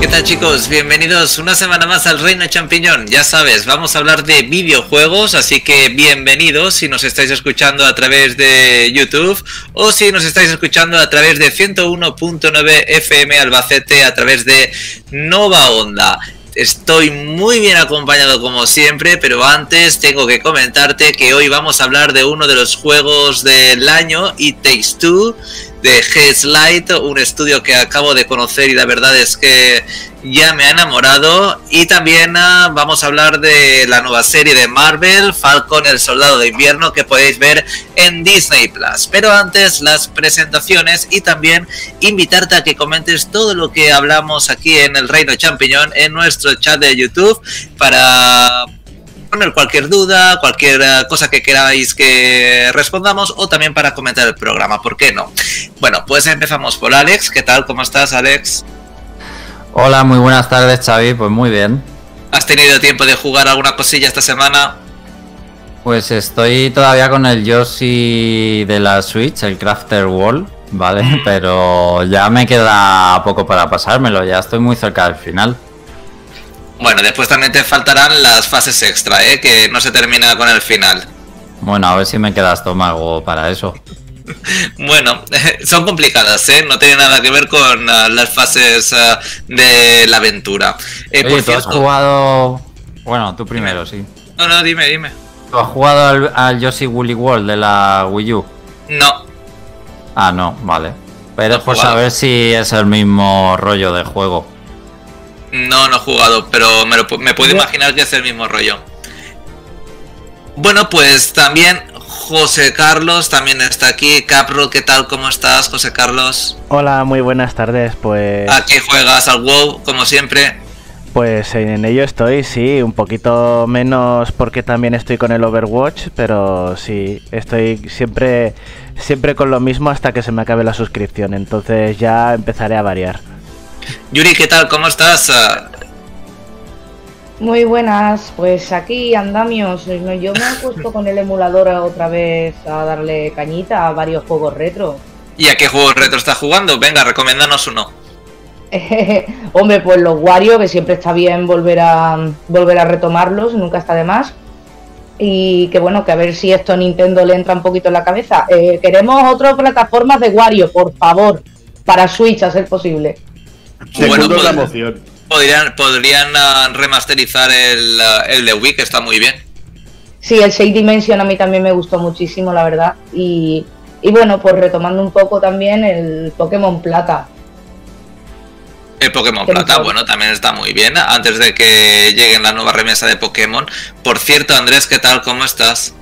¿Qué tal chicos? Bienvenidos una semana más al Reino Champiñón. Ya sabes, vamos a hablar de videojuegos, así que bienvenidos si nos estáis escuchando a través de YouTube o si nos estáis escuchando a través de 101.9 FM Albacete a través de Nova Onda. Estoy muy bien acompañado como siempre, pero antes tengo que comentarte que hoy vamos a hablar de uno de los juegos del año, It Takes Two, de Light, un estudio que acabo de conocer y la verdad es que ya me ha enamorado. Y también ah, vamos a hablar de la nueva serie de Marvel, Falcon el Soldado de Invierno, que podéis ver en Disney Plus. Pero antes, las presentaciones y también invitarte a que comentes todo lo que hablamos aquí en el Reino Champiñón en nuestro chat de YouTube para poner cualquier duda, cualquier eh, cosa que queráis que respondamos o también para comentar el programa, ¿por qué no? Bueno, pues empezamos por Alex. ¿Qué tal? ¿Cómo estás, Alex? Hola, muy buenas tardes, Xavi. Pues muy bien. ¿Has tenido tiempo de jugar alguna cosilla esta semana? Pues estoy todavía con el Yoshi de la Switch, el Crafter Wall, ¿vale? Mm. Pero ya me queda poco para pasármelo, ya estoy muy cerca del final. Bueno, después también te faltarán las fases extra, ¿eh? Que no se termina con el final. Bueno, a ver si me queda estómago para eso. bueno, son complicadas, ¿eh? No tiene nada que ver con ah, las fases ah, de la aventura. Eh, Oye, ¿tú has jugado... Bueno, tú primero, sí. No, no, dime, dime. ¿Tú has jugado al, Yoshi Woolly World de la Wii U? No. Ah, no, vale. Pero es por saber si es el mismo rollo de juego. No, no he jugado, pero me, me puedo imaginar que es el mismo rollo. Bueno, pues también José Carlos también está aquí. Capro, ¿qué tal? ¿Cómo estás, José Carlos? Hola, muy buenas tardes. Pues. ¿A qué juegas al WoW, como siempre? Pues en ello estoy, sí, un poquito menos porque también estoy con el Overwatch, pero sí, estoy siempre, siempre con lo mismo hasta que se me acabe la suscripción, entonces ya empezaré a variar. Yuri, ¿qué tal? ¿Cómo estás? Muy buenas, pues aquí andamios. Yo me he puesto con el emulador otra vez a darle cañita a varios juegos retro. ¿Y a qué juegos retro estás jugando? Venga, recomiéndanos uno. Hombre, pues los Wario, que siempre está bien volver a volver a retomarlos, nunca está de más. Y que bueno, que a ver si esto a Nintendo le entra un poquito en la cabeza. Eh, queremos otras plataformas de Wario, por favor, para Switch a ser posible. Bueno, podrían, podrían ah, remasterizar el, ah, el de Wii, que está muy bien. Sí, el 6 Dimension a mí también me gustó muchísimo, la verdad. Y, bueno, pues retomando un poco también el Pokémon Plata. El Pokémon Plata, bueno, también está muy bien. Antes de que lleguen la nueva remesa de Pokémon. Por cierto, Andrés, ¿qué tal? ¿Cómo estás?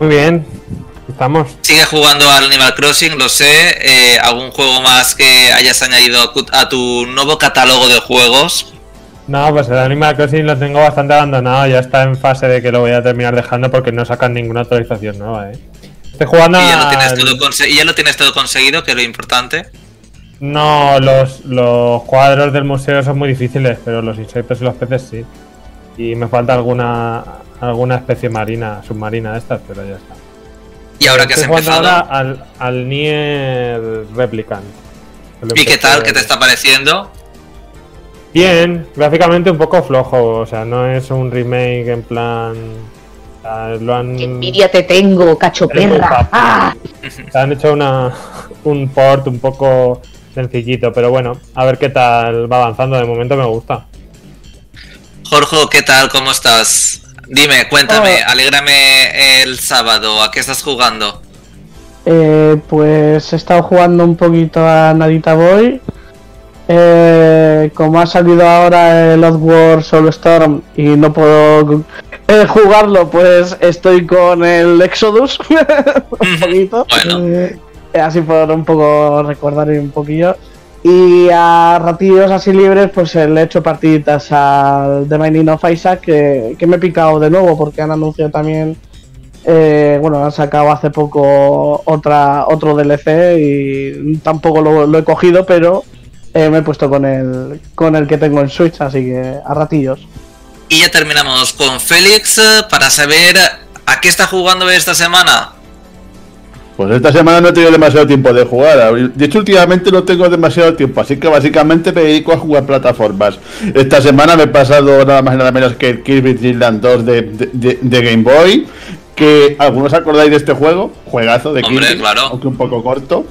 Muy bien, Estamos. Sigue jugando al Animal Crossing, lo sé. Eh, ¿Algún juego más que hayas añadido a tu nuevo catálogo de juegos? No, pues el Animal Crossing lo tengo bastante abandonado. Ya está en fase de que lo voy a terminar dejando porque no sacan ninguna actualización nueva, ¿eh? Estoy jugando ¿Y ya, lo tienes todo ¿Y ya lo tienes todo conseguido, que es lo importante? No, los, los cuadros del museo son muy difíciles, pero los insectos y los peces sí. Y me falta alguna alguna especie marina, submarina de estas, pero ya está. ¿Y ahora que has empezado? al, al Nier Replicant. ¿Y qué tal? ¿Qué te está pareciendo? Bien, gráficamente un poco flojo, o sea, no es un remake en plan. lo han... ¡Qué envidia te tengo, cacho perra! ¡Ah! Han hecho una, un port un poco sencillito, pero bueno, a ver qué tal va avanzando. De momento me gusta. Jorge, ¿qué tal? ¿Cómo estás? Dime, cuéntame, oh. alégrame el sábado, ¿a qué estás jugando? Eh, pues he estado jugando un poquito a Nadita Boy. Eh, como ha salido ahora el Oddworld Soulstorm y no puedo eh, jugarlo, pues estoy con el Exodus un poquito. Eh, así por un poco recordar un poquillo. Y a ratillos así libres, pues le he hecho partiditas al The Mining of Isaac, que, me he picado de nuevo porque han anunciado también, eh, bueno, han sacado hace poco otra otro DLC y tampoco lo, he cogido, pero eh, me he puesto con el, con el que tengo en Switch, así que a ratillos. Y ya terminamos con Félix para saber a qué está jugando esta semana. Pues esta semana no he tenido demasiado tiempo de jugar. De hecho, últimamente no tengo demasiado tiempo, así que básicamente me dedico a jugar plataformas. Esta semana me he pasado nada más y nada menos que el Kirby Dream Land 2 de, de- de Game Boy. Que algunos acordáis de este juego, juegazo de Hombre, Kirby, claro. aunque un poco corto.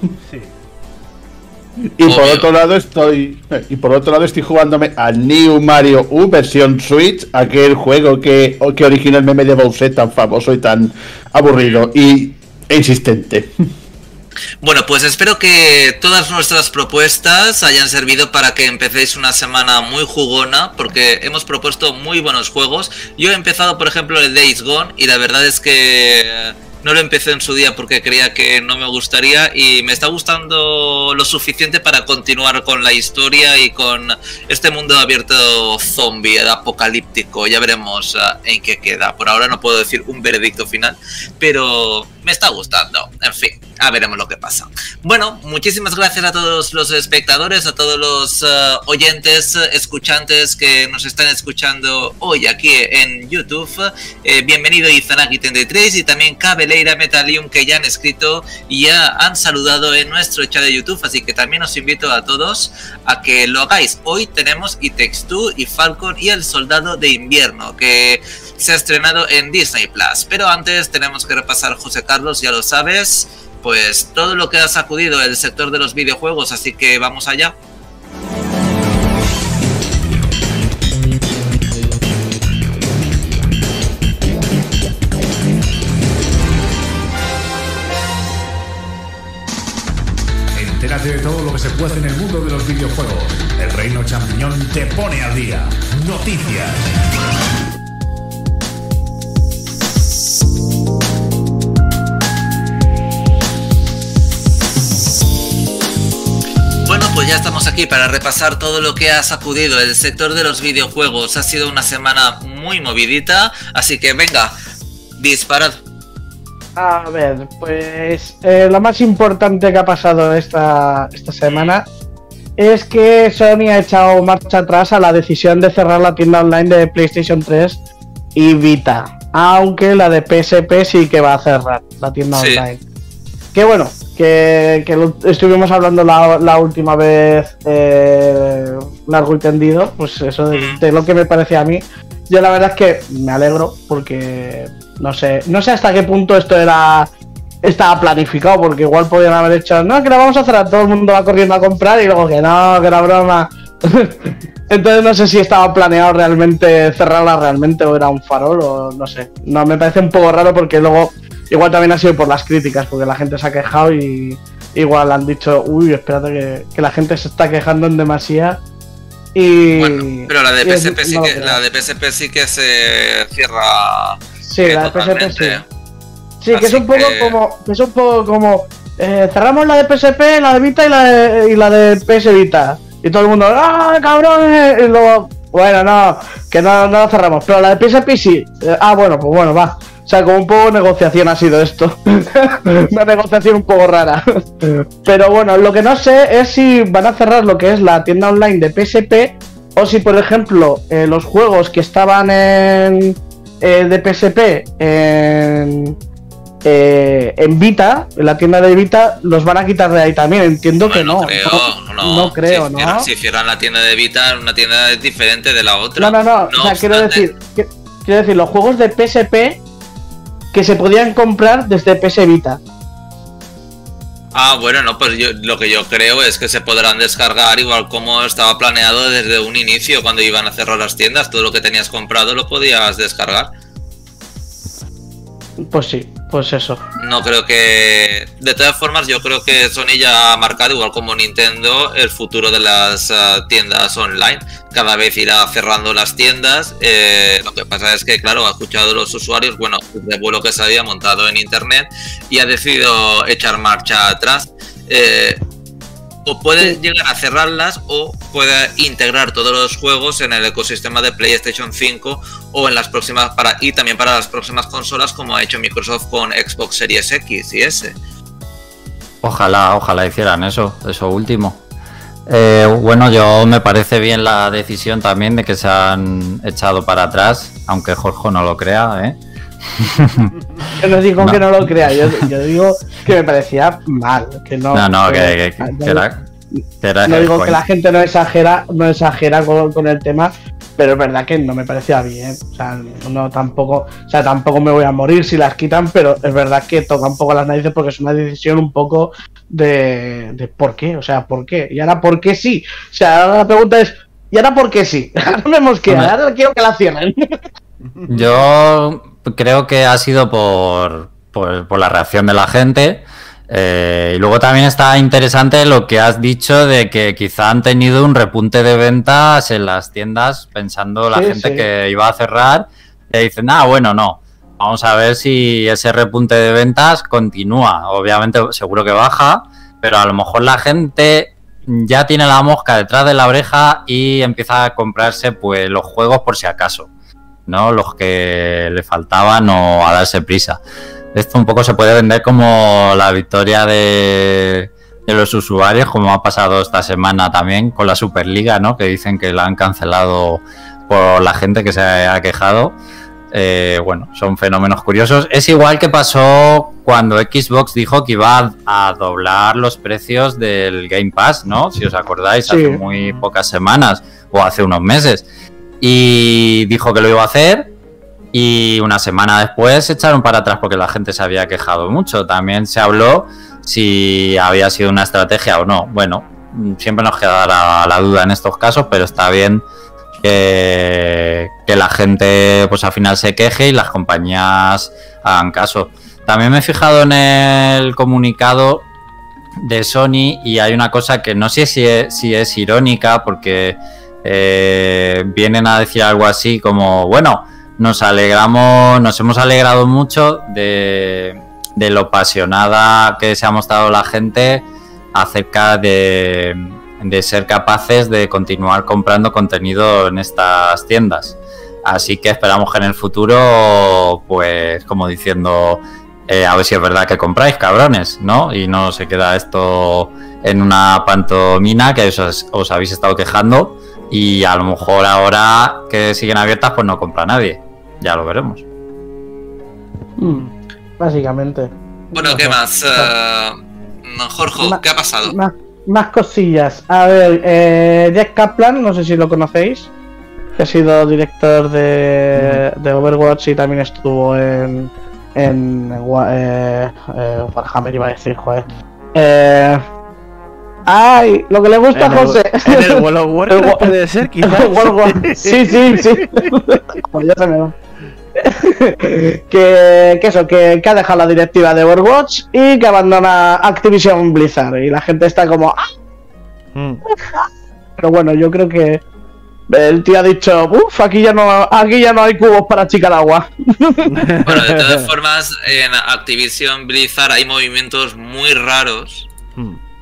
Y por otro lado estoy y por otro lado estoy jugándome al New Mario U versión Switch, aquel juego que, que originó el meme de Bowser tan famoso y tan aburrido y e. Bueno, pues espero que todas nuestras propuestas hayan servido para que empecéis una semana muy jugona, porque hemos propuesto muy buenos juegos. Yo he empezado, por ejemplo, el Days Gone, y la verdad es que eh, no lo empecé en su día porque creía que no me gustaría, y me está gustando lo suficiente para continuar con la historia y con este mundo abierto zombie, apocalíptico. Ya veremos eh, en qué queda. Por ahora no puedo decir un veredicto final, pero me está gustando. En fin, a veremos lo que pasa. Bueno, muchísimas gracias a todos los espectadores, a todos los eh, oyentes, escuchantes que nos están escuchando hoy aquí en YouTube. Eh, bienvenido Izanagi33 y también Cabeleira Metalium que ya han escrito y ya han saludado en nuestro chat de YouTube, así que también os invito a todos a que lo hagáis. Hoy tenemos y Text2 y Falcon y el Soldado de Invierno que se ha estrenado en Disney Plus. Pero antes tenemos que repasar, José Carlos, ya lo sabes, pues todo lo que ha sacudido el sector de los videojuegos, así que vamos allá. Entérate de todo lo que se puede en el mundo de los videojuegos. El Reino Champiñón te pone al día. Noticias. Bueno, pues ya estamos aquí para repasar todo lo que ha sacudido el sector de los videojuegos. Ha sido una semana muy movidita, así que venga, disparad. A ver, pues eh, lo más importante que ha pasado esta, esta semana es que Sony ha echado marcha atrás a la decisión de cerrar la tienda online de PlayStation 3 y Vita, aunque la de PSP sí que va a cerrar la tienda Sí. online. Que bueno, que, que lo estuvimos hablando la, la última vez eh, largo y tendido, pues eso de, lo que me parece a mí. Yo la verdad es que me alegro porque no sé, no sé hasta qué punto esto era estaba planificado, porque igual podían haber hecho, no, que la vamos a cerrar, todo el mundo va corriendo a comprar y luego que no, que era broma. Entonces no sé si estaba planeado realmente cerrarla realmente o era un farol o no sé. No, me parece un poco raro porque luego igual también ha sido por las críticas, porque la gente se ha quejado y igual han dicho, uy, espérate que, que la gente se está quejando en demasía. Y, Bueno, pero la de y es- PSP sí no que la de PSP sí que se cierra Sí, eh, la de PSP sí. Sí, que es un poco que- como. Que es un poco como. eh, cerramos la de PSP, la de Vita y la de, y la de PS Vita. Y todo el mundo, ¡ah, cabrones! Bueno, no, que no, no la cerramos. Pero la de PSP sí. Eh, ah, bueno, pues bueno, va. O sea, como un poco negociación ha sido esto. Una negociación un poco rara. Pero bueno, lo que no sé es si van a cerrar lo que es la tienda online de PSP o si, por ejemplo, eh, los juegos que estaban en eh, de PSP en, eh, en Vita, en la tienda de Vita, los van a quitar de ahí también. Entiendo que no. creo, no, no, no creo, si ¿no? Si cierran la tienda de Vita, una tienda es diferente de la otra. No, no, no. o sea, quiero decir, que- quiero decir, los juegos de PSP que se podían comprar desde PS Vita. Ah, bueno, no, pues yo, lo que yo creo es que se podrán descargar igual como estaba planeado desde un inicio cuando iban a cerrar las tiendas. Todo lo que tenías comprado lo podías descargar. Pues sí, pues eso. No creo que. De todas formas, yo creo que Sony ya ha marcado, igual como Nintendo, el futuro de las ah, tiendas online. Cada vez irá cerrando las tiendas. eh, lo que pasa es que, claro, ha escuchado a los usuarios, bueno, de vuelo que se había montado en internet y ha decidido echar marcha atrás. Eh, o puede Sí. llegar a cerrarlas o puede integrar todos los juegos en el ecosistema de PlayStation 5 o en las próximas para y también para las próximas consolas como ha hecho Microsoft con Xbox Series X y S. Ojalá, ojalá hicieran eso, eso último. Eh, bueno, yo me parece bien la decisión también de que se han echado para atrás, aunque Jorge no lo crea, ¿eh? Yo no digo No. que no lo crea, yo, yo digo que me parecía mal. Que no, No, no, que, que- que- que no digo que la gente no exagera, no exagera con, con el tema, pero es verdad que no me parecía bien. O sea, no tampoco, o sea, tampoco me voy a morir si las quitan, pero es verdad que toca un poco las narices porque es una decisión un poco de, de por qué, o sea, por qué. Y ahora por qué sí. O sea, ahora la pregunta es, ¿y ahora por qué sí? Ahora me mosquea, ahora quiero que la cierren. Yo creo que ha sido por, por, por la reacción de la gente. eh, y luego también está interesante lo que has dicho de que quizá han tenido un repunte de ventas en las tiendas pensando la Sí, gente sí. que iba a cerrar. Y dicen, ah, bueno, no. Vamos a ver si ese repunte de ventas continúa. Obviamente seguro que baja, pero a lo mejor la gente ya tiene la mosca detrás de la oreja y empieza a comprarse pues los juegos por si acaso. ¿No? Los que le faltaban o a darse prisa. Esto un poco se puede vender como la victoria de, de los usuarios, como ha pasado esta semana también con la Superliga, ¿no? Que dicen que la han cancelado por la gente que se ha quejado. Eh, bueno, son fenómenos curiosos. Es igual que pasó cuando Xbox dijo que iba a, doblar los precios del Game Pass, ¿no? Si os acordáis, Sí. hace muy pocas semanas o hace unos meses y dijo que lo iba a hacer y una semana después se echaron para atrás porque la gente se había quejado mucho. También se habló si había sido una estrategia o no. Bueno, siempre nos quedará la duda en estos casos, pero está bien que, la gente pues al final se queje y las compañías hagan caso. También me he fijado en el comunicado de Sony y hay una cosa que no sé si si es irónica porque eh, vienen a decir algo así como, bueno, nos alegramos, nos hemos alegrado mucho de, de lo apasionada que se ha mostrado la gente acerca de, de ser capaces de continuar comprando contenido en estas tiendas. Así que esperamos que en el futuro, pues como diciendo, eh, a ver si es verdad que compráis, cabrones, ¿no? Y no se queda esto en una pantomina que os, os habéis estado quejando y a lo mejor ahora que siguen abiertas pues no compra nadie. Ya lo veremos. Mm, Básicamente. Bueno, ¿qué más? Eh, Jorge, Ma- ¿qué ha pasado? Más, más cosillas. A ver, eh, Jack Kaplan, no sé si lo conocéis. Que ha sido director de, de Overwatch y también estuvo en. En. Eh, eh, Warhammer, iba a decir, joder. Eh, ¡Ay! Lo que le gusta a En el- José. En el World of Warcraft puede ser, quizás. World War- Sí, sí, sí. Pues ya se me va. que, que eso, que, que ha dejado la directiva de Overwatch y que abandona Activision Blizzard. Y la gente está como. "Ah". Mm. Pero bueno, yo creo que el tío ha dicho, uff, aquí ya no, aquí ya no hay cubos para chica al agua. Bueno, de todas formas, en Activision Blizzard hay movimientos muy raros.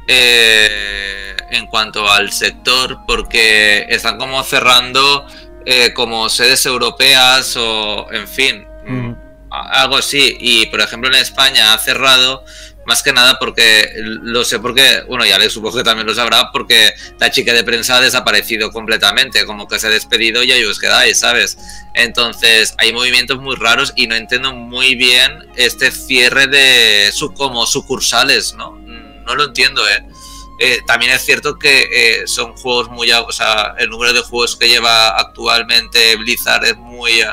Eh, en cuanto al sector, porque están como cerrando eh, como sedes europeas o, en fin, Mm. algo así. Y por ejemplo en España ha cerrado más que nada porque lo sé porque, bueno, ya le supongo que también lo sabrá, porque la chica de prensa ha desaparecido completamente, como que se ha despedido y ahí os quedáis, ¿sabes? Entonces hay movimientos muy raros y no entiendo muy bien este cierre de su, como sucursales, ¿no? No lo entiendo, ¿eh? Eh, también es cierto que eh, son juegos muy, a- o sea, el número de juegos que lleva actualmente Blizzard es muy eh,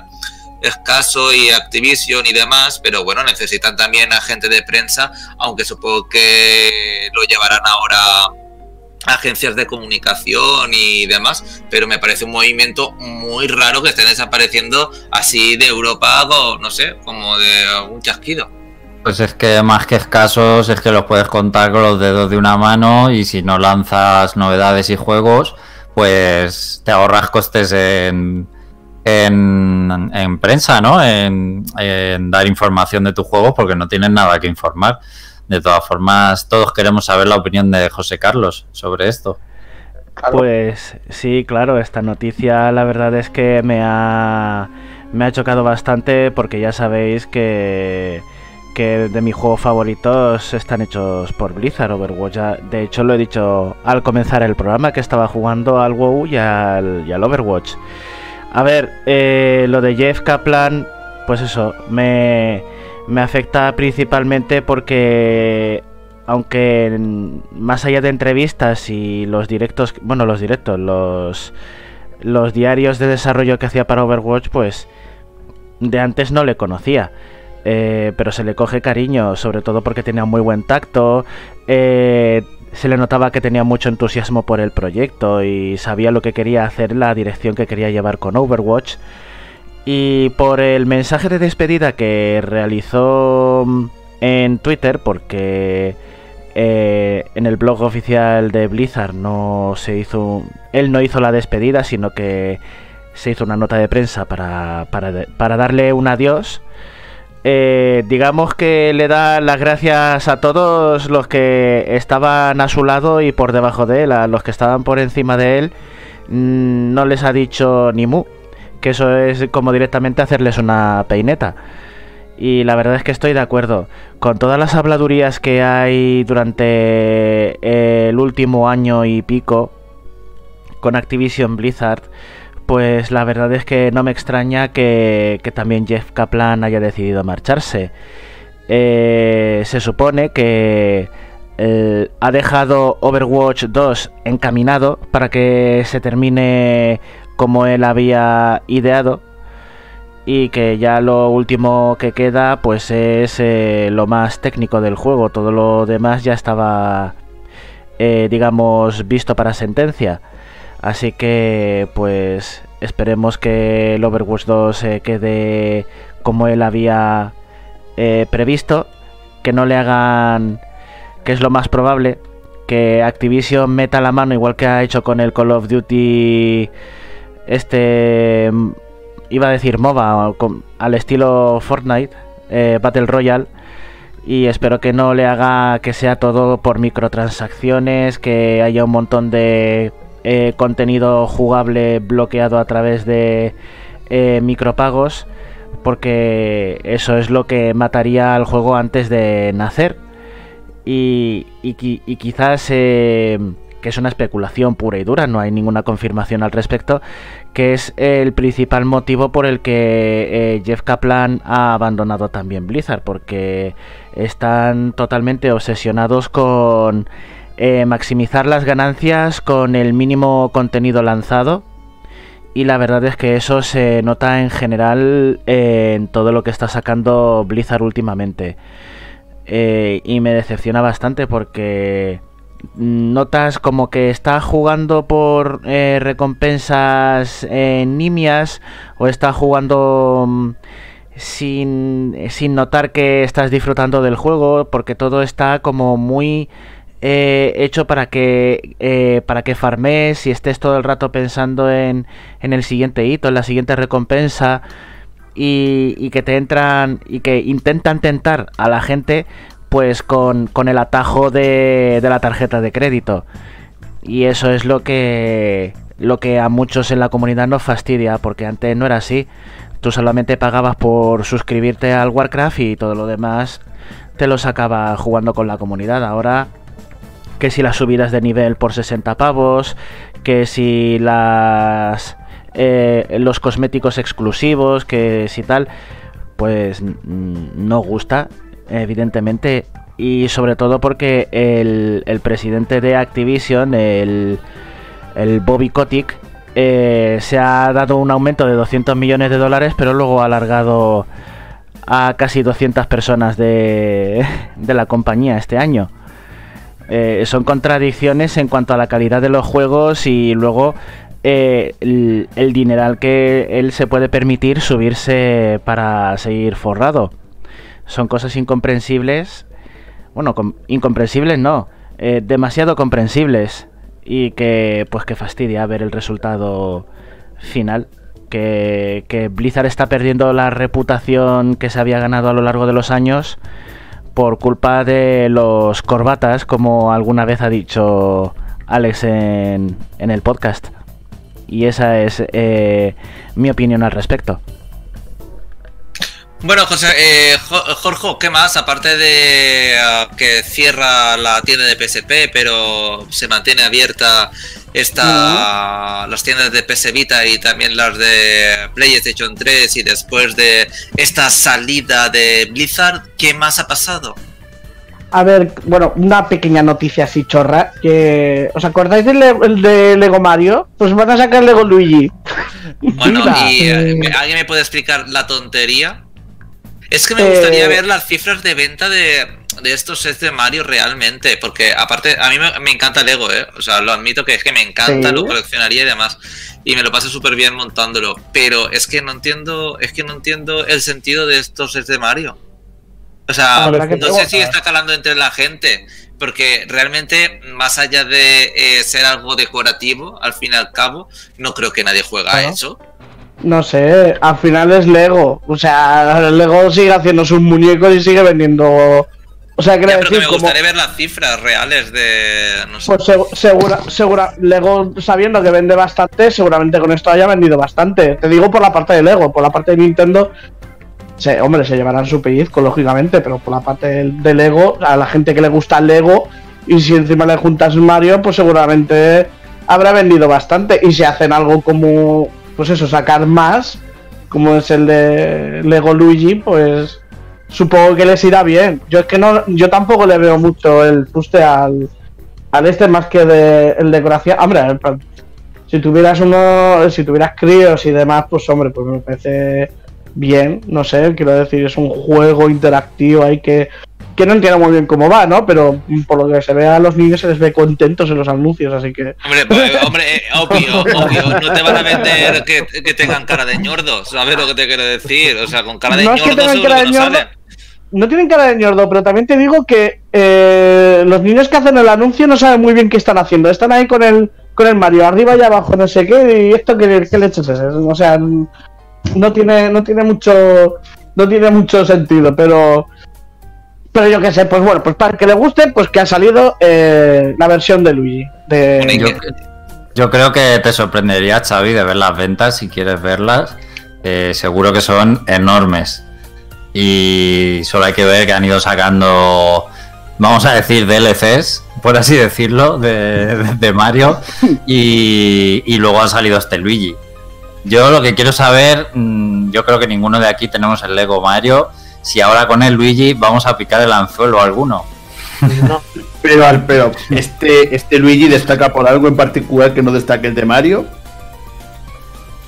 escaso y Activision y demás, pero bueno, necesitan también agente de prensa, aunque supongo que lo llevarán ahora agencias de comunicación y demás, pero me parece un movimiento muy raro que estén desapareciendo así de Europa, no sé, como de un chasquido. Pues es que más que escasos es que los puedes contar con los dedos de una mano y si no lanzas novedades y juegos, pues te ahorras costes en, en, en prensa, ¿no? En, en dar información de tus juegos porque no tienes nada que informar. De todas formas, todos queremos saber la opinión de José Carlos sobre esto. Pues sí, claro, esta noticia la verdad es que me ha, me ha chocado bastante porque ya sabéis que, que de mis juegos favoritos están hechos por Blizzard, Overwatch. De hecho lo he dicho al comenzar el programa que estaba jugando al WoW y al, y al Overwatch. A ver, eh, lo de Jeff Kaplan pues eso, me, me afecta principalmente porque aunque más allá de entrevistas y los directos, bueno, los directos, los los diarios de desarrollo que hacía para Overwatch, pues de antes no le conocía. Eh, pero se le coge cariño, sobre todo porque tenía muy buen tacto. eh, se le notaba que tenía mucho entusiasmo por el proyecto y sabía lo que quería hacer, la dirección que quería llevar con Overwatch. Y por el mensaje de despedida que realizó mm, en Twitter, porque eh, en el blog oficial de Blizzard no se hizo. Él no hizo la despedida, sino que se hizo una nota de prensa para, para, darle un adiós. Eh, digamos que le da las gracias a todos los que estaban a su lado y por debajo de él, a los que estaban por encima de él, mm, no les ha dicho ni mu, que eso es como directamente hacerles una peineta. Y la verdad es que estoy de acuerdo. Con todas las habladurías que hay durante el último año y pico con Activision Blizzard, pues la verdad es que no me extraña que, que también Jeff Kaplan haya decidido marcharse. Eh, se supone que eh, ha dejado Overwatch 2 encaminado para que se termine como él había ideado y que ya lo último que queda pues es eh, lo más técnico del juego todo lo demás ya estaba eh, digamos visto para sentencia así que pues esperemos que el Overwatch 2 se quede como él había eh, previsto que no le hagan que es lo más probable que Activision meta la mano igual que ha hecho con el Call of Duty este mm, iba a decir MOBA al estilo Fortnite eh, Battle Royale y espero que no le haga que sea todo por microtransacciones que haya un montón de eh, contenido jugable bloqueado a través de eh, micropagos porque eso es lo que mataría al juego antes de nacer. Y, y qui- y quizás eh, que es una especulación pura y dura, no hay ninguna confirmación al respecto, que es el principal motivo por el que Jeff Kaplan ha abandonado también Blizzard, porque están totalmente obsesionados con eh, maximizar las ganancias con el mínimo contenido lanzado. Y la verdad es que eso se nota en general eh, en todo lo que está sacando Blizzard últimamente. Eh, y me decepciona bastante porque notas como que está jugando por recompensas eh, nimias o está jugando mm, sin, sin notar que estás disfrutando del juego porque todo está como muy eh, hecho para que eh, para que farmes y estés todo el rato pensando en, en el siguiente hito, en la siguiente recompensa y, que te entran y que intentan tentar a la gente pues con, con el atajo de, de la tarjeta de crédito. Y eso es lo que lo que a muchos en la comunidad nos fastidia porque antes no era así. Tú solamente pagabas por suscribirte al Warcraft y todo lo demás te lo sacaba jugando con la comunidad. Ahora que si las subidas de nivel por 60 pavos, que si las eh, los cosméticos exclusivos, que si tal, pues no gusta, evidentemente, y sobre todo porque el, el presidente de Activision, el, el Bobby Kotick, eh, se ha dado un aumento de 200 millones de dólares, pero luego ha alargado a casi 200 personas de, de la compañía este año. Eh, son contradicciones en cuanto a la calidad de los juegos y luego eh, el, dineral que él se puede permitir subirse para seguir forrado. Son cosas incomprensibles. Bueno, com- incomprensibles no. eh, demasiado comprensibles. Y que pues que fastidia ver el resultado final. Que, que Blizzard está perdiendo la reputación que se había ganado a lo largo de los años por culpa de los corbatas, como alguna vez ha dicho Alex en, en el podcast. Y esa es eh, mi opinión al respecto. Bueno, José, eh, Jo- Jorge, ¿qué más? Aparte de ah, que cierra la tienda de PSP, pero se mantiene abierta esta, las tiendas de PS Vita y también las de PlayStation 3 y después de esta salida de Blizzard, ¿qué más ha pasado? A ver, bueno, una pequeña noticia así chorra. Que, ¿Os acordáis del de Lego Mario? Pues van a sacar Lego Luigi. Bueno, y eh, Eh, ¿me- ¿alguien me puede explicar la tontería? Es que me Eh, gustaría ver las cifras de venta de, de estos sets de Mario realmente, porque aparte, a mí me, me encanta Lego, ¿eh? O sea, lo admito que es que me encanta, Sí. lo coleccionaría y demás, y me lo paso súper bien montándolo, pero es que no entiendo, es que no entiendo el sentido de estos sets de Mario. O sea, no sé si está calando entre la gente, porque realmente, más allá de eh, ser algo decorativo, al fin y al cabo, no creo que nadie juega a eso. No sé, al final es Lego. O sea, Lego sigue haciendo sus muñecos y sigue vendiendo. O sea, pero que me como. gustaría ver las cifras reales de. No sé. Pues segu- segura, segura, Lego sabiendo que vende bastante, seguramente con esto haya vendido bastante. Te digo por la parte de Lego, por la parte de Nintendo, se, hombre, se llevarán su pellizco, lógicamente, pero por la parte de, de Lego, a la gente que le gusta Lego, y si encima le juntas Mario, pues seguramente habrá vendido bastante. Y si hacen algo como, pues eso, sacar más, como es el de Lego Luigi, pues supongo que les irá bien. Yo es que no, yo tampoco le veo mucho el fuste al, al este más que de, el de Gracia. Hombre, si tuvieras uno, si tuvieras críos y demás, pues hombre, pues me parece bien, no sé, quiero decir, es un juego interactivo ahí que, que no entiendo muy bien cómo va, ¿no? Pero por lo que se ve a los niños se les ve contentos en los anuncios, así que... Hombre, pues, hombre, eh, obvio, obvio. No te van a vender que, que tengan cara de ñordos. ¿Sabes lo que te quiero decir? O sea, con cara de No es que seguro cara que de no ñordo. salen. No tienen cara de ñordo, pero también te digo que eh, los niños que hacen el anuncio no saben muy bien qué están haciendo. Están ahí con el, con el Mario arriba y abajo, no sé qué, y esto qué, qué leches es. O sea, no tiene, no tiene mucho, no tiene mucho sentido, pero, pero yo qué sé, pues bueno, pues para el que le guste, pues que ha salido eh, la versión de Luigi. De, Yo, yo creo que te sorprendería, Xavi, de ver las ventas si quieres verlas. Eh, seguro que son enormes. Y solo hay que ver que han ido sacando, vamos a decir, DLCs, por así decirlo, de, de Mario. Y, y luego ha salido este Luigi. Yo lo que quiero saber, mm, yo creo que ninguno de aquí tenemos el Lego Mario. Si ahora con el Luigi vamos a picar el anzuelo a alguno. Pero, al- pero este, este Luigi destaca por algo en particular que no destaque el de Mario.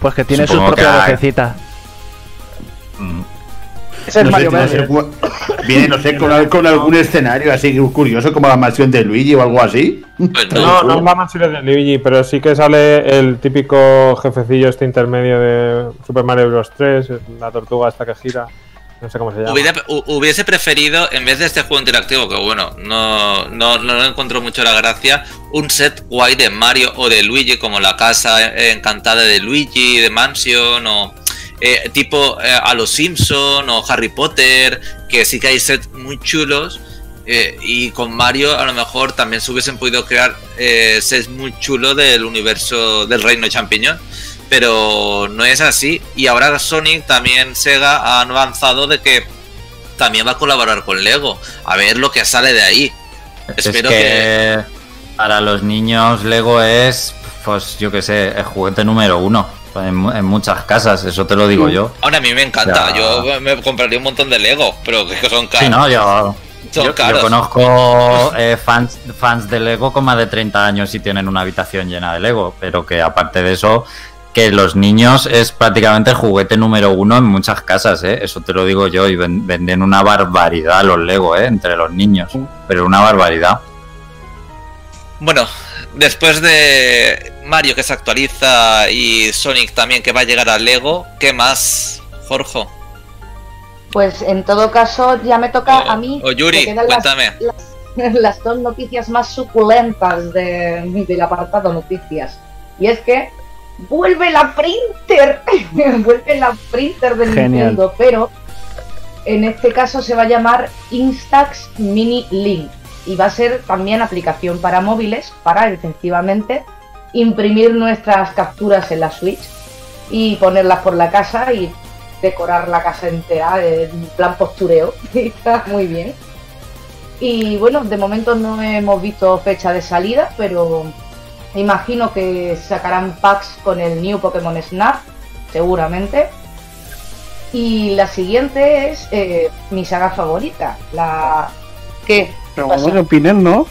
Pues que tiene Supongo su propia que. Mm. ese es No sé, Mario no sé viene, no sé, con, al- con algún escenario así curioso como la mansión de Luigi o algo así. Pues No, no. no es la mansión de Luigi, pero sí que sale el típico jefecillo este intermedio de Super Mario Bros. 3, la tortuga esta que gira. No sé cómo se llama. Hubiera- hu- hubiese preferido, en vez de este juego interactivo, que bueno, no, no, no encontró mucho la gracia, un set guay de Mario o de Luigi, como la casa encantada de Luigi, de Mansion, o eh, tipo eh, a los Simpson o Harry Potter, que sí que hay sets muy chulos. eh, y con Mario a lo mejor también se hubiesen podido crear eh, sets muy chulos del universo del reino champiñón pero no es así. Y ahora Sonic también Sega han avanzado de que también va a colaborar con Lego. A ver lo que sale de ahí. Es Espero que, para los niños Lego es, pues yo que sé, el juguete número uno en, mu- en muchas casas, eso te lo digo yo. Ahora a mí me encanta. Ya. Yo me compraría un montón de Lego, pero que son caros. Sí, no, yo, Son yo, yo caros. conozco eh, fans, fans de Lego con más de 30 años y tienen una habitación llena de Lego, pero que aparte de eso, que los niños es prácticamente el juguete número uno en muchas casas, ¿eh? eso te lo digo yo, y ven- venden una barbaridad los Lego ¿eh? entre los niños, pero una barbaridad. Bueno, después de Mario que se actualiza y Sonic también que va a llegar a Lego, ¿qué más, Jorge? Pues en todo caso ya me toca a mí. O Yuri, las- cuéntame. las, las dos noticias más suculentas de- del apartado noticias. Y es que vuelve la printer. vuelve la printer de Genial. Nintendo, pero en este caso se va a llamar Instax Mini Link. Y va a ser también aplicación para móviles para efectivamente imprimir nuestras capturas en la Switch y ponerlas por la casa y decorar la casa entera en plan postureo. Está muy bien. Y bueno, de momento no hemos visto fecha de salida, pero Imagino que sacarán packs con el New Pokémon Snap, seguramente. Y la siguiente es eh, mi saga favorita, la... ¿Qué? Pero vamos, que opinen, ¿no?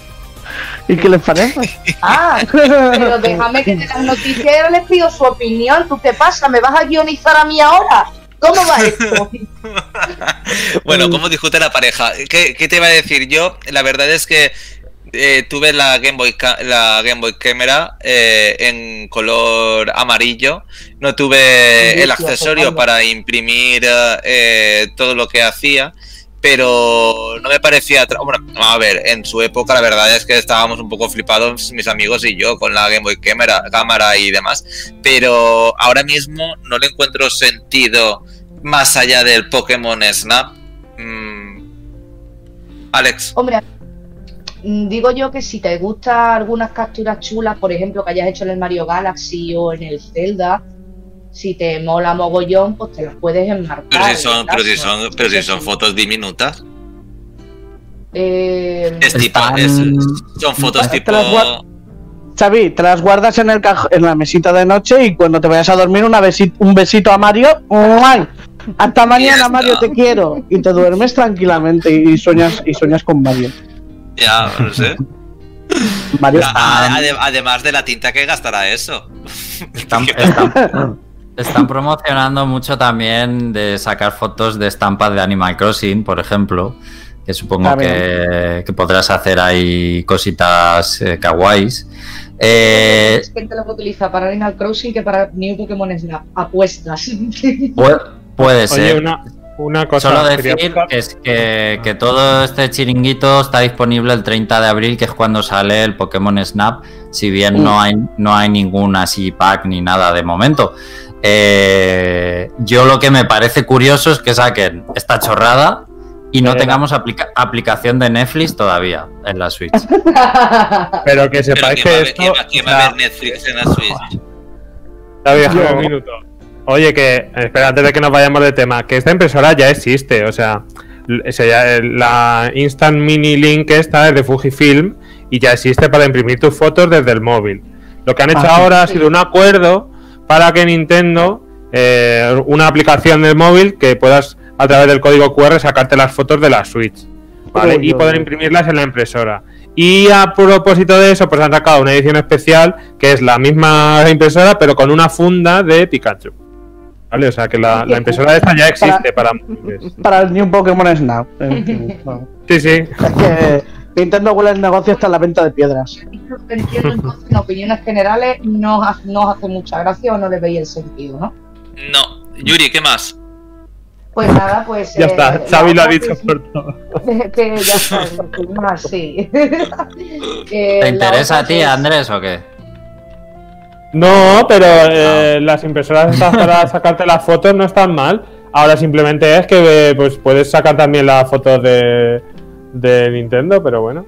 ¿Y qué les parece? Ah, pero déjame que de las noticias les pido su opinión. ¿Tú qué pasa? ¿Me vas a guionizar a mí ahora? ¿Cómo va esto? Bueno, ¿cómo discute la pareja? ¿Qué, qué te iba a decir yo? La verdad es que eh, tuve la Game Boy la Game Boy Camera eh, en color amarillo. No tuve el accesorio para imprimir eh, todo lo que hacía. Pero no me parecía. Bueno, a ver, en su época la verdad es que estábamos un poco flipados mis amigos y yo con la Game Boy Camera, cámara y demás. Pero ahora mismo no le encuentro sentido más allá del Pokémon Snap. Mm. Alex. Hombre, digo yo que si te gustan algunas capturas chulas, por ejemplo, que hayas hecho en el Mario Galaxy o en el Zelda, si te mola mogollón, pues te las puedes enmarcar. Pero si son, pero si son, pero si son fotos diminutas. Eh, Es tipo, Están- es- son fotos tipo. Xavi, te las guardas en el caj- en la mesita de noche y cuando te vayas a dormir una besi- un besito a Mario. Hasta mañana. Mario, te quiero. Y te duermes tranquilamente y sueñas y sueñas con Mario. Ya, no sé. Mario A- ade- además de la tinta que gastará eso. Están, están- están promocionando mucho también de sacar fotos de estampas de Animal Crossing, por ejemplo. Que supongo Está que, que podrás hacer ahí cositas eh, kawaiis. Eh, es gente lo que utiliza para Animal Crossing que para New Pokémon Snap. Apuestas. pu- puede ser. Oye, una, una cosa. Solo decir es que, que todo este chiringuito está disponible el 30 de abril, que es cuando sale el Pokémon Snap, si bien no hay, no hay ningún así pack ni nada de momento. Eh, yo lo que me parece curioso es que saquen esta chorrada y no tengamos aplica- aplicación de Netflix todavía en la Switch. Pero que sepáis ¿quién va que ver- esto. quién va- quién va o a ver Netflix en la Switch? Déjame Yo- un minuto. Oye, que, espera, antes de que nos vayamos de tema, que esta impresora ya existe, o sea, ya- la Instant Mini Link esta es de Fujifilm y ya existe para imprimir tus fotos desde el móvil. Lo que han hecho Ah, sí. ahora ha sido un acuerdo para que Nintendo, eh, una aplicación del móvil que puedas a través del código QR sacarte las fotos de la Switch, ¿vale? Uy, y poder uy. imprimirlas en la impresora. Y a propósito de eso, pues han sacado una edición especial que es la misma impresora, pero con una funda de Pikachu. ¿Vale? O sea que la, la impresora esta ya existe para para el New Pokémon Snap. Sí, sí. Es que Nintendo huele el negocio hasta la venta de piedras. Entiendo entonces, en opiniones generales, no no os hace mucha gracia o no le veis el sentido, ¿no? No. Yuri, ¿qué más? Pues nada, pues. Ya eh, está. la Xavi lo ha dicho que- por todo. que ya está, más, sí. Eh, ¿Te interesa a ti, es- Andrés, o qué? No, pero eh, las impresoras estas para sacarte las fotos no están mal. Ahora simplemente es que eh, pues puedes sacar también las fotos de, de Nintendo, pero bueno.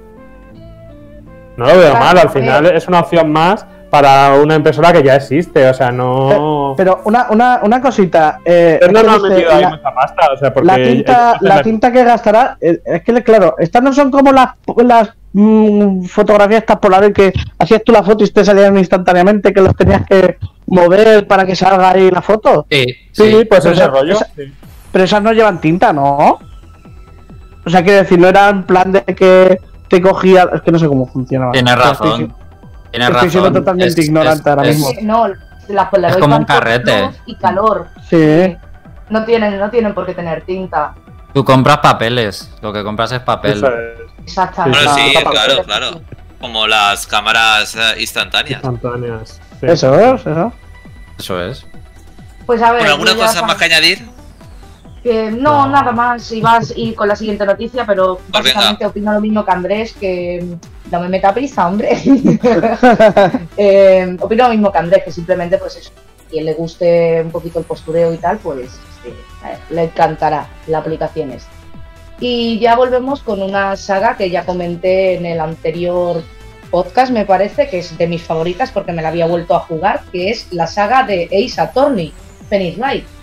No lo veo Claro, mal, al final es una opción más para una impresora que ya existe, o sea, no... Pero una, una, una cosita. Eh, es que no ha dice, metido ahí la- mucha pasta, o sea, porque... la tinta, la tinta que gastará, eh, es que claro, estas no son como las, las mm, fotografías estas polares que hacías tú la foto y te salían instantáneamente, que los tenías que mover para que salga ahí la foto. Sí, Sí, pues Pero ese esa- rollo. esa- sí. Pero esas no llevan tinta, ¿no? O sea, quiero decir, no era en plan de que te cogía. Es que no sé cómo funcionaba. Tienes O sea, estoy- razón. Tienes siendo totalmente ignorante ahora mismo. Eh, No, las Polaroid Es como un carrete. y calor. Sí. No tienen, no tienen por qué tener tinta. Tú compras papeles, lo que compras es papel. Es. Exactamente. Bueno, sí, claro, claro. Como las cámaras eh, instantáneas. Instantáneas. sí. Eso es, eso. Eso es. Pues a ver. ¿alguna cosa más que añadir? Que no, nada más. Y vas y con la siguiente noticia, pero Pues básicamente opino lo mismo que Andrés, que mm, no me meta prisa, hombre. Eh, opino lo mismo que Andrés, que simplemente, pues eso, quien le guste un poquito el postureo y tal, pues eh, le encantará la aplicación esta. Y ya volvemos con una saga que ya comenté en el anterior podcast, me parece, que es de mis favoritas porque me la había vuelto a jugar, que es la saga de Ace Attorney, Phoenix Wright.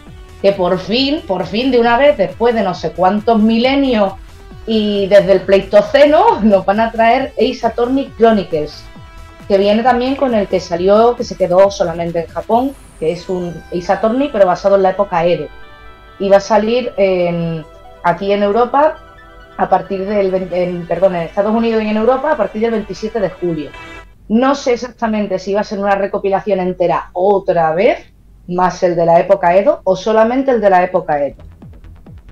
Que por fin, por fin de una vez, después de no sé cuántos milenios y desde el Pleistoceno, nos van a traer Ace Attorney Chronicles. que viene también con el que salió, que se quedó solamente en Japón, que es un Ace Attorney, pero basado en la época Edo. Y va a salir aquí en Europa a partir del, 20 en- perdón, Estados Unidos y en Europa a partir del 27 de julio. No sé exactamente si va a ser una recopilación entera otra vez, más el de la época Edo, o solamente el de la época Edo.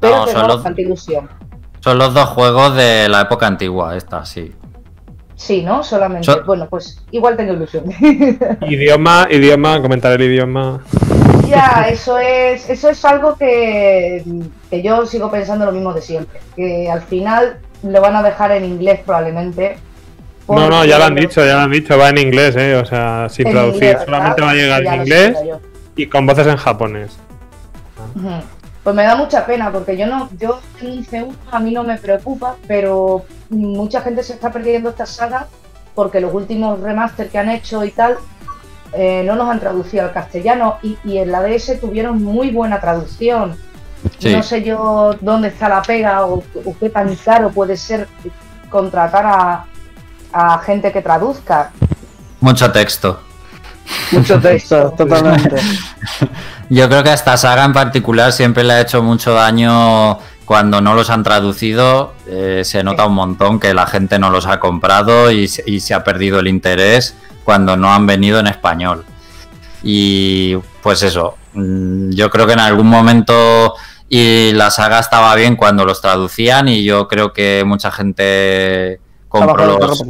Pero No, tengo son los- bastante ilusión. Son los dos juegos de la época antigua, esta, sí. Sí, ¿no? Solamente. So- bueno, pues igual tengo ilusión. Idioma, idioma, comentar el idioma. Ya, eso es, eso es algo que, que yo sigo pensando lo mismo de siempre. Que al final lo van a dejar en inglés probablemente. No, no, ya lo han dicho, ya lo han dicho, va en inglés, eh, o sea, sin en traducir, solamente va a llegar en inglés. Y con voces en japonés. Pues me da mucha pena porque yo no, yo en un C1 a mí no me preocupa, pero mucha gente se está perdiendo esta saga porque los últimos remaster que han hecho y tal eh, no los han traducido al castellano y, y en la DS tuvieron muy buena traducción. Sí. No sé yo dónde está la pega o, o qué tan caro puede ser contratar a, a gente que traduzca. Mucho texto. Mucho texto, totalmente. Yo creo que a esta saga en particular siempre le ha hecho mucho daño cuando no los han traducido. eh, se nota un montón que la gente no los ha comprado y, se- y se ha perdido el interés cuando no han venido en español. Y pues eso, mm, yo creo que en algún momento y la saga estaba bien cuando los traducían y yo creo que mucha gente compró los,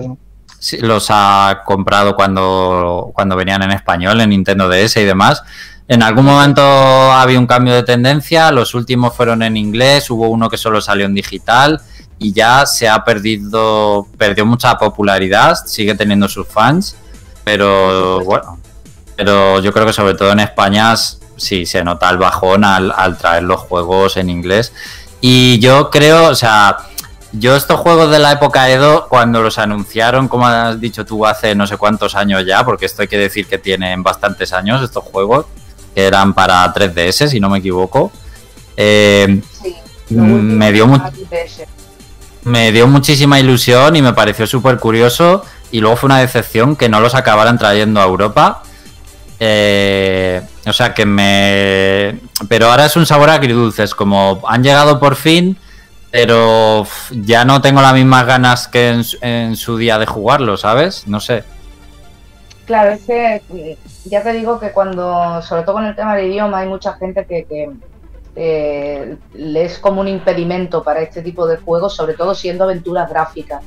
los ha comprado cuando, cuando venían en español, en Nintendo DS y demás. En algún momento había un cambio de tendencia, los últimos fueron en inglés, hubo uno que solo salió en digital y ya se ha perdido, perdió mucha popularidad, sigue teniendo sus fans, pero bueno, pero yo creo que sobre todo en España sí se nota el bajón al, al traer los juegos en inglés. Y yo creo, o sea, yo estos juegos de la época Edo, cuando los anunciaron, como has dicho tú, hace no sé cuántos años ya, porque esto hay que decir que tienen bastantes años estos juegos, que eran para 3DS, si no me equivoco, eh, Sí, Mm, me dio me dio muchísima ilusión y me pareció súper curioso. Y luego fue una decepción que no los acabaran trayendo a Europa. Eh, o sea que me. Pero ahora es un sabor agridulce. Es como han llegado por fin, pero ya no tengo las mismas ganas que en, en su día de jugarlo, ¿sabes? No sé. Claro, es que ya te digo que cuando, sobre todo con el tema del idioma, hay mucha gente que, que, eh, es como un impedimento para este tipo de juegos, sobre todo siendo aventuras gráficas.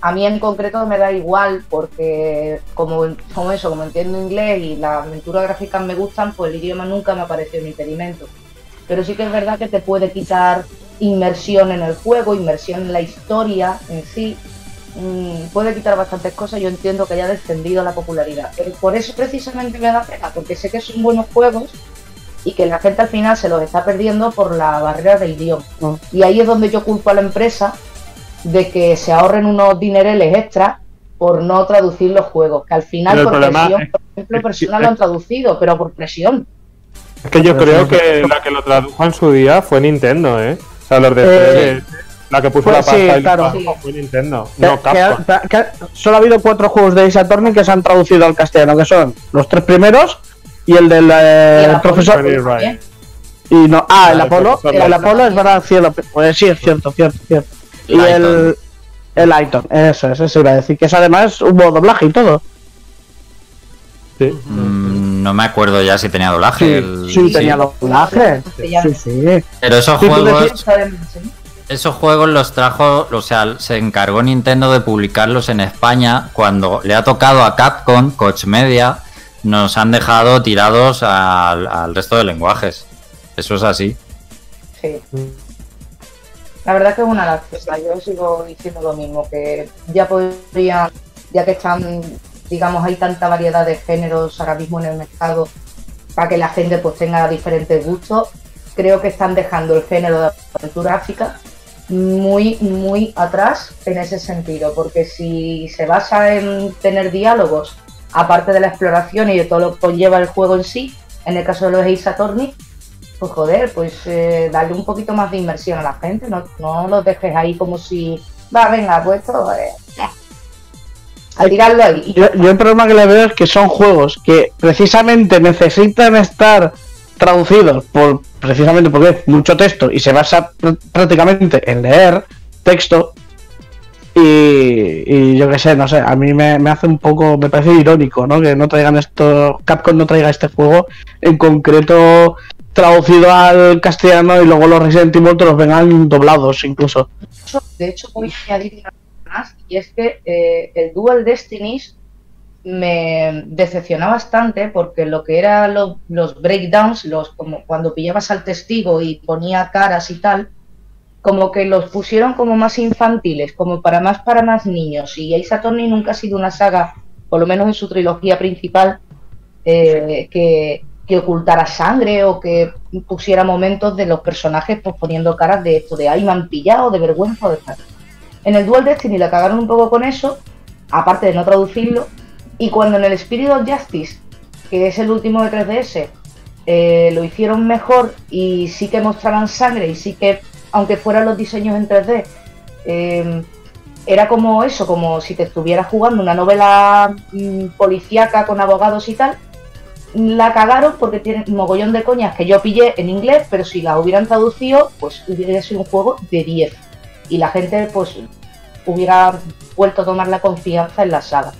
A mí en concreto me da igual porque como, como eso, como entiendo inglés y las aventuras gráficas me gustan, pues el idioma nunca me ha parecido un impedimento. Pero sí que es verdad que te puede quitar inmersión en el juego, inmersión en la historia en sí, mm, puede quitar bastantes cosas. Yo entiendo que haya descendido la popularidad, pero por eso precisamente me da pena, porque sé que son buenos juegos y que la gente al final se los está perdiendo por la barrera del idioma. Y ahí es donde yo culpo a la empresa de que se ahorren unos dinereles extras por no traducir los juegos, que al final por presión, es- por ejemplo, es- personas lo han traducido, pero por presión. Es que yo creo que la que lo tradujo en su día fue Nintendo, ¿eh? O sea, los de Eh, 3DS, la que puso pues la pasta sí, y claro. fue Nintendo, Que- no que- Capcom. que- que- solo ha habido cuatro juegos de Ace Attorney que se han traducido al castellano, que son los tres primeros y el del eh, Y el profesor. También. Y no, ah, el Vale, Apolo, el Lighton. Apolo es verdad, cielo. Pues sí, es cierto, cierto, cierto. Y Lighton. el, el Lighton, eso es, eso iba a decir, que es además hubo doblaje y todo. Sí. Mm, no me acuerdo ya si tenía doblaje. Sí, el- sí, sí. tenía doblaje. Sí, sí. Pero esos juegos. Esos juegos los trajo, o sea, se encargó Nintendo de publicarlos en España cuando le ha tocado a Capcom, Coach Media, nos han dejado tirados al, al resto de lenguajes. Eso es así. Sí. La verdad que es una lástima. Yo sigo diciendo lo mismo, que ya podrían, ya que están, digamos, hay tanta variedad de géneros ahora mismo en el mercado para que la gente pues tenga diferentes gustos, creo que están dejando el género de aventura gráfica muy, muy atrás en ese sentido, porque si se basa en tener diálogos, aparte de la exploración y de todo lo que conlleva el juego en sí, en el caso de los Ace Attorney, pues joder, pues eh, darle un poquito más de inmersión a la gente, no, no los dejes ahí como si, va, venga, pues esto, eh, al tirarlo ahí. Yo, yo el problema que le veo es que son juegos que precisamente necesitan estar traducidos por precisamente porque es mucho texto y se basa pr- prácticamente en leer texto y, y yo qué sé, no sé, a mí me, me hace un poco, me parece irónico, ¿no? Que no traigan esto, Capcom no traiga este juego en concreto traducido al castellano y luego los Resident Evil te los vengan doblados incluso. De hecho, voy a añadir y es que eh, el Dual Destinies me decepcionó bastante porque lo que eran los, breakdowns, los como cuando pillabas al testigo y ponía caras y tal, como que los pusieron como más infantiles, como para más para más niños. Y Ace Attorney nunca ha sido una saga, por lo menos en su trilogía principal, eh, que, que ocultara sangre o que pusiera momentos de los personajes pues, poniendo caras de esto, de ay, me han pillado, de vergüenza o de. En el Dual Destiny la cagaron un poco con eso, aparte de no traducirlo, y cuando en el Spirit of Justice, que es el último de 3DS, eh, lo hicieron mejor y sí que mostraran sangre y sí que, aunque fueran los diseños en 3D, eh, era como eso, como si te estuvieras jugando una novela mm, policíaca con abogados y tal. La cagaron porque tienen un mogollón de coñas que yo pillé en inglés, pero si la hubieran traducido, pues hubiera sido un juego de 10. Y la gente, pues, hubiera vuelto a tomar la confianza en la saga.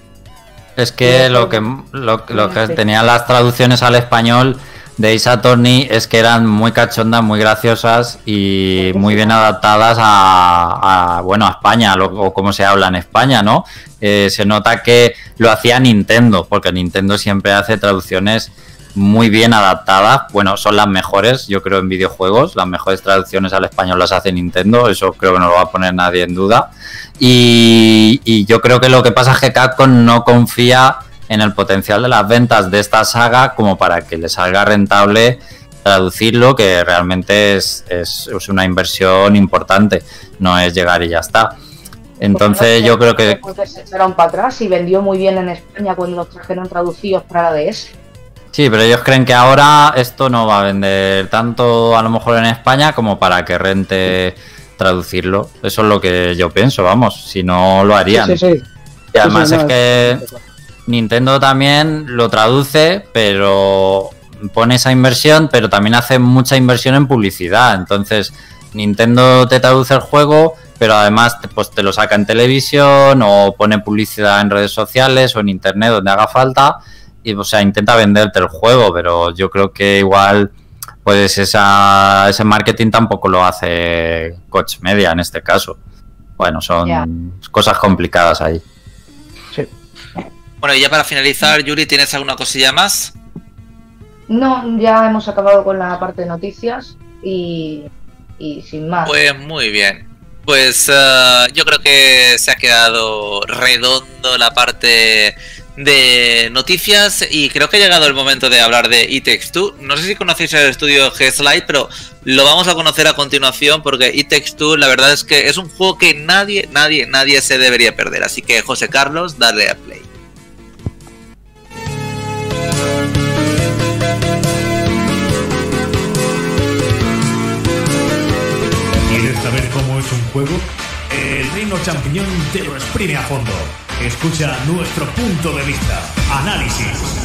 Es que lo que, lo, lo que tenían las traducciones al español de Ace Attorney es que eran muy cachondas, muy graciosas y muy bien adaptadas a, a, bueno a España lo- o como se habla en España, ¿no? Eh, se nota que lo hacía Nintendo, porque Nintendo siempre hace traducciones muy bien adaptadas. Bueno, son las mejores, yo creo, en videojuegos. Las mejores traducciones al español las hace Nintendo, eso creo que no lo va a poner nadie en duda. Y, y yo creo que lo que pasa es que Capcom no confía en el potencial de las ventas de esta saga como para que le salga rentable traducirlo, que realmente es, es, es una inversión importante, no es llegar y ya está. Entonces yo creo que se echaron para atrás y vendió muy bien en España cuando los trajeron traducidos para la DS. Sí, pero ellos creen que ahora esto no va a vender tanto a lo mejor en España como para que rente traducirlo. Eso es lo que yo pienso, vamos, si no lo harían. Sí, sí, sí. Y además es que Nintendo también lo traduce, pero pone esa inversión, pero también hace mucha inversión en publicidad. Entonces, Nintendo te traduce el juego, pero además pues, te lo saca en televisión o pone publicidad en redes sociales o en internet donde haga falta. Y, o sea, intenta venderte el juego, pero yo creo que igual, pues esa, ese marketing tampoco lo hace Coach Media en este caso. Bueno, son cosas complicadas ahí. Bueno, y ya para finalizar, Yuri, ¿tienes alguna cosilla más? No, ya hemos acabado con la parte de noticias y, y sin más. Pues muy bien. Pues eh, yo creo que se ha quedado redondo la parte de noticias y creo que ha llegado el momento de hablar de It Takes Two. No sé si conocéis el estudio G-Slide, pero lo vamos a conocer a continuación porque It Takes Two la verdad es que es un juego que nadie, nadie, nadie se debería perder. Así que José Carlos, dale a play. ¿Quieres saber cómo es un juego? El Reino Champiñón te lo exprime a fondo. Escucha nuestro punto de vista. Análisis.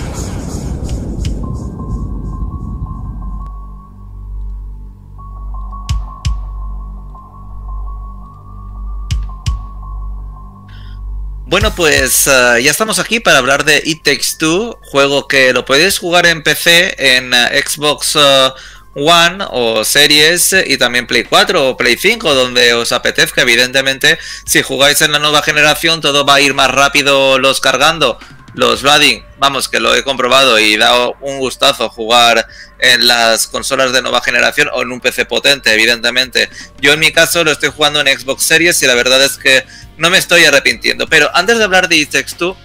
Bueno, pues eh, ya estamos aquí para hablar de It Takes Two, juego que lo podéis jugar en PC, en eh, Xbox eh, One o Series y también Play 4 o Play 5, donde os apetezca. Evidentemente, si jugáis en la nueva generación, todo va a ir más rápido los cargando. Los Blooding, vamos, que lo he comprobado y da un gustazo jugar en las consolas de nueva generación o en un PC potente, evidentemente. Yo en mi caso lo estoy jugando en Xbox Series y la verdad es que no me estoy arrepintiendo. Pero antes de hablar de It Takes Two,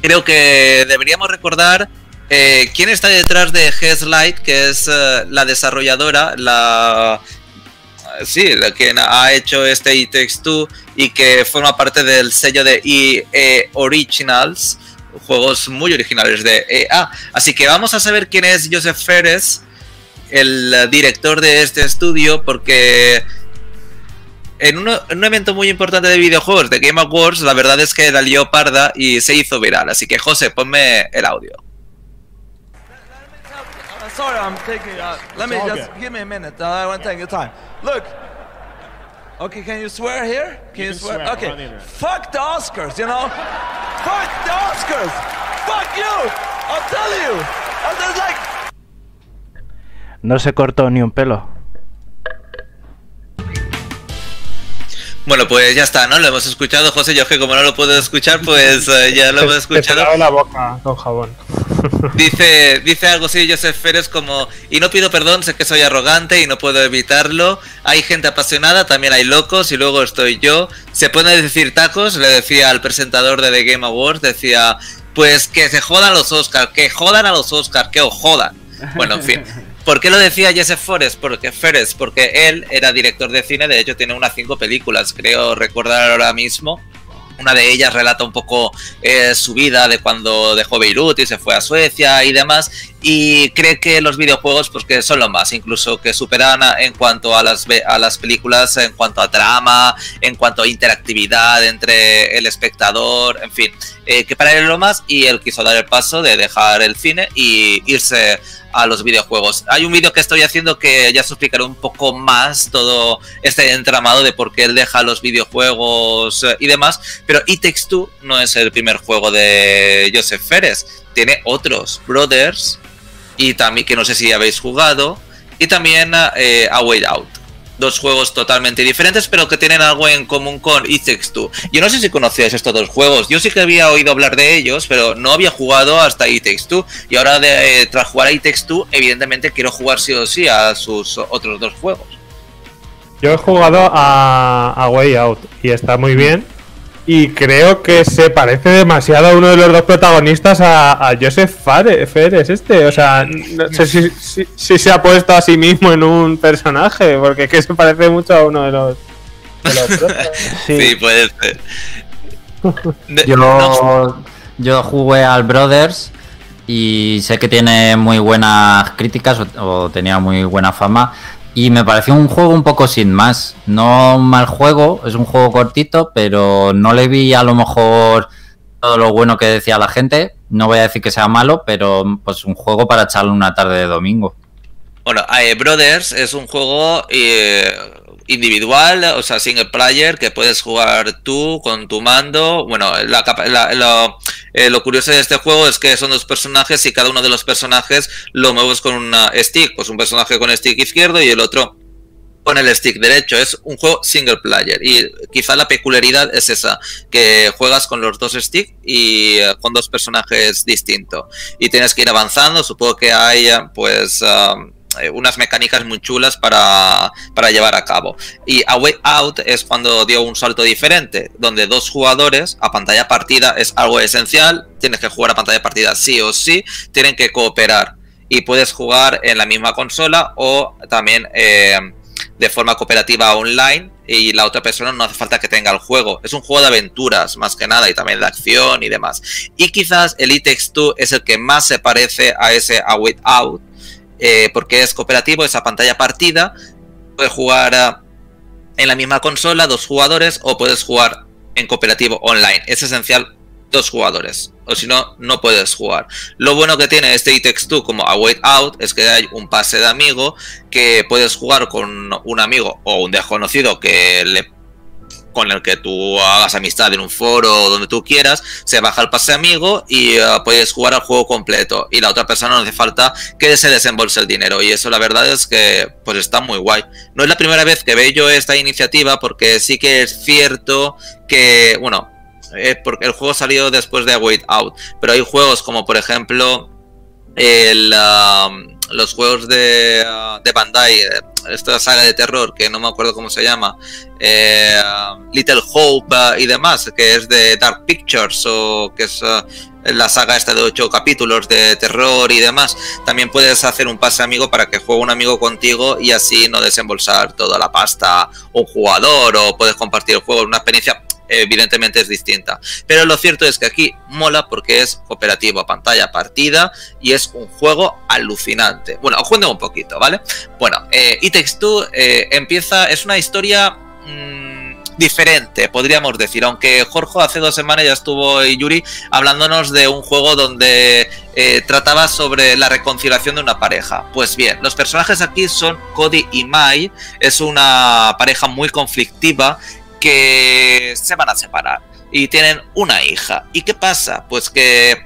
creo que deberíamos recordar eh, quién está detrás de G-Slide, que es eh, la desarrolladora, la sí, la quien ha hecho este It Takes Two y que forma parte del sello de EA Originals, juegos muy originales de EA. Así que vamos a saber quién es Joseph Ferres, el director de este estudio, porque en un evento muy importante de videojuegos de Game Awards, la verdad es que la lió parda y se hizo viral. Así que, José, ponme el audio. Sorry, I'm taking. Uh, let me all just give me a minute. Uh, I want to take your time. Look. Okay, can you swear here? Can you, can swear? swear, Okay. we're on the internet. Fuck the Oscars, you know. Fuck the Oscars. Fuck you. I'll tell you. I'm just like. No se cortó ni un pelo. Bueno, pues ya está, ¿no? Lo hemos escuchado, José. Yo que como no lo puedo escuchar, pues eh, ya lo hemos Te- te escuchado. lavo la boca con jabón. Dice, dice algo así Joseph Férez como, y no pido perdón, sé que soy arrogante y no puedo evitarlo. Hay gente apasionada, también hay locos y luego estoy yo. Se puede decir tacos, le decía al presentador de The Game Awards, decía, pues que se jodan los Oscars, que jodan a los Oscars, que os jodan. Bueno, en fin. ¿Por qué lo decía Joseph Forrest? Porque Férez, porque él era director de cine, de hecho tiene unas cinco películas, creo recordar ahora mismo. Una de ellas relata un poco eh, su vida de cuando dejó Beirut y se fue a Suecia y demás. Y cree que los videojuegos pues son lo más, incluso que superan en cuanto a las, ve- a las películas, en cuanto a trama, en cuanto a interactividad entre el espectador, en fin, eh, que para él es lo más y él quiso dar el paso de dejar el cine y irse a los videojuegos. Hay un vídeo que estoy haciendo que ya os explicaré un poco más todo este entramado de por qué él deja los videojuegos eh, y demás, pero It Takes Two no es el primer juego de Joseph Férez, tiene otros, Brothers, y también que no sé si habéis jugado, y también eh, A Way Out. Dos juegos totalmente diferentes, pero que tienen algo en común con It Takes Two. Yo no sé si conocíais estos dos juegos. Yo sí que había oído hablar de ellos, pero no había jugado hasta It Takes Two. Y ahora, de, eh, tras jugar a It Takes Two, evidentemente quiero jugar sí o sí a sus otros dos juegos. Yo he jugado a, a Way Out y está muy bien. Y creo que se parece demasiado a uno de los dos protagonistas a, a Joseph Fare- Fares, este. O sea, no sé si, si- si se ha puesto a sí mismo en un personaje, porque es que se parece mucho a uno de los. de los. Sí, Sí, puede ser. Yo, no- yo jugué al Brothers y sé que tiene muy buenas críticas o, o tenía muy buena fama. Y me pareció un juego un poco sin más. No un mal juego, es un juego cortito, pero no le vi a lo mejor todo lo bueno que decía la gente. No voy a decir que sea malo, pero pues un juego para echarle una tarde de domingo. Bueno, eh, Brothers es un juego eh, individual, o sea, single player, que puedes jugar tú con tu mando. Bueno, la la- lo, eh, lo curioso de este juego es que son dos personajes y cada uno de los personajes lo mueves con una stick. Pues un personaje con stick izquierdo y el otro con el stick derecho. Es un juego single player y quizá la peculiaridad es esa, que juegas con los dos sticks y eh, con dos personajes distintos. Y tienes que ir avanzando, supongo que hay pues... um, eh, unas mecánicas muy chulas para, para llevar a cabo. Y A Way Out es cuando dio un salto diferente, donde dos jugadores a pantalla partida es algo esencial, tienes que jugar a pantalla partida sí o sí, tienen que cooperar y puedes jugar en la misma consola o también eh, de forma cooperativa online y la otra persona no hace falta que tenga el juego. Es un juego de aventuras más que nada y también de acción y demás. Y quizás el It Takes Two es el que más se parece a ese A Way Out eh, porque es cooperativo, esa pantalla partida, puedes jugar ah, en la misma consola dos jugadores o puedes jugar en cooperativo online. Es esencial dos jugadores, o si no, no puedes jugar. Lo bueno que tiene este It Takes Two como A Wait Out es que hay un pase de amigo que puedes jugar con un amigo o un desconocido que le con el que tú hagas amistad en un foro o donde tú quieras, se baja el pase amigo y eh, puedes jugar al juego completo. Y la otra persona no hace falta que se desembolse el dinero. Y eso la verdad es que pues está muy guay. No es la primera vez que veo yo esta iniciativa porque sí que es cierto que, bueno, eh, porque el juego salió después de Wait Out. Pero hay juegos como por ejemplo el, los juegos de, uh, de Bandai, eh, esta saga de terror que no me acuerdo cómo se llama, eh, Little Hope uh, y demás, que es de Dark Pictures o que es uh, la saga esta de ocho capítulos de terror y demás. También puedes hacer un pase amigo para que juegue un amigo contigo y así no desembolsar toda la pasta un jugador o puedes compartir el juego, una experiencia evidentemente es distinta. Pero lo cierto es que aquí mola porque es cooperativo pantalla partida y es un juego alucinante. Bueno, os un poquito, ¿vale? Bueno, eh, It eh, empieza, es una historia... mmm, diferente, podríamos decir. Aunque Jorge hace dos semanas ya estuvo y Yuri hablándonos de un juego donde eh, trataba sobre la reconciliación de una pareja. Pues bien, los personajes aquí son Cody y Mai. Es una pareja muy conflictiva que se van a separar y tienen una hija. ¿Y qué pasa? Pues que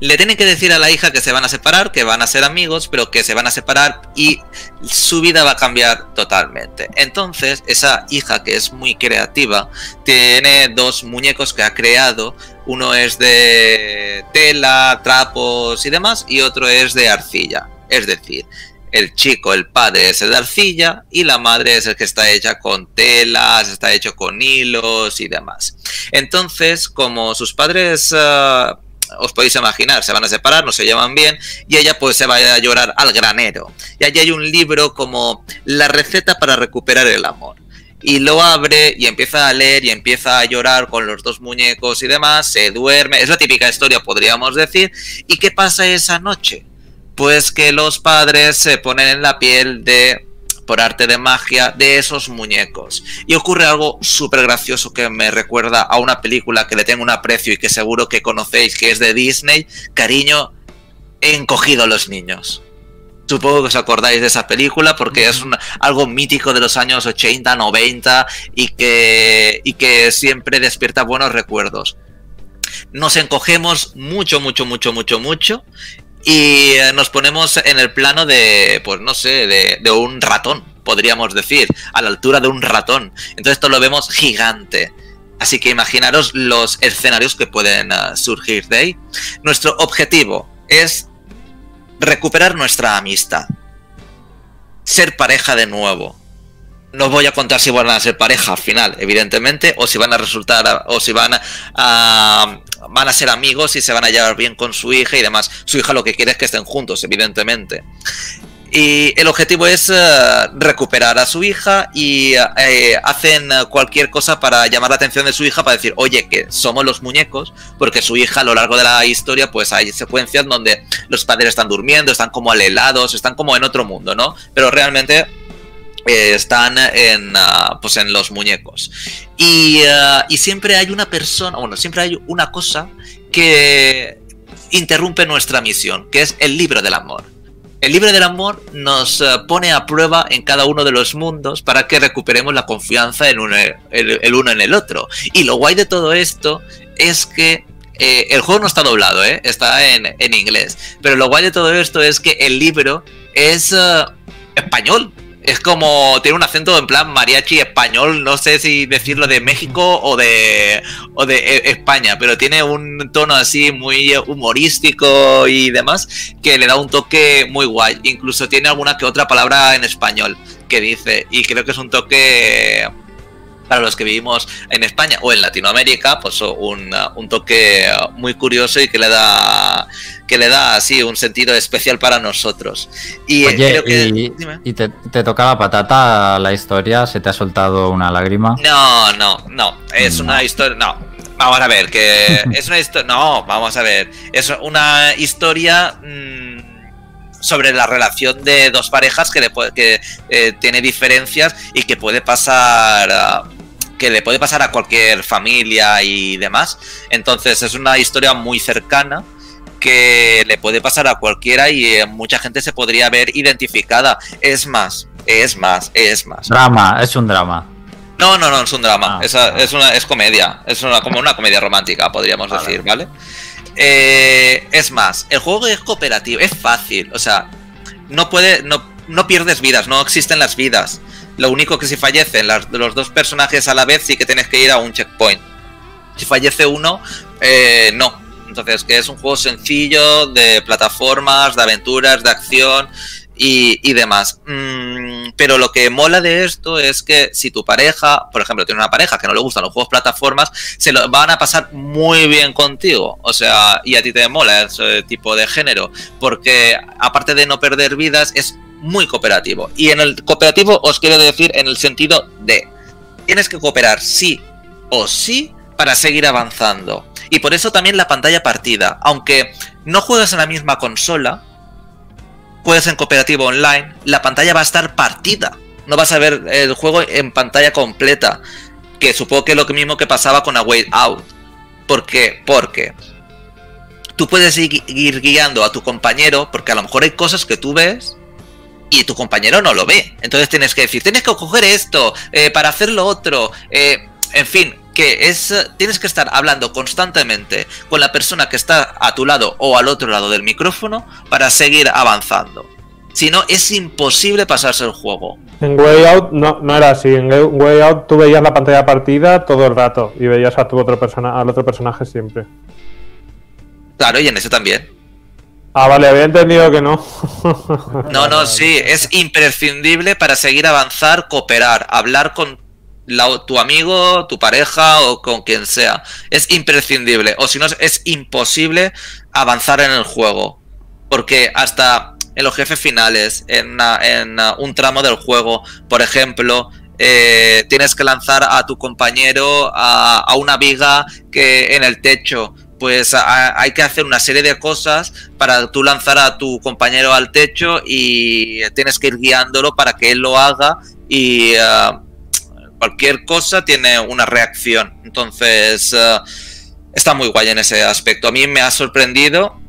le tienen que decir a la hija que se van a separar, que van a ser amigos, pero que se van a separar y su vida va a cambiar totalmente. Entonces, esa hija que es muy creativa tiene dos muñecos que ha creado. Uno es de tela, trapos y demás, y otro es de arcilla. Es decir, el chico, el padre es el de arcilla y la madre es el que está hecha con telas, está hecho con hilos y demás. Entonces, como sus padres ah, os podéis imaginar, se van a separar, no se llevan bien, y ella pues se va a llorar al granero. Y allí hay un libro como la receta para recuperar el amor. Y lo abre y empieza a leer y empieza a llorar con los dos muñecos y demás, se duerme, es la típica historia podríamos decir. ¿Y qué pasa esa noche? Pues que los padres se ponen en la piel de por arte de magia de esos muñecos. Y ocurre algo súper gracioso que me recuerda a una película que le tengo un aprecio y que seguro que conocéis, que es de Disney, Cariño, encogido a los niños. Supongo que os acordáis de esa película porque es algo mítico de los años 80, 90 y que, y que siempre despierta buenos recuerdos. Nos encogemos mucho, mucho, mucho, mucho, mucho y eh, nos ponemos en el plano de, pues no sé, de, un ratón, podríamos decir, a la altura de un ratón. Entonces esto lo vemos gigante. Así que imaginaros los escenarios que pueden eh, surgir de ahí. Nuestro objetivo es recuperar nuestra amistad. Ser pareja de nuevo no voy a contar si van a ser pareja al final, evidentemente, o si van a resultar, o si van a, van a ser amigos y se van a llevar bien con su hija y demás. Su hija lo que quiere es que estén juntos, evidentemente. Y el objetivo es eh, recuperar a su hija y eh, hacen cualquier cosa para llamar la atención de su hija para decir, oye, que somos los muñecos, porque su hija a lo largo de la historia, pues hay secuencias donde los padres están durmiendo, están como alelados, están como en otro mundo, ¿no? Pero realmente eh, están en, ah, pues en los muñecos. Y, ah, y, siempre hay una persona, bueno, siempre hay una cosa que interrumpe nuestra misión, que es el libro del amor. El libro del amor nos ah, pone a prueba en cada uno de los mundos para que recuperemos la confianza en el, uno en el otro. Y lo guay de todo esto es que eh, el juego no está doblado, ¿eh? está en, en, inglés. Pero lo guay de todo esto es que el libro es español es como tiene un acento en plan mariachi español, no sé si decirlo de México o de o de eh, España, pero tiene un tono así muy humorístico y demás que le da un toque muy guay. Incluso tiene alguna que otra palabra en español que dice y creo que es un toque para los que vivimos en España o en Latinoamérica, pues un, un toque muy curioso y que le da que le da así un sentido especial para nosotros. Y Oye, y, te, te, tocaba patata la historia? ¿Se te ha soltado una lágrima? No, no, no. Es una historia. No. Vamos a ver, que es una historia. No, vamos a ver. Es una historia. Mmm, sobre la relación de dos parejas que, le que eh, tiene diferencias y que puede pasar que le puede pasar a cualquier familia y demás. Entonces es una historia muy cercana que le puede pasar a cualquiera y eh, mucha gente se podría ver identificada. Es más, es más, es más. Drama, es un drama. No, no, no, es un drama. Ah, es, es, una, es comedia. Es una, como una comedia romántica, podríamos decir, ¿vale? Eh, es más, el juego es cooperativo, es fácil. O sea, no puede, no, no pierdes vidas, no existen las vidas. Lo único que si fallecen los dos personajes a la vez, sí que tienes que ir a un checkpoint. Si fallece uno, eh, no. Entonces, que es un juego sencillo de plataformas, de aventuras, de acción y, demás. Mm, pero lo que mola de esto es que si tu pareja, por ejemplo, tiene una pareja que no le gustan los juegos plataformas, se lo van a pasar muy bien contigo. O sea, y a ti te mola ese tipo de género. Porque aparte de no perder vidas, es muy cooperativo. Y en el cooperativo os quiero decir en el sentido de, tienes que cooperar sí o sí para seguir avanzando. Y por eso también la pantalla partida. Aunque no juegas en la misma consola, puedes en cooperativo online, la pantalla va a estar partida. No vas a ver el juego en pantalla completa. Que supongo que es lo mismo que pasaba con A Way Out. ¿Por qué? Porque tú puedes ir guiando a tu compañero, porque a lo mejor hay cosas que tú ves y tu compañero no lo ve. Entonces tienes que decir, tienes que coger esto eh, para hacer lo otro. eh, en fin, que es tienes que estar hablando constantemente con la persona que está a tu lado o al otro lado del micrófono para seguir avanzando. Si no, es imposible pasarse el juego. En Way Out no, no era así. En Way Out tú veías la pantalla partida todo el rato y veías a tu otro persona, al otro personaje siempre. Claro, y en ese también. Ah, vale, había entendido que no. No, no, sí, es imprescindible para seguir avanzar, cooperar, hablar con tu amigo, tu pareja o con quien sea. Es imprescindible, o si no, es imposible avanzar en el juego. Porque hasta en los jefes finales, en, ah, ah, un tramo del juego, por ejemplo, eh, tienes que lanzar a tu compañero a, a una viga que en el techo. Pues hay que hacer una serie de cosas para tú lanzar a tu compañero al techo y tienes que ir guiándolo para que él lo haga y ah, cualquier cosa tiene una reacción. Entonces, ah, está muy guay en ese aspecto. A mí me ha sorprendido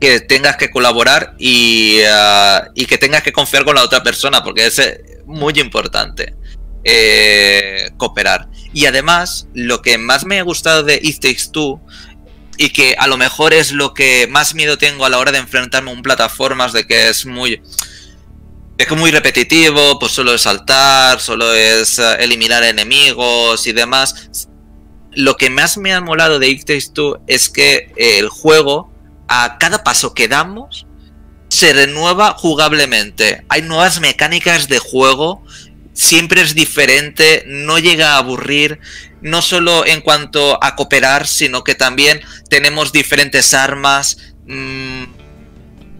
que tengas que colaborar y, ah, y que tengas que confiar con la otra persona, porque es eh, muy importante eh, cooperar. Y además, lo que más me ha gustado de It Takes Two, y que a lo mejor es lo que más miedo tengo a la hora de enfrentarme a un plataformas, de que es muy... Es muy repetitivo, pues solo es saltar, solo es eh, eliminar enemigos y demás. Lo que más me ha molado de It Takes es que eh, el juego, a cada paso que damos, se renueva jugablemente. Hay nuevas mecánicas de juego, siempre es diferente, no llega a aburrir, no solo en cuanto a cooperar, sino que también tenemos diferentes armas. mm,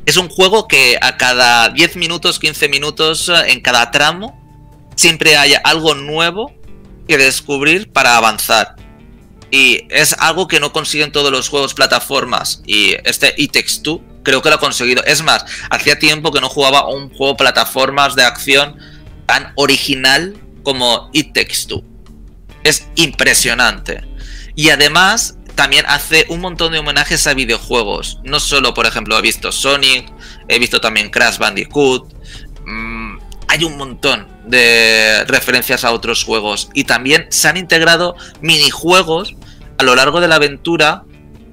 es un juego que a cada 10 minutos, 15 minutos, eh, en cada tramo, siempre hay algo nuevo que descubrir para avanzar. Y es algo que no consiguen todos los juegos plataformas. Y este It Takes Two creo que lo ha conseguido. Es más, hacía tiempo que no jugaba un juego plataformas de acción tan original como It Takes Two. Es impresionante. Y además también hace un montón de homenajes a videojuegos. No solo, por ejemplo, he visto Sonic, he visto también Crash Bandicoot. Mm, hay un montón de referencias a otros juegos. Y también se han integrado minijuegos a lo largo de la aventura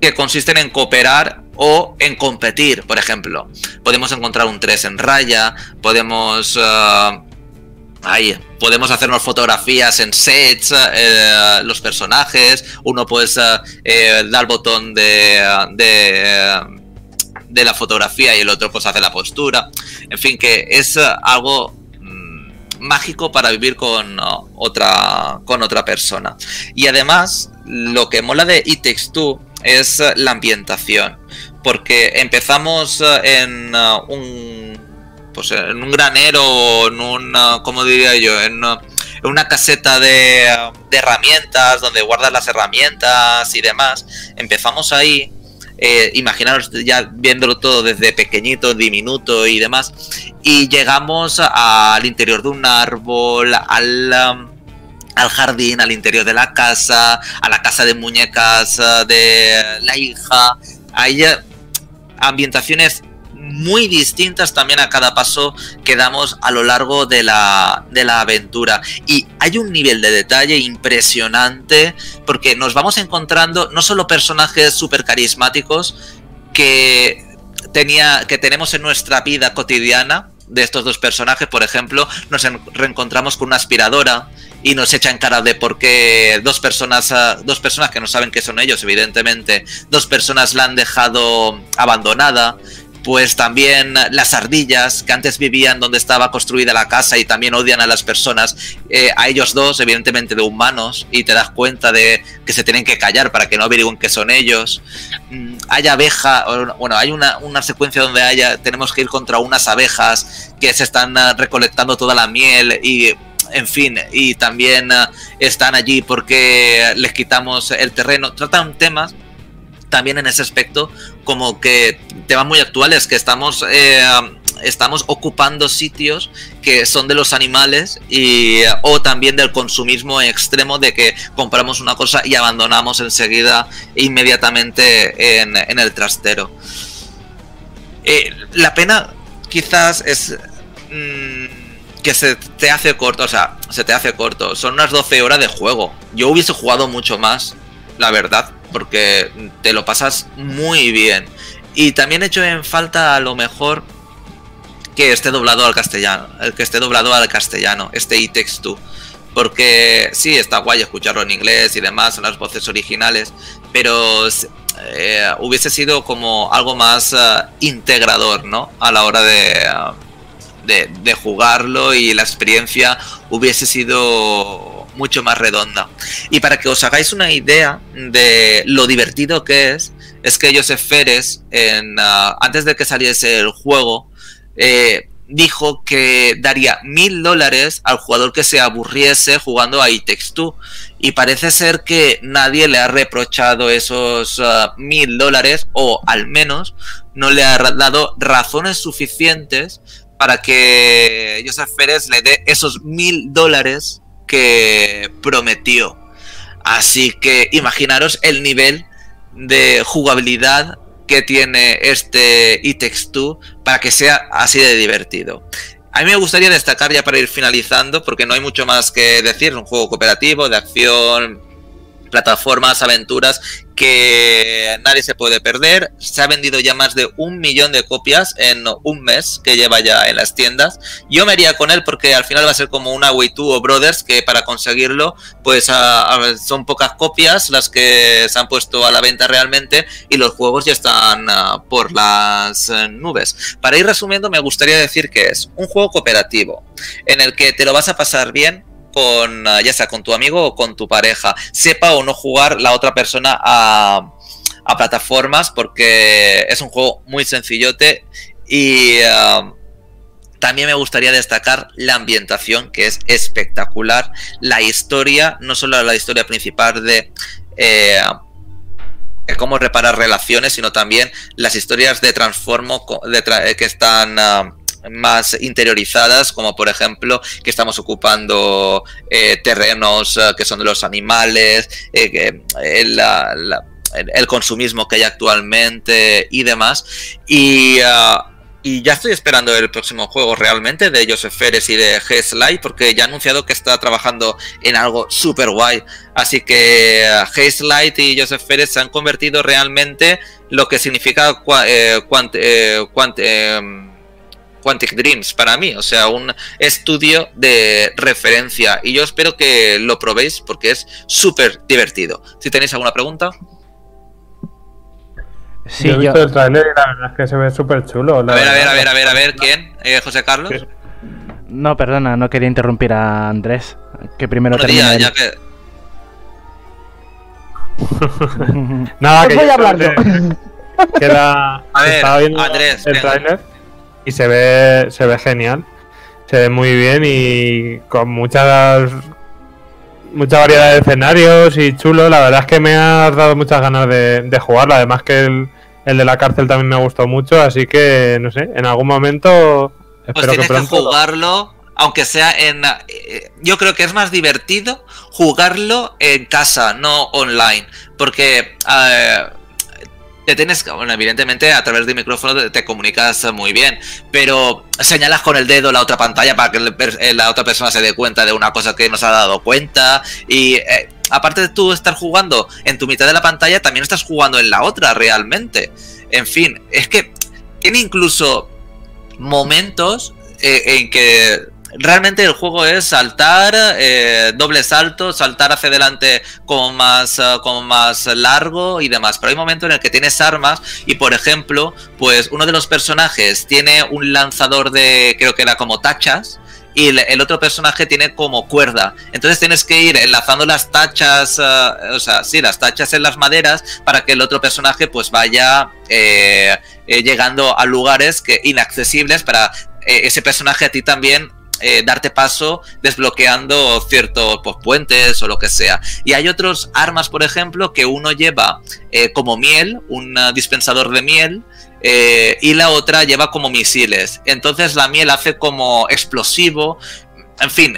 que consisten en cooperar o en competir, por ejemplo. Podemos encontrar un 3 en raya, podemos... ah, Ahí, podemos hacernos fotografías en sets, eh, los personajes, uno pues eh, eh, da el botón de, de, de la fotografía y el otro pues hace la postura. En fin, que es eh, algo mm, mágico para vivir con oh, otra, con otra persona. Y además, lo que mola de It Takes Two es eh, la ambientación. Porque empezamos eh, en eh, un pues en un granero en una, ¿cómo diría yo? En una, caseta de, herramientas donde guardas las herramientas y demás. Empezamos ahí, eh, imaginaros ya viéndolo todo desde pequeñito, diminuto y demás, y llegamos al interior de un árbol, al... um, al jardín, al interior de la casa, a la casa de muñecas de la hija. Hay eh, ambientaciones muy distintas también a cada paso que damos a lo largo de la, de la aventura. Y hay un nivel de detalle impresionante porque nos vamos encontrando no solo personajes súper carismáticos que, tenía, que tenemos en nuestra vida cotidiana, de estos dos personajes, por ejemplo, nos en- reencontramos con una aspiradora y nos echa en cara de por qué dos personas, ah, dos personas que no saben que son ellos, evidentemente, dos personas la han dejado abandonada. Pues también las ardillas que antes vivían donde estaba construida la casa y también odian a las personas, eh, a ellos dos, evidentemente de humanos, y te das cuenta de que se tienen que callar para que no averigüen que son ellos. Mm, hay abeja, bueno, hay una, una secuencia donde haya, tenemos que ir contra unas abejas que se están ah, recolectando toda la miel y en fin, y también ah, están allí porque les quitamos el terreno. Tratan temas también en ese aspecto como que temas muy actuales que estamos eh, estamos ocupando sitios que son de los animales y o también del consumismo extremo de que compramos una cosa y abandonamos enseguida inmediatamente en, el trastero. Eh, la pena quizás es mm, que se te hace corto, o sea, se te hace corto. Son unas 12 horas de juego. Yo hubiese jugado mucho más, la verdad, porque te lo pasas muy bien. Y también hecho en falta a lo mejor que esté doblado al castellano, el que esté doblado al castellano, este iText 2. Porque sí, está guay escucharlo en inglés y demás, en las voces originales, pero eh, hubiese sido como algo más eh, integrador, ¿no? A la hora eh, de, de jugarlo y la experiencia hubiese sido mucho más redonda. Y para que os hagáis una idea de lo divertido que es, es que Joseph Feres, en, ah, antes de que saliese el juego, eh, dijo que daría mil dólares al jugador que se aburriese jugando a It 2 y parece ser que nadie le ha reprochado esos ah, mil dólares o al menos no le ha dado razones suficientes para que Joseph Feres le dé esos mil dólares que prometió. Así que imaginaros el nivel de jugabilidad que tiene este It 2 para que sea así de divertido. A mí me gustaría destacar ya para ir finalizando, porque no hay mucho más que decir, un juego cooperativo, de acción, plataformas, aventuras, que nadie se puede perder. Se ha vendido ya más de un millón de copias en un mes que lleva ya en las tiendas. Yo me iría con él porque al final va a ser como una Way 2 o Brothers que para conseguirlo pues a- a- son pocas copias las que se han puesto a la venta realmente y los juegos ya están ah, por las eh, nubes. Para ir resumiendo me gustaría decir que es un juego cooperativo en el que te lo vas a pasar bien con ah, ya sea con tu amigo o con tu pareja, sepa o no jugar la otra persona a, a plataformas porque es un juego muy sencillote y ah, también me gustaría destacar la ambientación que es espectacular, la historia, no solo la historia principal de eh, cómo reparar relaciones, sino también las historias de transformo eh, que están ah, más interiorizadas, como por ejemplo que estamos ocupando eh, terrenos ah, que son de los animales, eh, eh, el, consumismo que hay actualmente y demás. Y, ah, y ya estoy esperando el próximo juego realmente de Joseph Feres y de G-Slide, porque ya ha anunciado que está trabajando en algo súper guay. Así que G-Slide y Joseph Feres se han convertido realmente lo que significa eh, eh, Quantic Dreams para mí, o sea, un estudio de referencia. Y yo espero que lo probéis porque es súper divertido. Si tenéis alguna pregunta. Sí, yo he yo, visto el trailer y la verdad es que se ve súper chulo. A ver, a ver, a ver, a ver, a ver, ¿quién? Eh, José Carlos. Sí. no, perdona, no quería interrumpir a Andrés, que primero Bueno, que Nada, que voy a hablar yo. que- que era- A ver, Andrés, el venga. Y se ve, se ve genial. Se ve muy bien y con muchas mucha variedad de escenarios y chulo. La verdad es que me has dado muchas ganas de, de jugarlo. Además que el, el de la cárcel también me gustó mucho, así que no sé, en algún momento Pues espero que tienes que, pronto. jugarlo, aunque sea en... eh, yo creo que es más divertido jugarlo en casa, no online. Porque eh, te tienes. Bueno, evidentemente a través del micrófono te, comunicas muy bien. Pero señalas con el dedo la otra pantalla para que eh, la otra persona se dé cuenta de una cosa que no se ha dado cuenta. Y... eh, Aparte de tú estar jugando en tu mitad de la pantalla, también estás jugando en la otra realmente. En fin, es que tiene incluso momentos eh, en que realmente el juego es saltar, eh, doble salto, saltar hacia adelante como más, eh, como más largo y demás. Pero hay momentos en el que tienes armas y, por ejemplo, pues uno de los personajes tiene un lanzador de, creo que era como tachas. Y el, otro personaje tiene como cuerda. Entonces tienes que ir enlazando las tachas, eh, o sea, sí, las tachas en las maderas para que el otro personaje pues vaya eh, llegando a lugares que inaccesibles para ese personaje a ti también eh, darte paso desbloqueando ciertos pues, puentes o lo que sea. Y hay otros armas, por ejemplo, que uno lleva eh, como miel, un ah, dispensador de miel. eh, y la otra lleva como misiles. Entonces la miel hace como explosivo. En fin,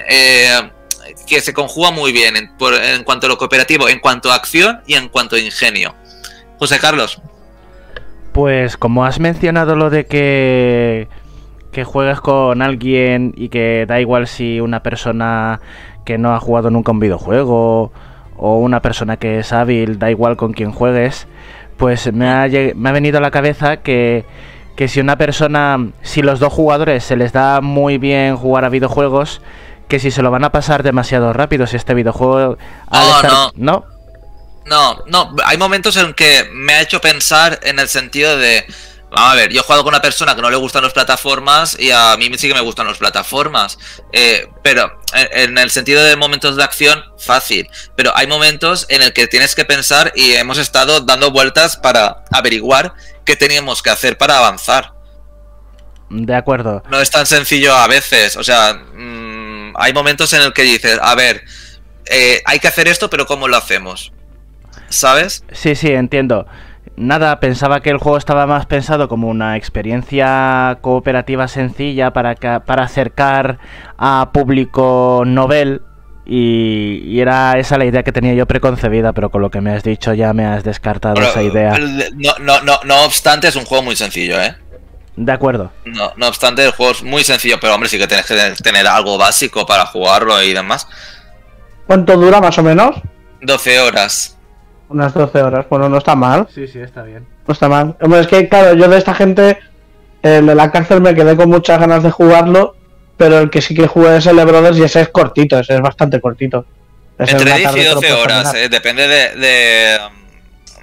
que se conjuga muy bien en cuanto a lo cooperativo, en cuanto a acción y en cuanto a ingenio. José Carlos. Pues como has mencionado lo de que, que juegues con alguien y que da igual si una persona que no ha jugado nunca un videojuego o una persona que es hábil, da igual con quién juegues, pues me ha, me ha venido a la cabeza que, que si una persona, si los dos jugadores se les da muy bien jugar a videojuegos, que si se lo van a pasar demasiado rápido, si este videojuego... al Oh, estar- no. ¿No? No, no, hay momentos en que me ha hecho pensar en el sentido de, a ver, yo he jugado con una persona que no le gustan las plataformas y a mí sí que me gustan las plataformas, eh, pero en, en el sentido de momentos de acción, fácil, pero hay momentos en el que tienes que pensar y hemos estado dando vueltas para averiguar qué teníamos que hacer para avanzar. De acuerdo. No es tan sencillo a veces, o sea, mm, hay momentos en el que dices, a ver, eh, hay que hacer esto, pero ¿cómo lo hacemos? ¿Sabes? Sí, sí, entiendo. Nada, pensaba que el juego estaba más pensado como una experiencia cooperativa sencilla para, para acercar a público novel y, y era esa la idea que tenía yo preconcebida, pero con lo que me has dicho ya me has descartado Pero, esa idea. No, no, no, no obstante, es un juego muy sencillo, ¿eh? De acuerdo. No, no obstante, el juego es muy sencillo, pero hombre, sí que tienes que tener- tener algo básico para jugarlo y demás. ¿Cuánto dura más o menos? 12 horas. Unas 12 horas. Bueno, no está mal. Sí, sí, está bien. No está mal. Hombre, es que, claro, yo de esta gente, el de la cárcel me quedé con muchas ganas de jugarlo, pero el que sí que jugué es el de Brothers y ese es cortito, ese es bastante cortito. Ese Entre una 10 tarde y te lo 12 puedes horas. ¿eh? Depende de, de,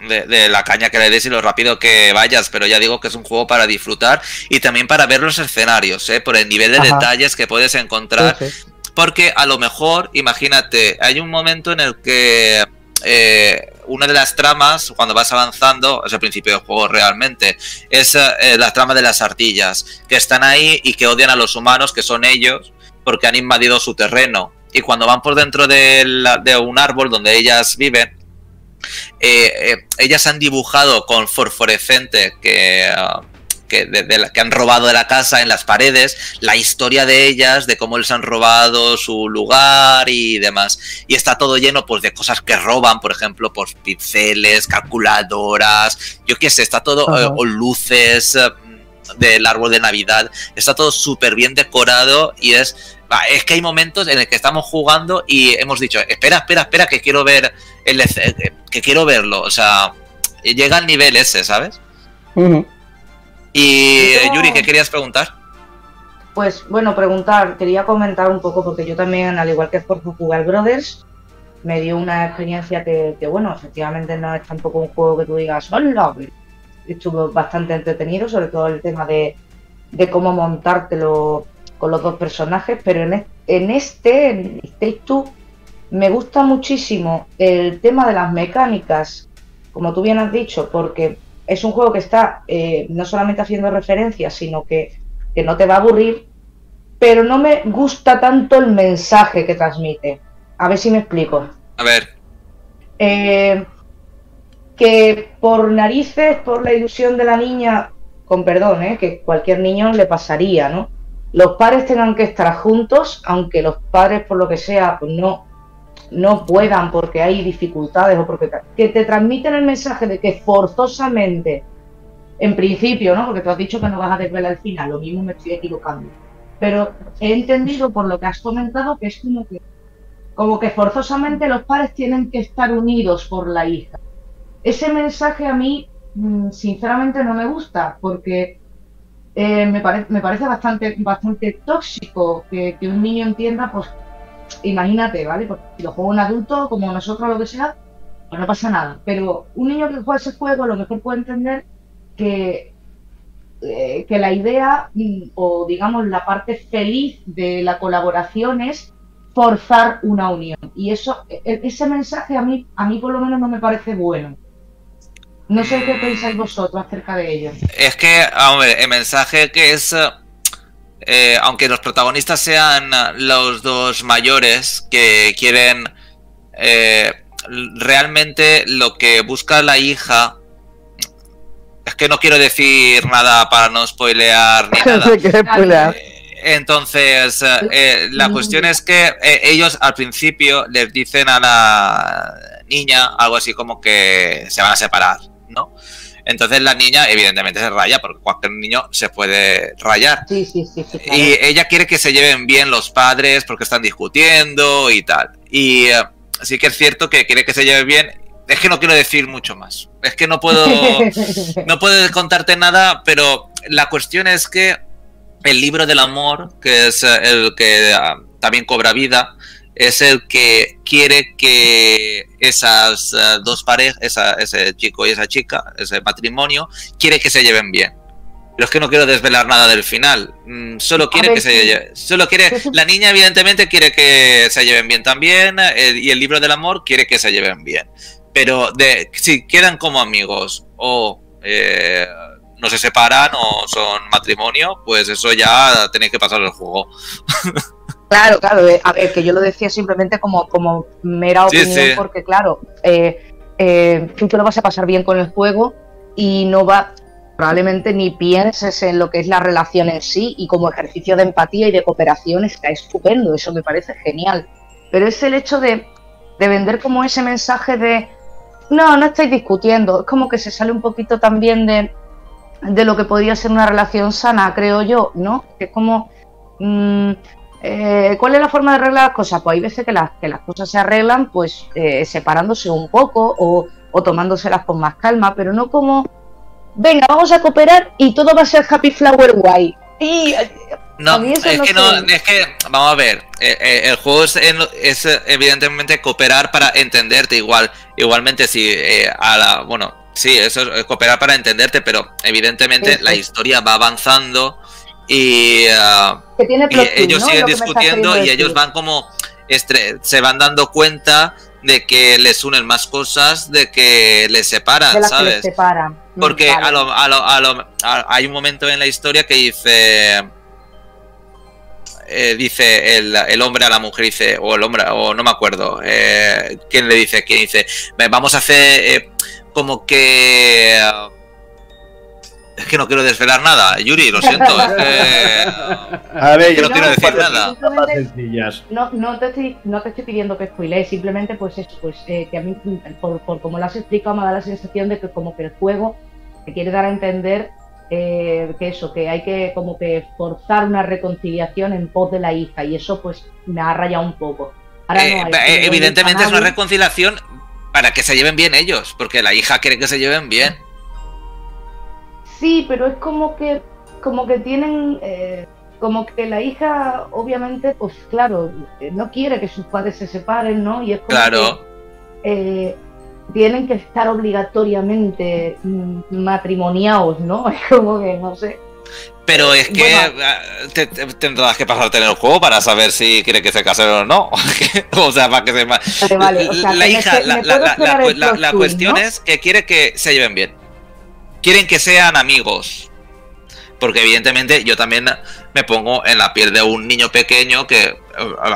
de- de la caña que le des y lo rápido que vayas, pero ya digo que es un juego para disfrutar y también para ver los escenarios, ¿eh? Por el nivel de Ajá. detalles que puedes encontrar. Sí, sí. Porque a lo mejor, imagínate, hay un momento en el que eh, una de las tramas, cuando vas avanzando, es el principio del juego realmente, es eh, la trama de las ardillas, que están ahí y que odian a los humanos, que son ellos, porque han invadido su terreno. Y cuando van por dentro de, un árbol donde ellas viven, eh, eh, ellas han dibujado con fosforescente que, ah, que, de- de la- que han robado de la casa en las paredes la historia de ellas, de cómo les han robado su lugar y demás. Y está todo lleno pues de cosas que roban, por ejemplo, pues pinceles, calculadoras, yo qué sé, está todo, eh, o luces eh, del árbol de Navidad, está todo súper bien decorado y es... Es que hay momentos en el que estamos jugando y hemos dicho, espera, espera, espera, que quiero ver el, eh, que quiero verlo. O sea, llega al nivel ese, ¿sabes? Ujú. Y Yo- eh, Yuri, ¿qué querías preguntar? Pues bueno, preguntar, quería comentar un poco, porque yo también, al igual que Forza Jugar Brothers, me dio una experiencia que, que, bueno, efectivamente no es tampoco un juego que tú digas, hola, estuvo bastante entretenido, sobre todo el tema de, de cómo montártelo con los dos personajes, pero en, en este, en Stage 2, me gusta muchísimo el tema de las mecánicas, como tú bien has dicho, porque es un juego que está eh, no solamente haciendo referencias, sino que, que no te va a aburrir, pero no me gusta tanto el mensaje que transmite. A ver si me explico. A ver, Eh, que por narices, por la ilusión de la niña, con perdón, ¿eh? que cualquier niño le pasaría, ¿no? Los padres tengan que estar juntos, aunque los padres, por lo que sea, pues no, no puedan porque hay dificultades o porque que te transmiten el mensaje de que forzosamente, en principio, ¿no? Porque tú has dicho que no vas a desvelar el final, lo mismo me estoy equivocando. Pero he entendido por lo que has comentado que es como que como que forzosamente los padres tienen que estar unidos por la hija. Ese mensaje a mí, mm, sinceramente, no me gusta, porque eh, me, pare- me parece bastante, bastante tóxico que, que un niño entienda, pues, imagínate, ¿vale? Porque si lo juega un adulto, como nosotros, lo que sea, pues no pasa nada. Pero un niño que juega ese juego, a lo mejor puede entender que, eh, que la idea, mm, o digamos, la parte feliz de la colaboración es forzar una unión. Y eso, e- ese mensaje a mí, a mí por lo menos no me parece bueno. No sé qué pensáis vosotros acerca de ello. es que, ver, el mensaje que es, eh, eh, aunque los protagonistas sean eh, los dos mayores que quieren eh, realmente lo que busca la hija, es que no quiero decir nada para no spoilear ni nada. Spoilear. Entonces, eh, eh, la cuestión es que eh, ellos al principio les dicen a la niña algo así como que se van a separar, ¿no? Entonces la niña evidentemente se raya, porque cualquier niño se puede rayar. Sí, sí, sí, sí, claro. Y ella quiere que se lleven bien los padres porque están discutiendo y tal. Y eh, sí que es cierto que quiere que se lleven bien. Es que no quiero decir mucho más. Es que no puedo, no puedo contarte nada, pero la cuestión es que el libro del amor, que es eh, el que ah, también cobra vida, es el que quiere que esas eh, dos parejas, esa- ese chico y esa chica, ese matrimonio, quiere que se lleven bien. Pero es que no quiero desvelar nada del final. Mm, Solo quiere ver, que se sí. lleve. Solo quiere. La niña, evidentemente, quiere que se lleven bien también. eh, y el libro del amor quiere que se lleven bien. Pero de si quedan como amigos o eh, no se separan o son matrimonio, pues eso ya tenéis que pasar el juego. Claro, claro, eh, a ver, que yo lo decía simplemente como, como mera opinión, sí. porque claro, eh, eh, tú te lo vas a pasar bien con el juego y no va, probablemente ni pienses en lo que es la relación en sí y como ejercicio de empatía y de cooperación está estupendo, eso me parece genial. Pero es el hecho de, de vender como ese mensaje de, no, no estáis discutiendo, es como que se sale un poquito también de, de lo que podría ser una relación sana, creo yo, ¿no? Que es como... mm, eh, ¿Cuál es la forma de arreglar las cosas? Pues hay veces que las, que las cosas se arreglan pues eh, separándose un poco o, o tomándoselas con más calma, pero no como, venga, vamos a cooperar y todo va a ser happy flower white. Y eh, No, es no que no, es que, vamos a ver, eh, eh, el juego es, en- es, eh, evidentemente cooperar para entenderte igual, igualmente si eh, a la, bueno, sí, eso es cooperar para entenderte, pero evidentemente la historia va avanzando y, ah, que tiene y plot twist, ellos ¿no? siguen discutiendo y ellos van como, se van dando cuenta de que les unen más cosas de que les separan, de las que les ¿sabes? separan. Mm, Porque vale. a lo, a lo- a lo- hay un momento en la historia que dice. eh, dice el, el hombre a la mujer, dice, o el hombre, o no me acuerdo, eh, quién le dice, quién dice, "Ve, vamos a hacer eh, como que. eh, es que no quiero desvelar nada, Yuri, lo siento. es que, A ver, que no yo quiero decir nada. No, no, te estoy, no te estoy pidiendo que spoilees, simplemente pues eso, pues eh, que a mí, por, por como lo has explicado, me da la sensación de que como que el juego te quiere dar a entender eh, que eso, que hay que como que forzar una reconciliación en pos de la hija y eso pues me ha rayado un poco. Ahora Eh, no hay eh, evidentemente es una reconciliación para que se lleven bien ellos, porque la hija quiere que se lleven bien. Sí, pero es como que, como que tienen, eh, como que la hija, obviamente, pues claro, eh, no quiere que sus padres se separen, ¿no? Y es como Claro. que, eh, tienen que estar obligatoriamente mm, matrimoniados, ¿no? Es como que, no sé. Pero es que Bueno. ah, te- te- tendrás que pasarte en el juego para saber si quiere que se casen o no. o sea, para que se... Vale, vale, o sea, la que me hija, espe- la, me la- la- la- cuestión ¿no? es que quiere que se lleven bien. Quieren que sean amigos. Porque evidentemente yo también me pongo en la piel de un niño pequeño que eh,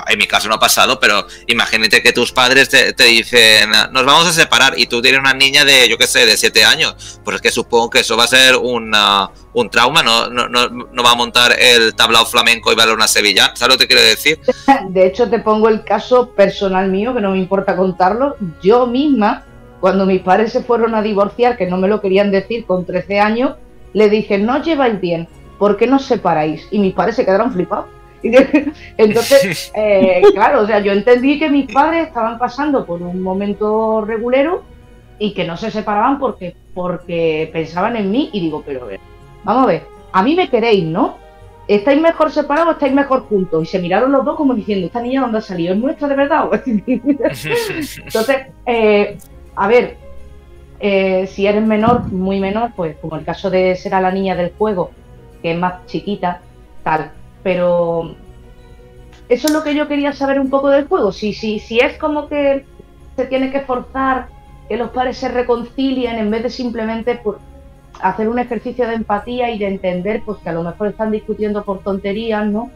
en mi caso no ha pasado, pero imagínate que tus padres te, dicen nos vamos a separar y tú tienes una niña de, yo qué sé, de 7 años. Pues es que supongo que eso va a ser una- un trauma, ¿no? No, no, no va a montar el tablao flamenco y va a una sevillana. ¿Sabes lo que quiero decir? De hecho, te pongo el caso personal mío, que no me importa contarlo. Yo misma, cuando mis padres se fueron a divorciar, que no me lo querían decir con 13 años, le dije, no lleváis bien, ¿por qué no os separáis? Y mis padres se quedaron flipados. Entonces, eh, claro, o sea, yo entendí que mis padres estaban pasando por un momento regulero y que no se separaban porque, porque pensaban en mí y digo, pero a ver, vamos a ver, a mí me queréis, ¿no? ¿Estáis mejor separados o estáis mejor juntos? Y se miraron los dos como diciendo, ¿esta niña dónde ha salido? ¿Es nuestra de verdad? Entonces, eh, a ver, eh, si eres menor, muy menor, pues como el caso de ser a la niña del juego, que es más chiquita, tal. Pero eso es lo que yo quería saber un poco del juego. Si, si, si es como que se tiene que forzar que los padres se reconcilien en vez de simplemente pues, hacer un ejercicio de empatía y de entender pues que a lo mejor están discutiendo por tonterías, ¿no?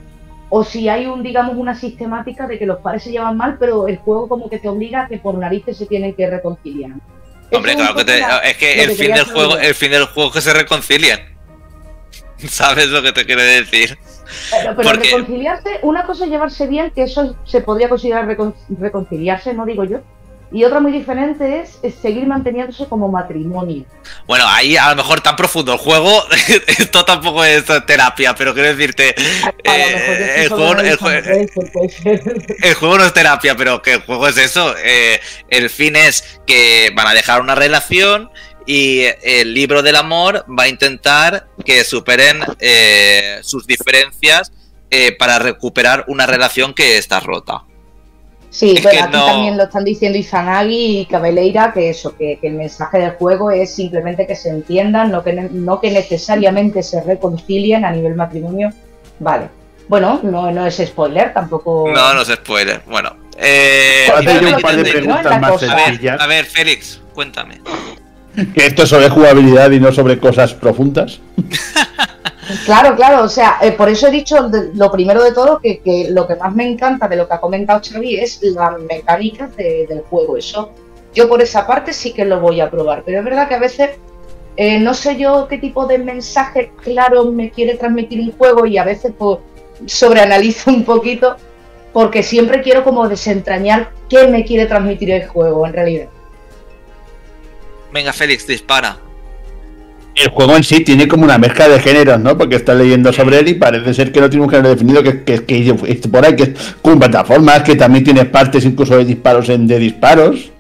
O si hay un, digamos, una sistemática de que los padres se llevan mal, pero el juego como que te obliga a que por narices se tienen que reconciliar. Hombre, Eso claro que te- la- es que el fin del juego, el fin del juego es que se reconcilian. ¿Sabes lo que te quiero decir? Pero, pero porque- reconciliarse, una cosa es llevarse bien, que eso se podría considerar recon- reconciliarse, no digo yo. Y otra muy diferente es, es seguir manteniéndose como matrimonio. Bueno, ahí a lo mejor tan profundo el juego, esto tampoco es terapia, pero quiero decirte, eh, juego, el juego no es terapia, pero que el juego es eso. eh, el fin es que van a dejar una relación y el libro del amor va a intentar que superen eh, sus diferencias eh, para recuperar una relación que está rota. Sí, Es pero aquí no- también lo están diciendo Izanagi y Cabeleira, que eso, que, que el mensaje del juego es simplemente que se entiendan, no que, ne- no que necesariamente se reconcilien a nivel matrimonio. Vale. Bueno, no, no es spoiler, tampoco. No, no es spoiler. Bueno, eh, un par de preguntas más a ver, sencillas. a ver, Félix, cuéntame. Que esto es sobre jugabilidad y no sobre cosas profundas. Claro, claro, o sea, eh, por eso he dicho lo primero de todo que, que lo que más me encanta de lo que ha comentado Xavi es las mecánicas de- del juego. Eso, yo por esa parte sí que lo voy a probar, pero es verdad que a veces eh, no sé yo qué tipo de mensaje claro me quiere transmitir un juego y a veces pues sobreanalizo un poquito porque siempre quiero como desentrañar qué me quiere transmitir el juego en realidad. Venga, Félix, dispara. El juego en sí tiene como una mezcla de géneros, ¿no? Porque está leyendo sobre él y parece ser que no tiene un género definido, que, que, que es por ahí, que es con plataformas, que también tiene partes incluso de disparos en de disparos.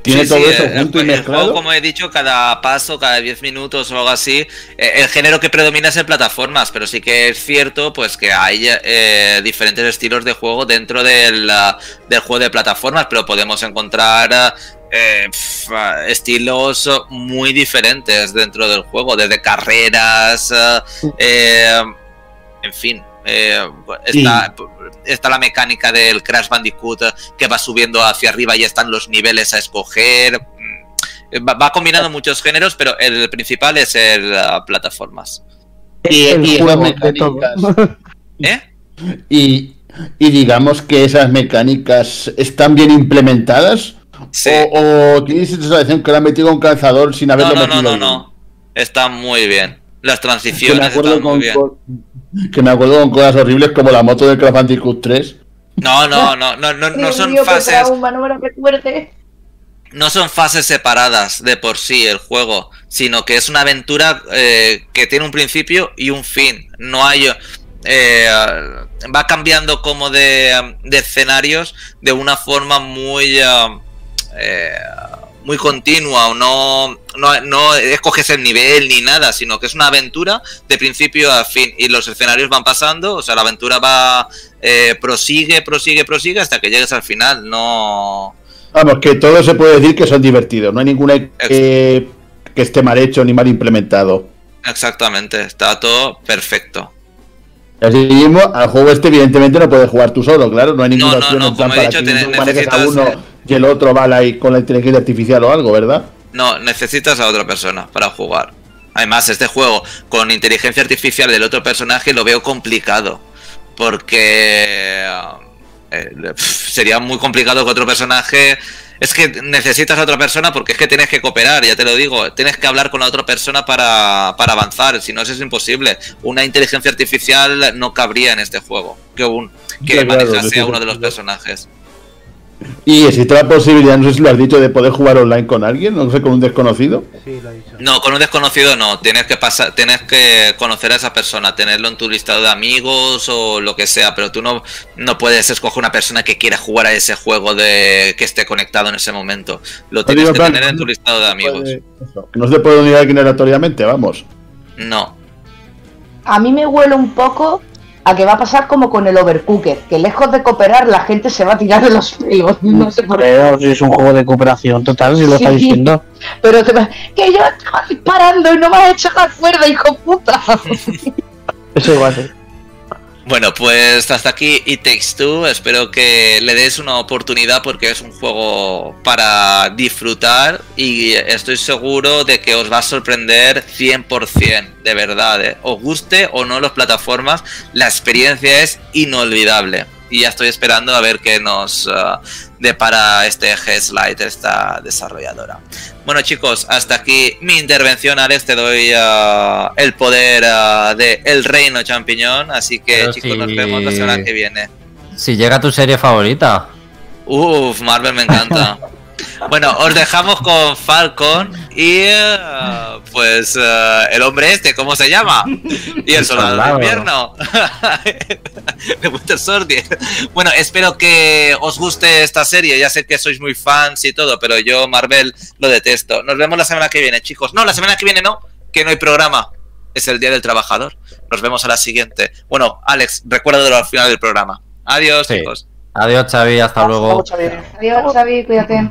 Tiene Sí, todo sí, eso el- junto y el, el mezclado. juego, como he dicho, cada paso, cada 10 minutos o algo así, eh, el género que predomina es el plataformas, pero sí que es cierto pues que hay eh, diferentes estilos de juego dentro del, del juego de plataformas, pero podemos encontrar eh, pf, ah, estilos muy diferentes dentro del juego, desde carreras, ah, eh, en fin. eh, está, está la mecánica del Crash Bandicoot eh, que va subiendo hacia arriba y están los niveles a escoger. Mm, Va, va combinando muchos géneros, pero el principal es el ah, plataformas. Y, el y juego de todo. mecánicas. ¿Eh? Y, y digamos que esas mecánicas están bien implementadas. Sí. O, o tienes esa sensación que lo han metido un calzador sin No, haberlo no, no, metido no, bien? no. Está muy bien. Las Que me transiciones acuerdo están muy con, bien. con- que me acuerdo con cosas horribles como la moto del Crash Bandicoot 3. No, no, no, no, no, no son mío, fases. no no son fases separadas de por sí el juego, sino que es una aventura eh, que tiene un principio y un fin. No hay. eh, va cambiando como de, de escenarios de una forma muy. eh, eh, muy continua o no, no, no escoges el nivel ni nada, sino que es una aventura de principio a fin y los escenarios van pasando, o sea, la aventura va eh, prosigue, prosigue, prosigue hasta que llegues al final, no... Vamos, que todo se puede decir que son divertidos. No hay ninguna que, que esté mal hecho ni mal implementado. Exactamente, está todo perfecto. Así mismo, al juego este, evidentemente, no puedes jugar tú solo, claro. No hay ninguna No, no, opción no, en plan para dicho, que uno y el otro va ahí con la inteligencia artificial o algo, ¿verdad? No, necesitas a otra persona para jugar. Además, este juego con inteligencia artificial del otro personaje lo veo complicado. Porque eh, pf, sería muy complicado que otro personaje... Es que necesitas a otra persona porque es que tienes que cooperar, ya te lo digo. Tienes que hablar con la otra persona para, para avanzar, si no eso es imposible. Una inteligencia artificial no cabría en este juego. Que, un, que claro, manejase a uno de los personajes. Y existe la posibilidad, no sé si lo has dicho, de poder jugar online con alguien, no sé, con un desconocido. Sí, lo he dicho. No, con un desconocido no. Tienes que pasar, tienes que conocer a esa persona, tenerlo en tu listado de amigos o lo que sea, pero tú no, no puedes escoger una persona que quiera jugar a ese juego de que esté conectado en ese momento. Lo tienes digo, que plan, tener en tu listado de amigos. Puede- eso, que no se puede unir a alguien aleatoriamente, vamos. No. A mí me huele un poco a que va a pasar como con el Overcooked, que lejos de cooperar la gente se va a tirar de los pelos. No sé por qué. Creo que es un juego de cooperación total, si lo está Sí. diciendo. Pero te va- que yo estaba disparando y no me has hecho la cuerda, hijo puta. Eso igual. Bueno, pues hasta aquí It Takes Two. Espero que le des una oportunidad porque es un juego para disfrutar y estoy seguro de que os va a sorprender 100%, de verdad. ¿eh? Os guste o no las plataformas, la experiencia es inolvidable. y ya estoy esperando a ver qué nos uh, depara este Headlight, esta desarrolladora. Bueno chicos, hasta aquí mi intervención, Alex, te doy uh, el poder uh, de El Reino Champiñón, así que Pero chicos, si- nos vemos la semana que viene. Si llega tu serie favorita. Uf, Marvel me encanta. Bueno, os dejamos con Falcon y eh, pues eh, el hombre este, ¿cómo se llama? Y el soldado de invierno. de Winter Soldier. Bueno, espero que os guste esta serie. Ya sé que sois muy fans y todo, pero yo Marvel lo detesto. Nos vemos la semana que viene, chicos. No, la semana que viene no, que no hay programa. Es el Día del Trabajador. Nos vemos a la siguiente. Bueno, Alex, recuérdalo al final del programa. Adiós, Sí. chicos. Adiós, Xavi, hasta luego. Adiós, Xavi, cuídate.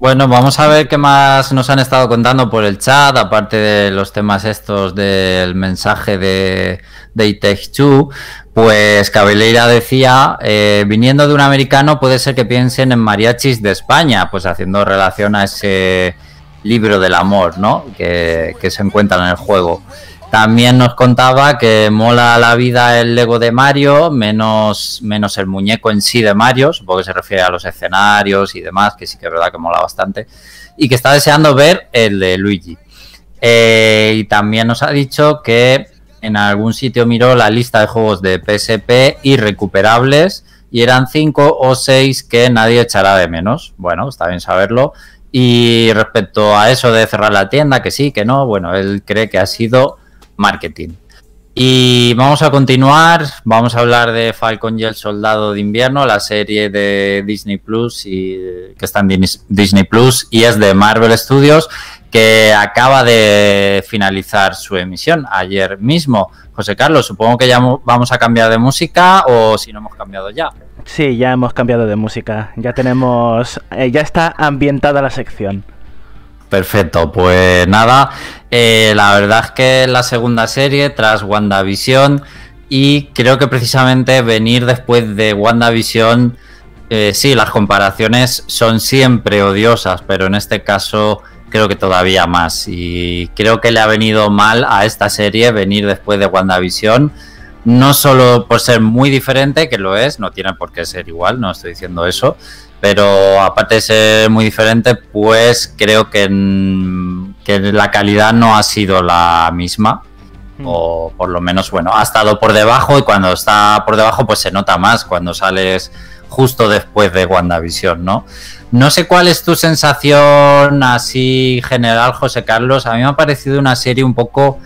Bueno, vamos a ver qué más nos han estado contando por el chat, aparte de los temas estos del mensaje de, de It Takes Two. Pues Cabeleira decía, eh, viniendo de un americano puede ser que piensen en mariachis de España, pues haciendo relación a ese libro del amor, ¿no? Que, que se encuentra en el juego. También nos contaba que mola la vida el Lego de Mario, menos, menos el muñeco en sí de Mario, supongo que se refiere a los escenarios y demás, que sí que es verdad que mola bastante, y que está deseando ver el de Luigi. Eh, y también nos ha dicho que en algún sitio miró la lista de juegos de PSP irrecuperables y eran cinco o seis que nadie echará de menos. Bueno, está bien saberlo. Y respecto a eso de cerrar la tienda, que sí, que no, bueno, él cree que ha sido marketing. Y vamos a continuar, vamos a hablar de Falcon y el Soldado de Invierno, la serie de Disney Plus y que está en Dis- Disney Plus y es de Marvel Studios que acaba de finalizar su emisión ayer mismo. José Carlos, supongo que ya mo- vamos a cambiar de música o si no hemos cambiado ya. Sí, ya hemos cambiado de música. Ya tenemos. eh, ya está ambientada la sección. Perfecto, pues nada, eh, la verdad es que la segunda serie tras WandaVision y creo que precisamente venir después de WandaVision, eh, sí, las comparaciones son siempre odiosas, pero en este caso creo que todavía más y creo que le ha venido mal a esta serie venir después de WandaVision. No solo por ser muy diferente, que lo es, no tiene por qué ser igual, no estoy diciendo eso, pero aparte de ser muy diferente, pues creo que, que la calidad no ha sido la misma. O por lo menos, bueno, ha estado por debajo y cuando está por debajo, pues se nota más cuando sales justo después de WandaVision, ¿no? No sé cuál es tu sensación así general, José Carlos. A mí me ha parecido una serie un poco,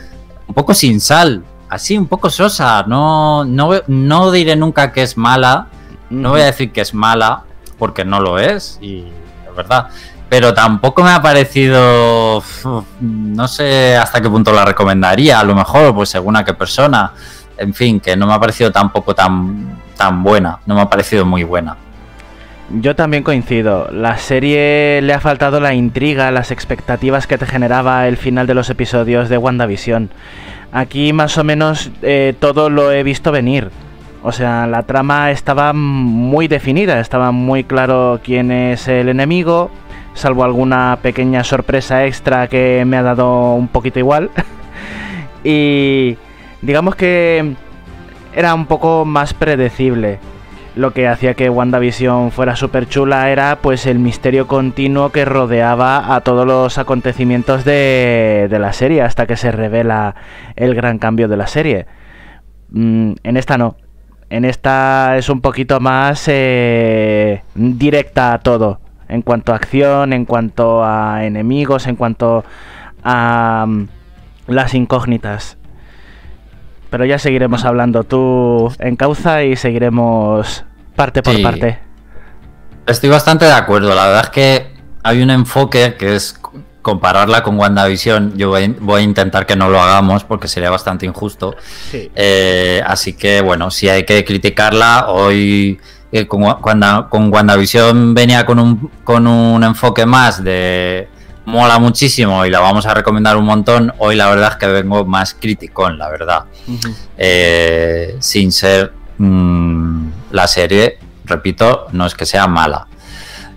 un poco sin sal, así, un poco sosa. No, no, no diré nunca que es mala. No voy a decir que es mala, porque no lo es, y es verdad. Pero tampoco me ha parecido, no sé hasta qué punto la recomendaría, a lo mejor, pues según a qué persona. En fin, que no me ha parecido tampoco tan, tan buena, no me ha parecido muy buena. Yo también coincido. La serie le ha faltado la intriga, las expectativas que te generaba el final de los episodios de WandaVision. Aquí más o menos eh, todo lo he visto venir. O sea, la trama estaba muy definida, estaba muy claro quién es el enemigo, salvo alguna pequeña sorpresa extra que me ha dado un poquito igual. y digamos que era un poco más predecible. Lo que hacía que WandaVision fuera súper chula era pues el misterio continuo que rodeaba a todos los acontecimientos de, de la serie hasta que se revela el gran cambio de la serie. Mm, en esta no. En esta es un poquito más eh, directa a todo. En cuanto a acción, en cuanto a enemigos, en cuanto a mm, las incógnitas. Pero ya seguiremos hablando. Tú encauza y seguiremos parte por Sí. parte. Estoy bastante de acuerdo, la verdad es que hay un enfoque que es compararla con WandaVision. Yo voy, voy a intentar que no lo hagamos porque sería bastante injusto. Sí. Eh, así que bueno, si hay que criticarla, hoy eh, con, cuando, con WandaVision venía con un, con un enfoque más de mola muchísimo y la vamos a recomendar un montón. Hoy la verdad es que vengo más criticón, la verdad. Eh, sin ser mm, la serie, repito, no es que sea mala.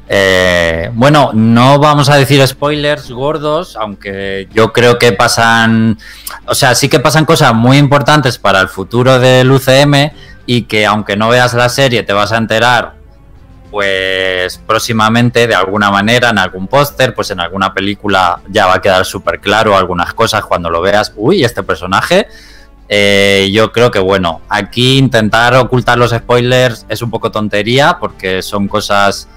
Eh, bueno, no vamos a decir spoilers gordos, aunque yo creo que pasan, o sea, sí que pasan cosas muy importantes para el futuro del UCM, y que aunque no veas la serie te vas a enterar pues próximamente de alguna manera en algún póster, pues en alguna película ya va a quedar súper claro algunas cosas cuando lo veas, uy, este personaje, eh, yo creo que bueno, aquí intentar ocultar los spoilers es un poco tontería porque son cosas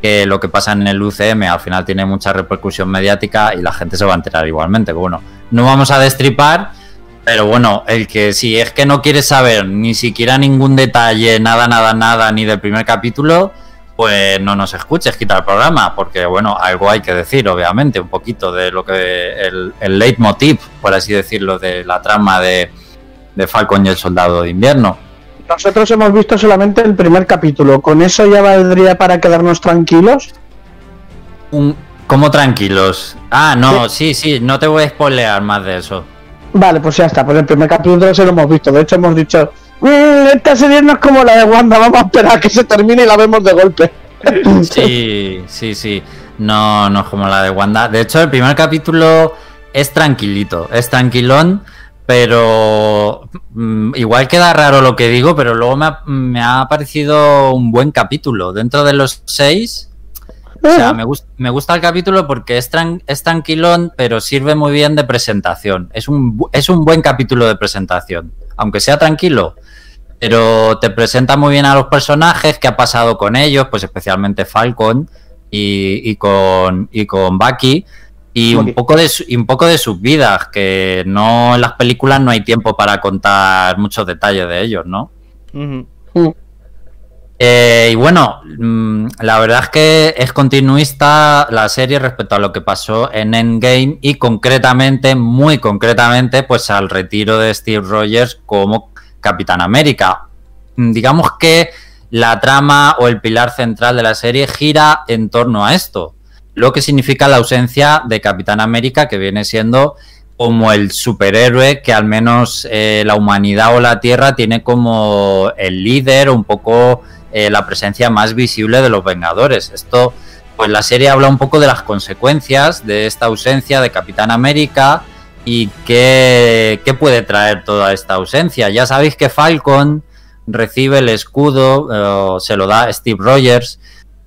que lo que pasa en el UCM al final tiene mucha repercusión mediática y la gente se va a enterar igualmente. Bueno, no vamos a destripar, pero bueno, el que si es que no quieres saber ni siquiera ningún detalle, nada, nada, nada, ni del primer capítulo, pues no nos escuches, quita el programa, porque bueno, algo hay que decir, obviamente, un poquito de lo que el, el leitmotiv, por así decirlo, de la trama de, de Falcon y el Soldado de Invierno. Nosotros hemos visto solamente el primer capítulo. ¿Con eso ya valdría para quedarnos tranquilos? Un, ¿Cómo tranquilos? Ah, no, sí, sí, no te voy a spoilear más de eso. Vale, pues ya está. Pues el primer capítulo se lo hemos visto. De hecho, hemos dicho, "Mm, esta serie no es como la de Wanda. Vamos a esperar a que se termine y la vemos de golpe. Sí, sí, sí. No, no es como la de Wanda. De hecho, el primer capítulo es tranquilito, es tranquilón, pero mm, igual queda raro lo que digo, pero luego me ha, me ha parecido un buen capítulo. Dentro de los seis, o sea, me, gust- me gusta el capítulo porque es, tran- es tranquilón, pero sirve muy bien de presentación. Es un, bu- es un buen capítulo de presentación, aunque sea tranquilo. Pero te presenta muy bien a los personajes, qué ha pasado con ellos, pues especialmente Falcon y, y con, y con Bucky. Y un poco, de, su- y un poco de sus vidas, que no en las películas no hay tiempo para contar muchos detalles de ellos, ¿no? Eh, y bueno, mm, la verdad es que es continuista la serie respecto a lo que pasó en Endgame y concretamente, muy concretamente, pues al retiro de Steve Rogers como Capitán América. Mm, Digamos que la trama o el pilar central de la serie gira en torno a esto, lo que significa la ausencia de Capitán América, que viene siendo como el superhéroe que al menos eh, la humanidad o la Tierra tiene como el líder, un poco eh, la presencia más visible de los Vengadores. Esto, pues la serie habla un poco de las consecuencias de esta ausencia de Capitán América y qué, puede traer toda esta ausencia. Ya sabéis que Falcon recibe el escudo, eh, se lo da Steve Rogers,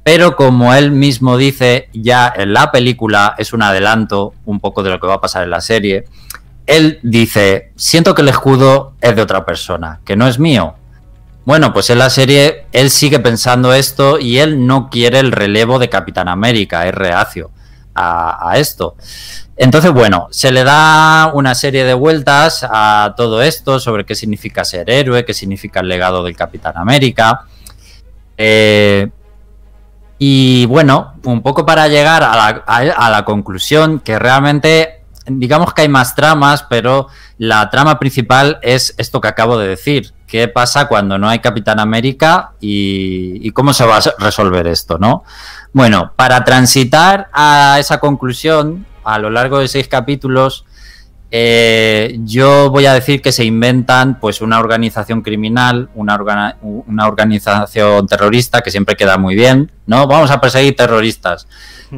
pero como él mismo dice ya en la película, es un adelanto un poco de lo que va a pasar en la serie, él dice, siento que el escudo es de otra persona, que no es mío. Bueno, pues en la serie él sigue pensando esto y él no quiere el relevo de Capitán América, es reacio a, esto. Entonces, bueno, se le da una serie de vueltas a todo esto sobre qué significa ser héroe, qué significa el legado del Capitán América. Eh, y bueno, un poco para llegar a la, a- la conclusión que realmente, digamos que hay más tramas, pero la trama principal es esto que acabo de decir. ¿Qué pasa cuando no hay Capitán América y, y cómo se va a resolver esto, no? Bueno, para transitar a esa conclusión, a lo largo de seis capítulos, eh, yo voy a decir que se inventan pues una organización criminal, una, organización terrorista que siempre queda muy bien, ¿no? Vamos a perseguir terroristas.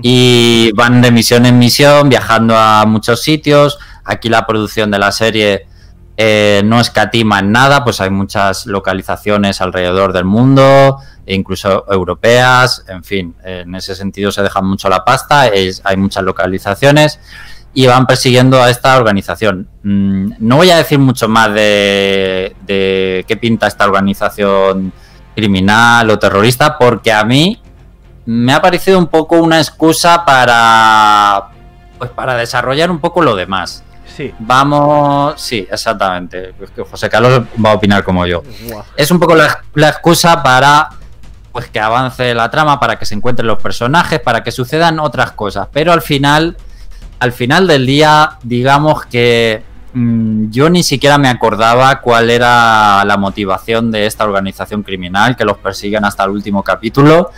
Y van de misión en misión, viajando a muchos sitios. Aquí la producción de la serie eh, no escatima en nada, pues hay muchas localizaciones alrededor del mundo, e incluso europeas, en fin, en ese sentido se deja mucho la pasta, es- hay muchas localizaciones y van persiguiendo a esta organización. Mm, no voy a decir mucho más de, de qué pinta esta organización criminal o terrorista, porque a mí me ha parecido un poco una excusa para pues para desarrollar un poco lo demás. Sí. Vamos, sí, exactamente. José Carlos va a opinar como yo. Es un poco la, la excusa para pues que avance la trama, para que se encuentren los personajes, para que sucedan otras cosas. Pero al final, al final del día, digamos que mm, yo ni siquiera me acordaba cuál era la motivación de esta organización criminal que los persiguen hasta el último capítulo.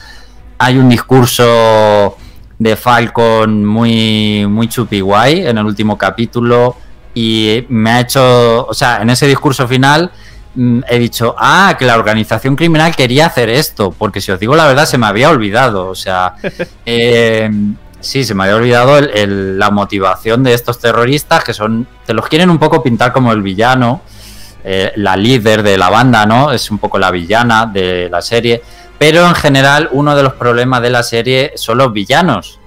Hay un discurso de Falcon muy, muy chupi guay en el último capítulo y me ha hecho, o sea, en ese discurso final mm, he dicho, ah, que la organización criminal quería hacer esto, porque si os digo la verdad se me había olvidado, o sea, eh, sí, se me había olvidado la motivación de estos terroristas que son, te los quieren un poco pintar como el villano eh, la líder de la banda, ¿no? Es un poco la villana de la serie. Pero en general, uno de los problemas de la serie son los villanos.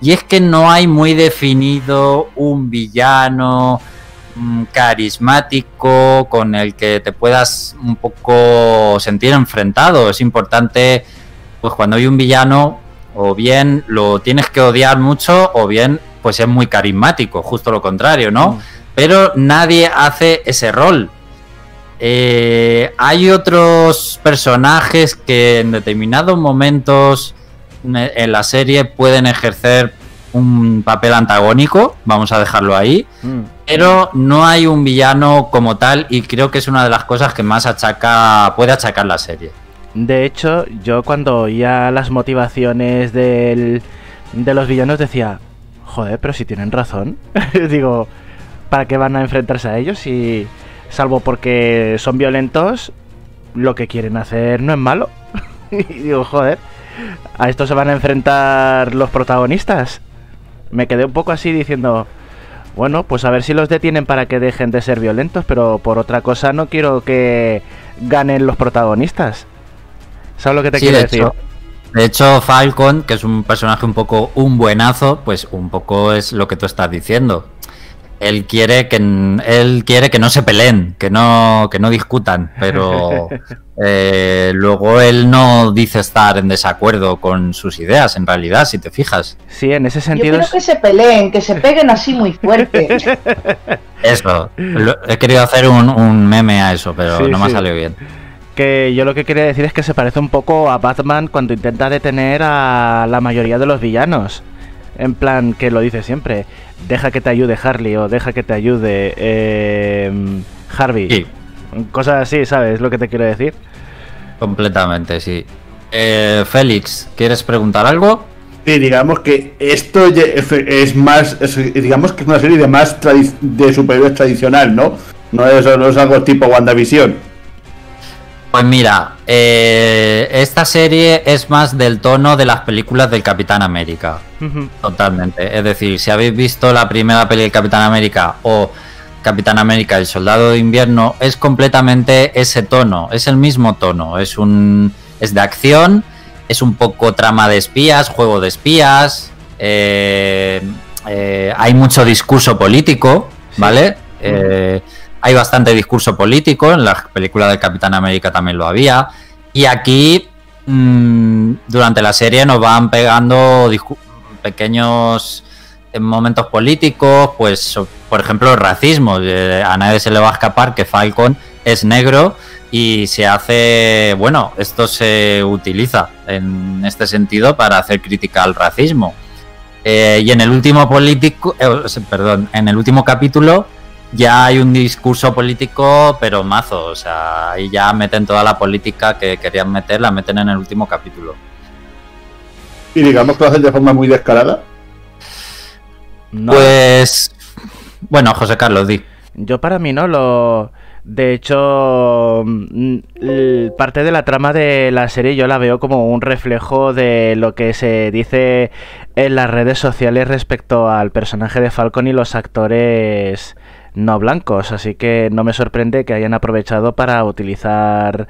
Y es que no hay muy definido un villano mm, carismático con el que te puedas un poco sentir enfrentado. Es importante, pues cuando hay un villano, o bien lo tienes que odiar mucho, o bien pues es muy carismático, justo lo contrario, ¿no? Mm. Pero nadie hace ese rol. Eh, hay otros personajes que en determinados momentos en la serie pueden ejercer un papel antagónico, vamos a dejarlo ahí, Mm. pero no hay un villano como tal y creo que es una de las cosas que más achaca puede achacar la serie. De hecho, yo cuando oía las motivaciones del, de los villanos decía, joder, pero si tienen razón. Digo, ¿para qué van a enfrentarse a ellos si, salvo porque son violentos, lo que quieren hacer no es malo? y digo, joder, ¿a esto se van a enfrentar los protagonistas? Me quedé un poco así diciendo, bueno, pues a ver si los detienen para que dejen de ser violentos, pero por otra cosa no quiero que ganen los protagonistas. ¿Sabes lo que te Sí, quiero de decir? hecho, de hecho, Falcon, que es un personaje un poco un buenazo, pues un poco es lo que tú estás diciendo. Él quiere que él quiere que no se peleen, que no que no discutan, pero eh, luego él no dice estar en desacuerdo con sus ideas, en realidad, si te fijas. Sí, en ese Yo sentido. quiero es- que se peleen, que se peguen así muy fuerte. Eso, lo- he querido hacer un, un meme a eso, pero Sí, no me ha sí. salido bien. Que yo lo que quería decir es que se parece un poco a Batman cuando intenta detener a la mayoría de los villanos. En plan, que lo dice siempre, deja que te ayude Harley o deja que te ayude eh, Harvey. Sí, Cosas así, ¿sabes lo que te quiero decir? completamente, sí. Eh, Félix, ¿quieres preguntar algo? Sí, digamos que esto es- es más, es- digamos que es una serie de más tradi- de superhéroes tradicional, ¿no? No es, no es algo tipo WandaVision. Pues mira, eh, esta serie es más del tono de las películas del Capitán América. Totalmente. Es decir, si habéis visto la primera peli del Capitán América o Capitán América el Soldado de Invierno, es completamente ese tono, es el mismo tono. Es un. es de acción, es un poco trama de espías, juego de espías. eh, eh, hay mucho discurso político, ¿vale? Eh, hay bastante discurso político, en las películas del Capitán América también lo había. Y aquí, mm, durante la serie, nos van pegando pequeños eh, momentos políticos, pues, por ejemplo, el racismo. A nadie se le va a escapar que Falcon es negro y se hace, bueno, esto se utiliza en este sentido para hacer crítica al racismo. Eh, y en el último político, eh, perdón, en el último capítulo ya hay un discurso político, pero mazo, o sea, ahí ya meten toda la política que querían meter, la meten en el último capítulo. Y digamos que lo hacen de forma muy descarada. No, Pues, bueno, José Carlos, di. Yo para mí no lo... De hecho, mm, parte de la trama de la serie yo la veo como un reflejo de lo que se dice en las redes sociales respecto al personaje de Falcon y los actores no blancos. Así que no me sorprende que hayan aprovechado para utilizar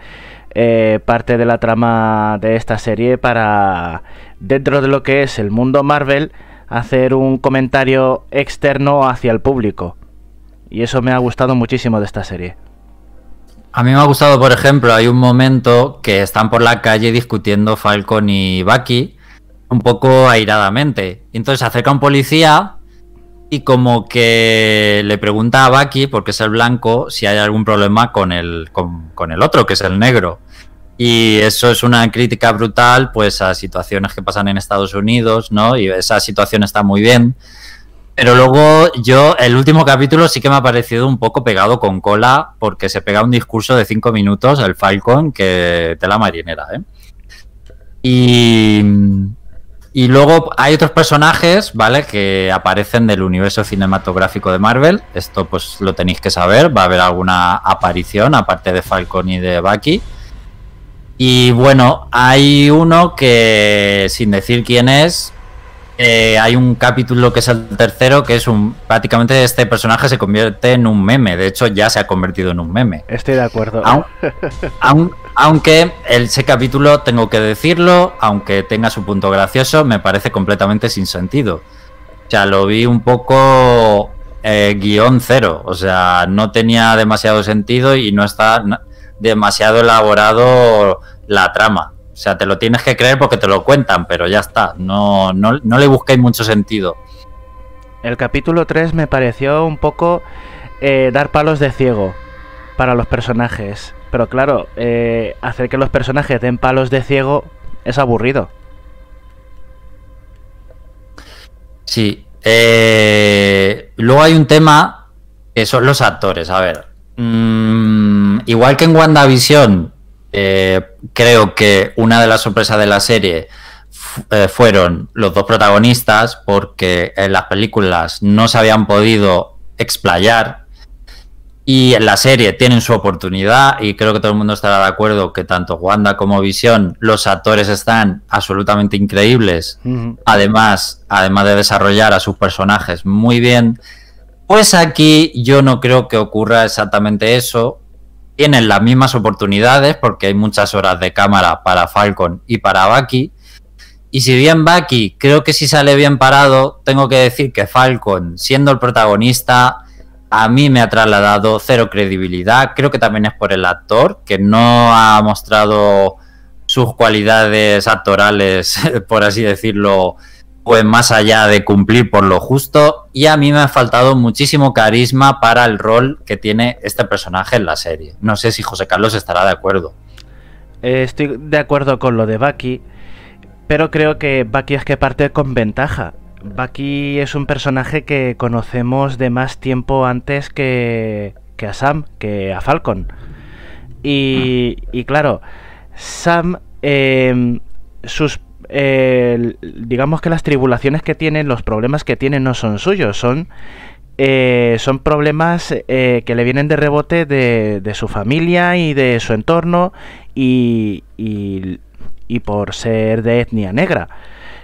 eh, parte de la trama de esta serie para, dentro de lo que es el mundo Marvel, hacer un comentario externo hacia el público. Y eso me ha gustado muchísimo de esta serie. A mí me ha gustado, por ejemplo, hay un momento que están por la calle discutiendo Falcon y Bucky un poco airadamente. Entonces se acerca un policía y como que le pregunta a Bucky, porque es el blanco, si hay algún problema con el, con el otro, que es el negro. Y eso es una crítica brutal pues a situaciones que pasan en Estados Unidos, ¿no? Y esa situación está muy bien. Pero luego yo, el último capítulo sí que me ha parecido un poco pegado con cola, porque se pega un discurso de cinco minutos, el Falcon, que te la marinera, ¿eh? Y, y luego hay otros personajes, ¿vale? Que aparecen del universo cinematográfico de Marvel. Esto pues lo tenéis que saber. Va a haber alguna aparición, aparte de Falcon y de Bucky. Y bueno, hay uno que, sin decir quién es, eh, hay un capítulo que es el tercero, que es un. Prácticamente este personaje se convierte en un meme. De hecho, ya se ha convertido en un meme. Estoy de acuerdo. Aun- aun- aunque ese capítulo, tengo que decirlo, aunque tenga su punto gracioso, me parece completamente sin sentido. O sea, lo vi un poco eh, guion cero. O sea, no tenía demasiado sentido y no está demasiado elaborado la trama. O sea, te lo tienes que creer porque te lo cuentan, pero ya está. No, no, no le busquéis mucho sentido. El capítulo 3 me pareció un poco eh, dar palos de ciego para los personajes. Pero claro, eh, hacer que los personajes den palos de ciego es aburrido. Sí. eh, luego hay un tema que son los actores. A ver. mm, igual que en WandaVision, eh, creo que una de las sorpresas de la serie eh, fueron los dos protagonistas, porque en las películas no se habían podido explayar. Y en la serie tienen su oportunidad y creo que todo el mundo estará de acuerdo que tanto Wanda como Visión, los actores están absolutamente increíbles además, además de desarrollar a sus personajes muy bien, pues aquí yo no creo que ocurra exactamente eso. Tienen las mismas oportunidades porque hay muchas horas de cámara para Falcon y para Bucky. Y si bien Bucky creo que si sale bien parado, tengo que decir que Falcon, siendo el protagonista, a mí me ha trasladado cero credibilidad. Creo que también es por el actor, que no ha mostrado sus cualidades actorales, por así decirlo, pues más allá de cumplir por lo justo. Y a mí me ha faltado muchísimo carisma para el rol que tiene este personaje en la serie. No sé si José Carlos estará de acuerdo. Eh, estoy de acuerdo con lo de Bucky, pero creo que Bucky es que parte con ventaja. Bucky es un personaje que conocemos de más tiempo antes que, que a Sam, que a Falcon. Y, y claro, Sam, eh, sus, eh, digamos que las tribulaciones que tiene, los problemas que tiene no son suyos, son, eh, son problemas eh, que le vienen de rebote de, su familia y de su entorno y, y, por ser de etnia negra.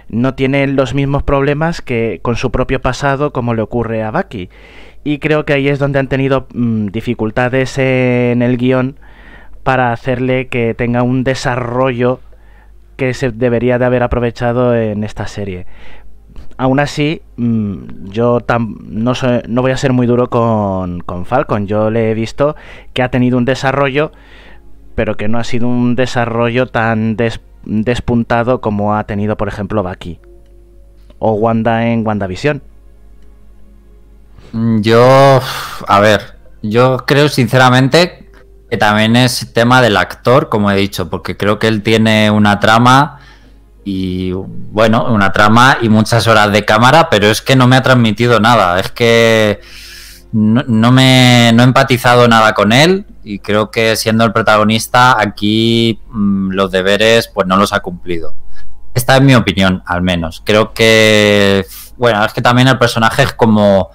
No tiene los mismos problemas que con su propio pasado como le ocurre a Bucky. Y creo que ahí es donde han tenido mm, dificultades en el guion para hacerle que tenga un desarrollo que se debería de haber aprovechado en esta serie. Aún así, mm, yo no, no voy a ser muy duro con, con Falcon. Yo le he visto que ha tenido un desarrollo, pero que no ha sido un desarrollo tan des- despuntado como ha tenido, por ejemplo, Bucky. O Wanda en WandaVision. Mm, Yo, a ver, yo creo sinceramente que también es tema del actor, como he dicho, porque creo que él tiene una trama y, bueno, una trama y muchas horas de cámara, pero es que no me ha transmitido nada, es que no, no me no he empatizado nada con él y creo que siendo el protagonista aquí mm, los deberes pues no los ha cumplido. Esta es mi opinión, al menos. Creo que, bueno, es que también el personaje es como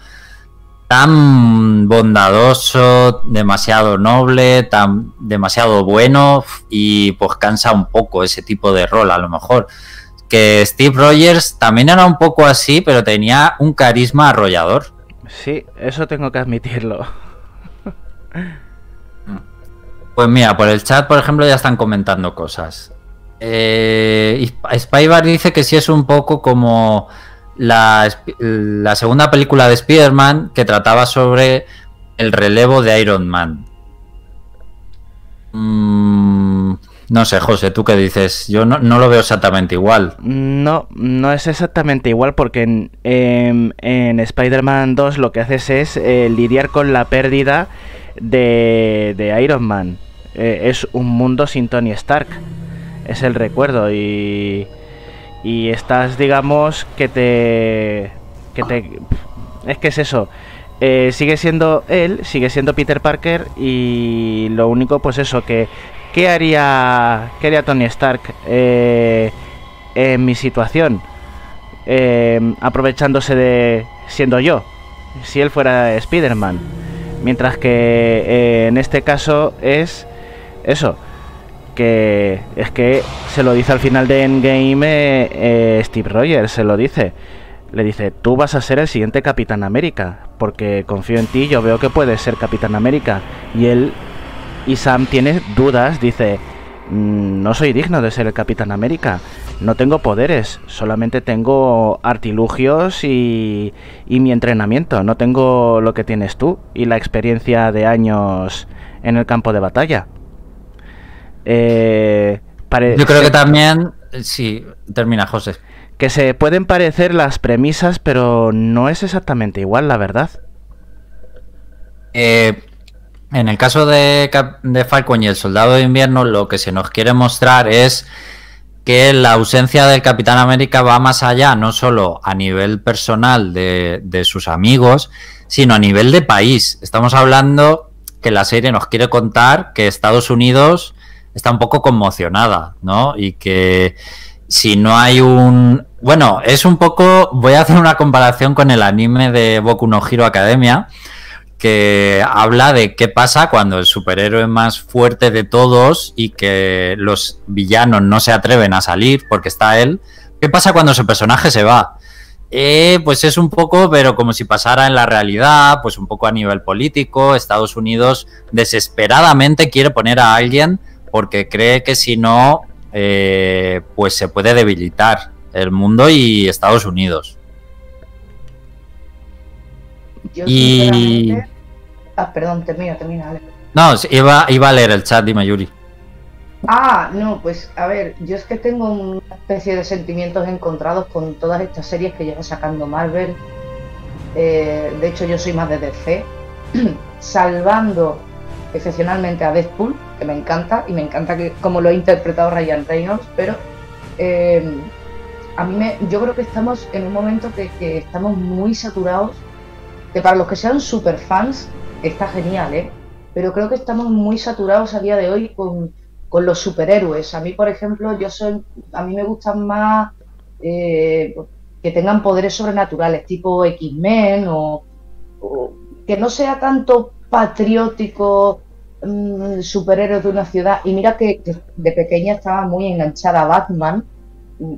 tan bondadoso, demasiado noble, tan demasiado bueno y pues cansa un poco ese tipo de rol a lo mejor. Que Steve Rogers también era un poco así, pero tenía un carisma arrollador. Sí, eso tengo que admitirlo. Pues mira, por el chat, por ejemplo, ya están comentando cosas. Eh, Spybar dice que sí es un poco como la, la segunda película de Spider-Man que trataba sobre el relevo de Iron Man. Mm, no sé, José, ¿tú qué dices? Yo no, no lo veo exactamente igual. No, no es exactamente igual porque en, em, Spider-Man 2 lo que haces es eh, lidiar con la pérdida de, de Iron Man. Eh, es un mundo sin Tony Stark. Es el recuerdo y, y estás, digamos, que te... Que te es que es eso. Eh, sigue siendo él, sigue siendo Peter Parker y lo único pues eso, que ¿qué haría, qué haría Tony Stark eh, en mi situación? Eh, aprovechándose de siendo yo, si él fuera Spider-Man. Mientras que eh, en este caso es eso, es que se lo dice al final de Endgame eh, Steve Rogers, se lo dice. Le dice, tú vas a ser el siguiente Capitán América, porque confío en ti, yo veo que puedes ser Capitán América. Y él y Sam tiene dudas, dice, "Mm, no soy digno de ser el Capitán América, no tengo poderes, solamente tengo artilugios y, y mi entrenamiento, no tengo lo que tienes tú y la experiencia de años en el campo de batalla. Eh, Yo creo que también. Sí, termina, José. que se pueden parecer las premisas, pero no es exactamente igual, la verdad. Eh, en el caso de, Cap- de Falcon y el Soldado de Invierno, lo que se nos quiere mostrar es que la ausencia del Capitán América va más allá, no solo a nivel personal de, de sus amigos, sino a nivel de país. Estamos hablando que la serie nos quiere contar que Estados Unidos está un poco conmocionada, ¿no? Y que si no hay un... Bueno, es un poco... Voy a hacer una comparación con el anime de Boku no Hero Academia, que habla de qué pasa cuando el superhéroe más fuerte de todos y que los villanos no se atreven a salir porque está él. ¿Qué pasa cuando ese personaje se va? Eh, pues es un poco, pero como si pasara en la realidad, pues un poco a nivel político. Estados Unidos desesperadamente quiere poner a alguien porque cree que si no, eh, pues se puede debilitar el mundo y Estados Unidos. Yo, Y- sinceramente- Ah, perdón, termina, termina, Ale. No, iba, iba a leer el chat, dime Yuri. Ah, no, pues a ver, yo es que tengo una especie de sentimientos encontrados con todas estas series que lleva sacando Marvel. Eh, de hecho, yo soy más de DC. Salvando excepcionalmente a Deadpool, que me encanta, y me encanta que como lo ha interpretado Ryan Reynolds, pero eh, a mí me, yo creo que estamos en un momento que, que estamos muy saturados, que para los que sean super fans está genial, ¿eh? Pero creo que estamos muy saturados a día de hoy con, con los superhéroes. A mí, por ejemplo, yo soy, a mí me gustan más eh, que tengan poderes sobrenaturales, tipo X-Men o, o que no sea tanto patriótico mm, superhéroe de una ciudad. Y mira que, de pequeña estaba muy enganchada a Batman,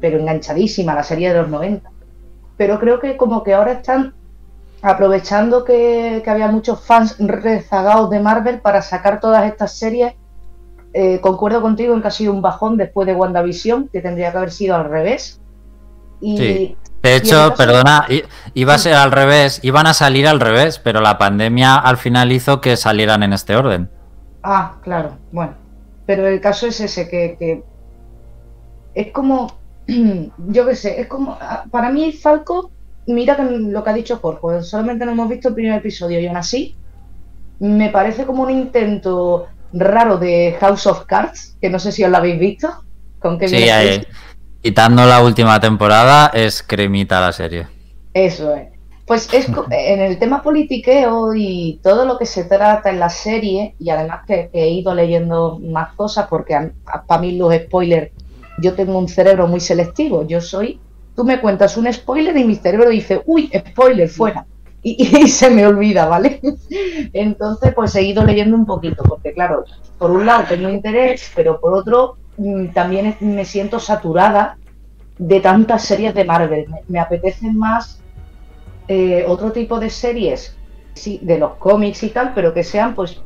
pero enganchadísima la serie de los 90. Pero creo que como que ahora están aprovechando que, había muchos fans rezagados de Marvel para sacar todas estas series. Eh, concuerdo contigo en que ha sido un bajón después de WandaVision, que tendría que haber sido al revés. Y. De hecho, perdona, iba a ser al revés, iban a salir al revés, pero la pandemia al final hizo que salieran en este orden. Ah, claro, bueno. Pero el caso es ese, que, que es como, yo qué sé, es como, ah, para mí Falco, mira lo que ha dicho Jorge, solamente no hemos visto el primer episodio y aún así me parece como un intento raro de House of Cards, que no sé si os lo habéis visto, con Kevin Sí, Spacey. Quitando la última temporada, es cremita la serie. Eso es. Pues es en el tema politiqueo y todo lo que se trata en la serie, y además que, que he ido leyendo más cosas, porque para mí los spoilers, yo tengo un cerebro muy selectivo. Yo soy, tú me cuentas un spoiler y mi cerebro dice, uy, spoiler, fuera. Y, y se me olvida, ¿vale? Entonces, pues he ido leyendo un poquito, porque claro, por un lado tengo interés, pero por otro también es- me siento saturada de tantas series de Marvel. Me, me apetecen más eh, otro tipo de series, sí, de los cómics y tal, pero que sean pues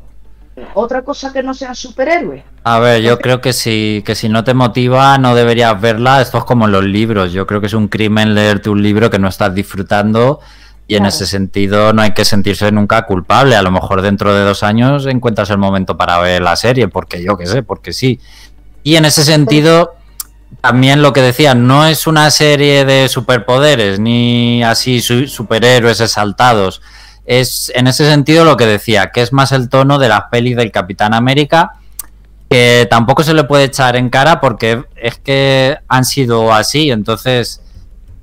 otra cosa que no sean superhéroes. A ver, yo creo que si, que si no te motiva, no deberías verla. Esto es como los libros. Yo creo que es un crimen leerte un libro que no estás disfrutando. Y en ese sentido no hay que sentirse nunca culpable. A lo mejor dentro de dos años encuentras el momento para ver la serie, porque yo qué sé, porque sí. Y en ese sentido, también lo que decía, no es una serie de superpoderes, ni así su- superhéroes exaltados. Es en ese sentido lo que decía, que es más el tono de las pelis del Capitán América, que tampoco se le puede echar en cara porque es que han sido así, entonces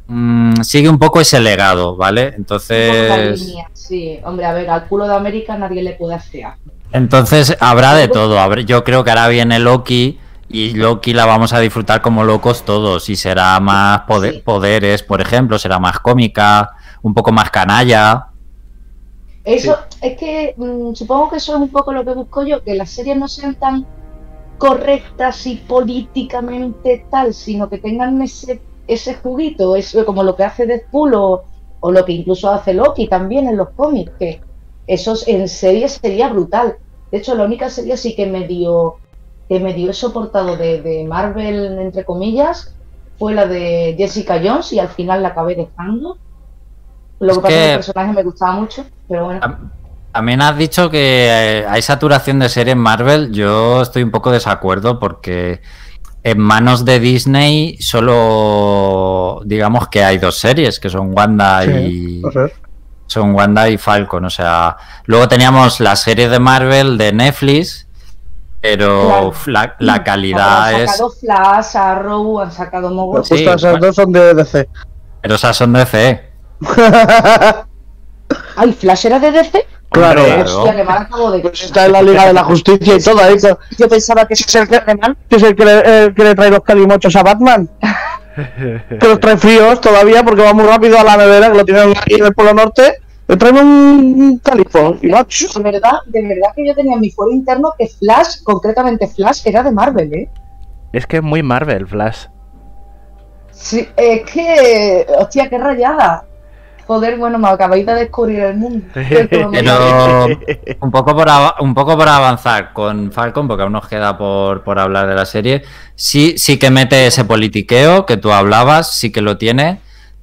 mm, sigue un poco ese legado, ¿vale? Entonces, línea, Sí, hombre, a ver, al culo de América nadie le puede hacer. entonces habrá de todo. Yo creo que ahora viene Loki y Loki la vamos a disfrutar como locos todos y será más Sí. poderes, por ejemplo, será más cómica, un poco más canalla. Eso es que mm, supongo que eso es un poco lo que busco yo, que las series no sean tan correctas y políticamente tal, sino que tengan ese, ese juguito, eso como lo que hace Deadpool o, o lo que incluso hace Loki también en los cómics, que eso en serie sería brutal. De hecho, la única serie sí que me dio, que me dio soportado de, de Marvel, entre comillas, fue la de Jessica Jones y al final la acabé dejando. Lo Es que pasa es que el personaje me gustaba mucho, pero bueno. Tam- También has dicho que eh, hay saturación de serie en Marvel. Yo estoy un poco de desacuerdo porque en manos de Disney solo digamos que hay dos series, que son Wanda Sí, y son Wanda y Falcon. O sea, luego teníamos la serie de Marvel de Netflix, pero la, han calidad es. sacado Flash, Arrow, han sacado Mogo. Sí, Justo esas bueno. dos son de DC. Pero esas son de CE. Ay, Flash era de DC. claro. Hostia, que mal acabo de. Pues está en la Liga de la Justicia y todo ahí. que- Yo pensaba que es el que, si es el que le, el que le trae los calimochos a Batman. que los trae fríos todavía porque va muy rápido a la nevera que lo tienen aquí en el Polo Norte. Traen un y va. De verdad, de verdad que yo tenía en mi fuero interno que Flash, concretamente Flash, era de Marvel, ¿eh? Es que es muy Marvel, Flash. Sí, es que. Hostia, qué rayada. Joder, bueno, me acabáis de descubrir el mundo. Pero un poco por un poco por avanzar con Falcon, porque aún nos queda por, por hablar de la serie. Sí, sí que mete ese politiqueo que tú hablabas, sí que lo tiene.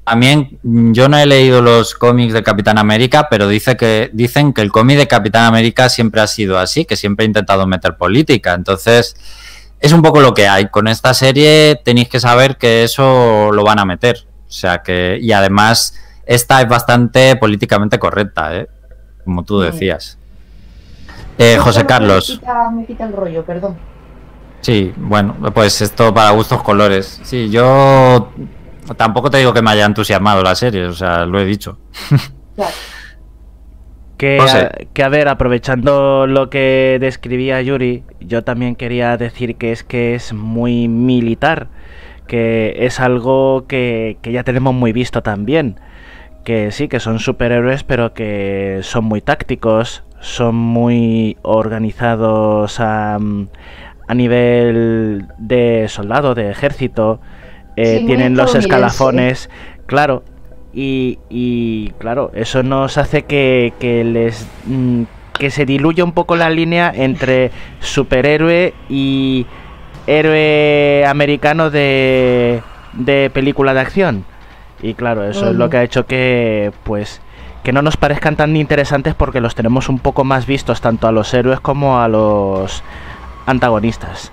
También yo no he leído los cómics de Capitán América, pero dice que dicen que el cómic de Capitán América siempre ha sido así, que siempre ha intentado meter política. Entonces, es un poco lo que hay. Con esta serie tenéis que saber que eso lo van a meter. O sea que, y además, esta es bastante políticamente correcta, ¿eh? como tú decías. Eh, José Carlos, Me quita, me quita el rollo, perdón. sí, bueno, pues esto para gustos colores. Sí, yo tampoco te digo que me haya entusiasmado la serie, o sea, lo he dicho. Claro. Que, a, que a ver, aprovechando lo que describía Yuri, yo también quería decir que es que es muy militar, que es algo que, que ya tenemos muy visto también. Que sí, que son superhéroes, pero que son muy tácticos, son muy organizados a, a nivel de soldado, de ejército, eh, Sí, tienen los escalafones, claro, y, y, claro, eso nos hace que, que les mm, que se diluya un poco la línea entre superhéroe y héroe americano de, de película de acción. Y claro, eso es lo que ha hecho que pues que no nos parezcan tan interesantes porque los tenemos un poco más vistos tanto a los héroes como a los antagonistas.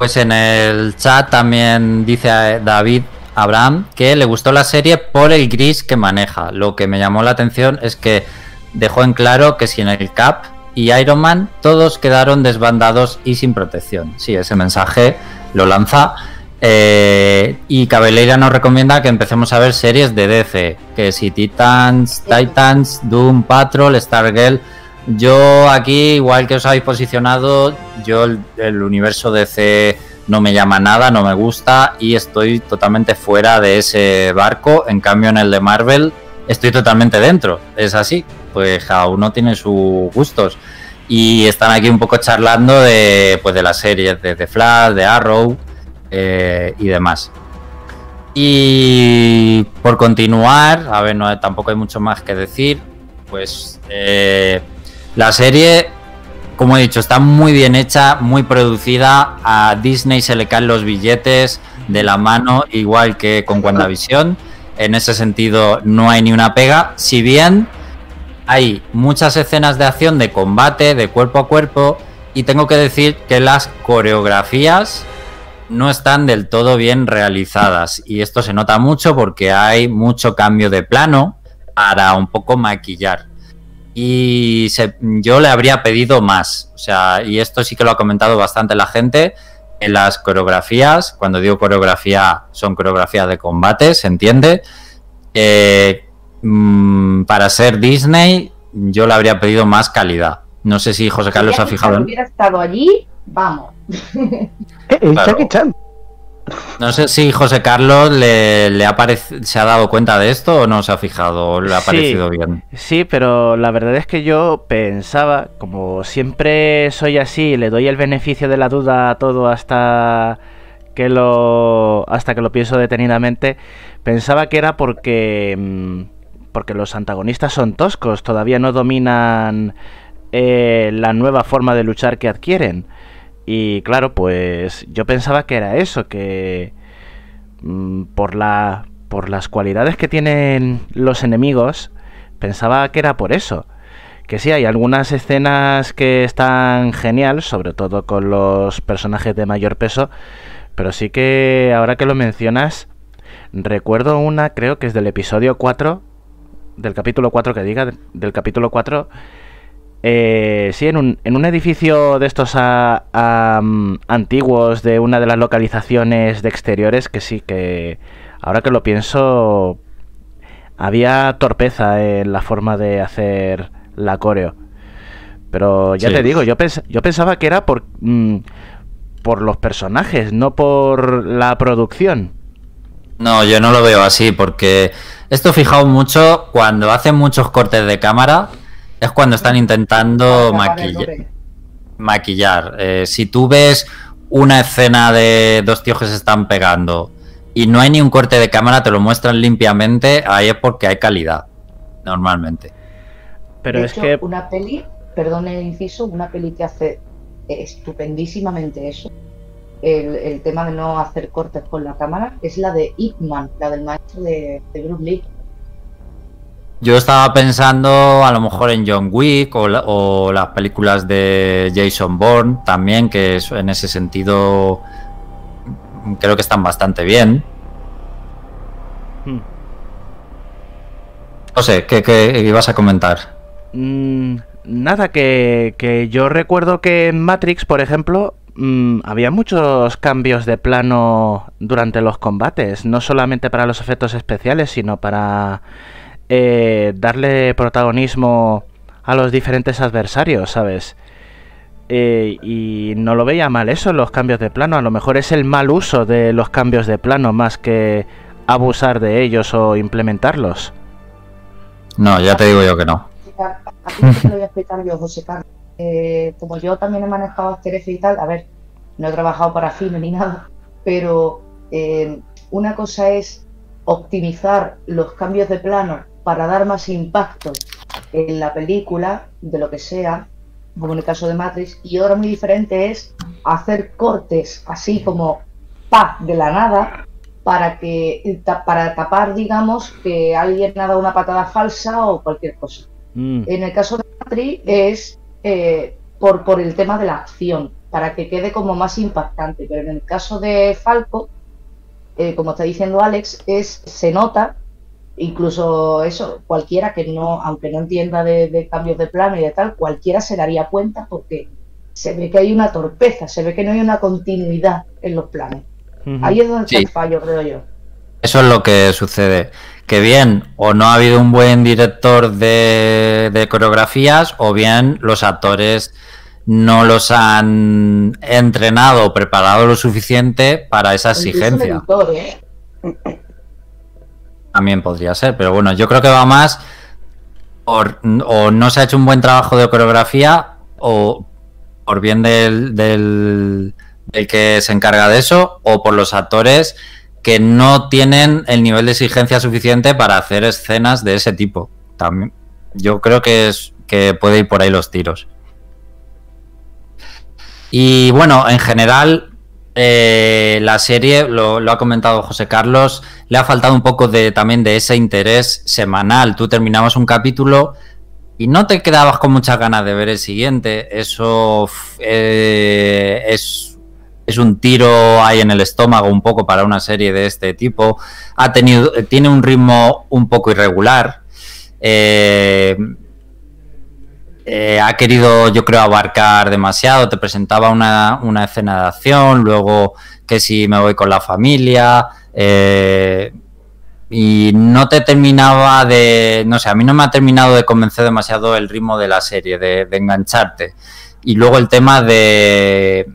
Pues en el chat también dice eh, David Abraham que le gustó la serie por el gris que maneja. Lo que me llamó la atención es que dejó en claro que si en el Cap y Iron Man todos quedaron desbandados y sin protección. Sí, ese mensaje lo lanza. Eh, y Cabeleira nos recomienda que empecemos a ver series de DC, que si Titans, Titans, Doom Patrol, Stargirl. Yo aquí, igual que os habéis posicionado, yo el, el universo DC no me llama nada, no me gusta y estoy totalmente fuera de ese barco. En cambio, en el de Marvel estoy totalmente dentro. Es así, pues cada uno tiene sus gustos. Y están aquí un poco charlando de, pues, de las series de, de Flash, de Arrow eh, y demás. Y por continuar, a ver, tampoco hay mucho más que decir. Pues eh, la serie, como he dicho, está muy bien hecha, muy producida. A Disney se le caen los billetes de la mano, igual que con WandaVision. En ese sentido, no hay ni una pega. Si bien hay muchas escenas de acción de combate, de cuerpo a cuerpo, y tengo que decir que las coreografías no están del todo bien realizadas. Y esto se nota mucho porque hay mucho cambio de plano para un poco maquillar. Y se- yo le habría pedido más. O sea, y esto sí que lo ha comentado bastante la gente. En las coreografías, cuando digo coreografía, son coreografías de combate, se entiende. Eh, mm, para ser Disney, yo le habría pedido más calidad. No sé si José Carlos Si ha fijado en. hubiera estado allí, vamos. Eh, el Claro. Jackie Chan. No sé si José Carlos le, le ha se ha dado cuenta de esto o no se ha fijado le ha Sí. parecido bien. Sí, pero la verdad es que yo pensaba, como siempre soy así, le doy el beneficio de la duda a todo hasta que lo hasta que lo pienso detenidamente, pensaba que era porque mm, porque los antagonistas son toscos, todavía no dominan eh, la nueva forma de luchar que adquieren. Y claro, pues yo pensaba que era eso, que mm, por la por las cualidades que tienen los enemigos, pensaba que era por eso. Que sí, hay algunas escenas que están genial, sobre todo con los personajes de mayor peso, pero sí que ahora que lo mencionas, recuerdo una, creo que es del episodio 4, del capítulo 4 que diga, del capítulo 4, eh, sí, en un, en un edificio de estos a- am, antiguos de una de las localizaciones de exteriores que sí que ahora que lo pienso había torpeza en la forma de hacer la coreo. Pero ya Sí. te digo, yo, pens- yo pensaba que era por, mm, por los personajes, no por la producción. No, yo no lo veo así, porque esto fijaos mucho cuando hacen muchos cortes de cámara, es cuando están intentando el maquillar. Eh, si tú ves una escena de dos tíos que se están pegando y no hay ni un corte de cámara, te lo muestran limpiamente, ahí es porque hay calidad, normalmente. Pero de es hecho, que una peli, perdón el inciso, una peli que hace estupendísimamente eso, el, el tema de no hacer cortes con la cámara, es la de Ip Man, la del maestro de, de Bruce Lee. Yo estaba pensando a lo mejor en John Wick o, la- o las películas de Jason Bourne también, que es- en ese sentido creo que están bastante bien. Hmm. No sé, ¿qué, qué ibas a comentar? Mm, nada, que, que yo recuerdo que en Matrix, por ejemplo, mm, había muchos cambios de plano durante los combates, no solamente para los efectos especiales, sino para eh, darle protagonismo a los diferentes adversarios, ¿sabes? Eh, y no lo veía mal eso, los cambios de plano. A lo mejor es el mal uso de los cambios de plano más que abusar de ellos o implementarlos. No, ya te digo yo que no. Aquí sí te lo voy a explicar yo, José Carlos. Eh, como yo también he manejado After Effects y tal, a ver, no he trabajado para cine ni nada, pero eh, una cosa es optimizar los cambios de plano para dar más impacto en la película, de lo que sea, como en el caso de Matrix, y otra muy diferente es hacer cortes así como pa de la nada para que para tapar digamos que alguien ha dado una patada falsa o cualquier cosa. Mm. En el caso de Matrix es eh, por, por el tema de la acción, para que quede como más impactante. Pero en el caso de Falco, eh, como está diciendo Alex, es se nota, incluso eso, cualquiera que no, aunque no entienda de, de cambios de plano y de tal, cualquiera se daría cuenta porque se ve que hay una torpeza, se ve que no hay una continuidad en los planes. Ahí es donde está el fallo, creo yo. Eso es lo que sucede. Que bien, o no ha habido un buen director de, de coreografías, o bien los actores no los han entrenado o preparado lo suficiente para esa exigencia. editor, ¿eh? También podría ser, pero bueno, yo creo que va más o no se ha hecho un buen trabajo de coreografía o por bien del, del, del que se encarga de eso o por los actores que no tienen el nivel de exigencia suficiente para hacer escenas de ese tipo. También, yo creo que es que puede ir por ahí los tiros. Y bueno, en general, eh, la serie, lo, ha comentado José Carlos, le ha faltado un poco de también de ese interés semanal. Tú terminabas un capítulo y no te quedabas con muchas ganas de ver el siguiente. Eso eh, es, es un tiro ahí en el estómago un poco para una serie de este tipo. Ha tenido, tiene un ritmo un poco irregular. Eh, eh, ha querido, yo creo, abarcar demasiado. Te presentaba una, una escena de acción, luego que si me voy con la familia. eh, y no te terminaba de. No sé, a mí no me ha terminado de convencer demasiado el ritmo de la serie, de, engancharte. Y luego el tema de,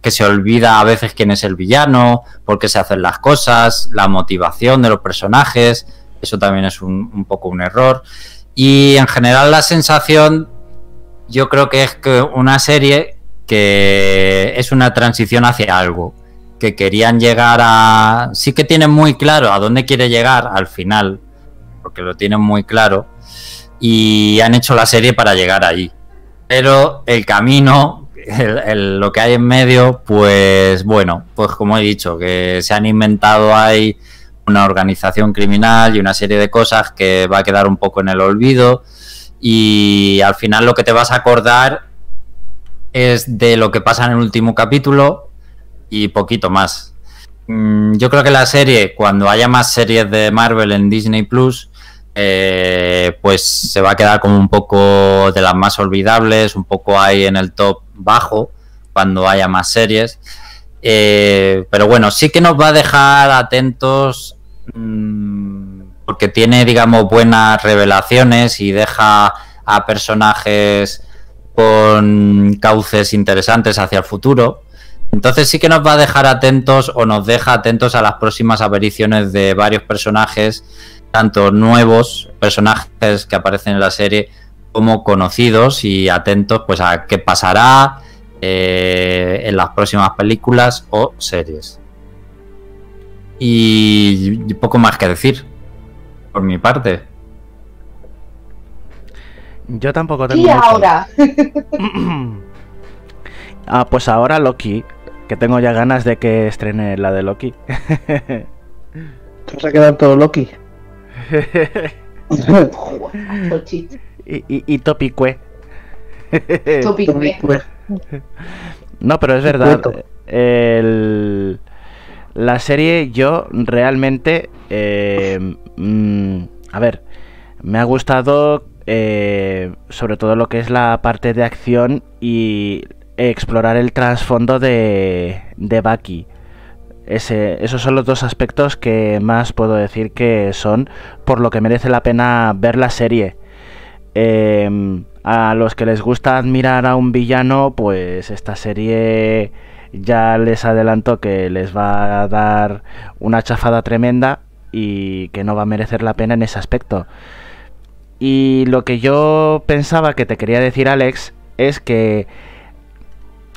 que se olvida a veces quién es el villano, por qué se hacen las cosas, la motivación de los personajes, eso también es un poco un error. Y en general la sensación yo creo que es que una serie que es una transición hacia algo, que querían llegar a... Sí que tienen muy claro a dónde quiere llegar al final, porque lo tienen muy claro, y han hecho la serie para llegar ahí. Pero el camino, el- lo que hay en medio, pues bueno, pues como he dicho, que se han inventado ahí una organización criminal y una serie de cosas que va a quedar un poco en el olvido y al final lo que te vas a acordar es de lo que pasa en el último capítulo y poquito más. Mm, Yo creo que la serie, cuando haya más series de Marvel en Disney Plus, eh, pues se va a quedar como un poco de las más olvidables, un poco ahí en el top bajo, cuando haya más series. Eh, pero bueno, sí que nos va a dejar atentos mm, porque tiene, digamos, buenas revelaciones y deja a personajes con cauces interesantes hacia el futuro. Entonces sí que nos va a dejar atentos o nos deja atentos a las próximas apariciones de varios personajes, tanto nuevos, personajes que aparecen en la serie, como conocidos y atentos pues a qué pasará eh, en las próximas películas o series. Y poco más que decir, por mi parte. Yo tampoco tengo Y mucho. ahora, Ah, pues ahora Loki, que tengo ya ganas de que estrene la de Loki. Te vas a quedar todo Loki. Y, y, y Topicue. Topicue. No, pero es verdad. el- la serie yo realmente... eh, mm, a ver, me ha gustado eh, sobre todo lo que es la parte de acción y explorar el trasfondo de, de Bucky. Esos son los dos aspectos que más puedo decir que son por lo que merece la pena ver la serie. Em, a los que les gusta admirar a un villano, pues esta serie ya les adelanto que les va a dar una chafada tremenda y que no va a merecer la pena en ese aspecto. Y lo que yo pensaba que te quería decir, Alex, es que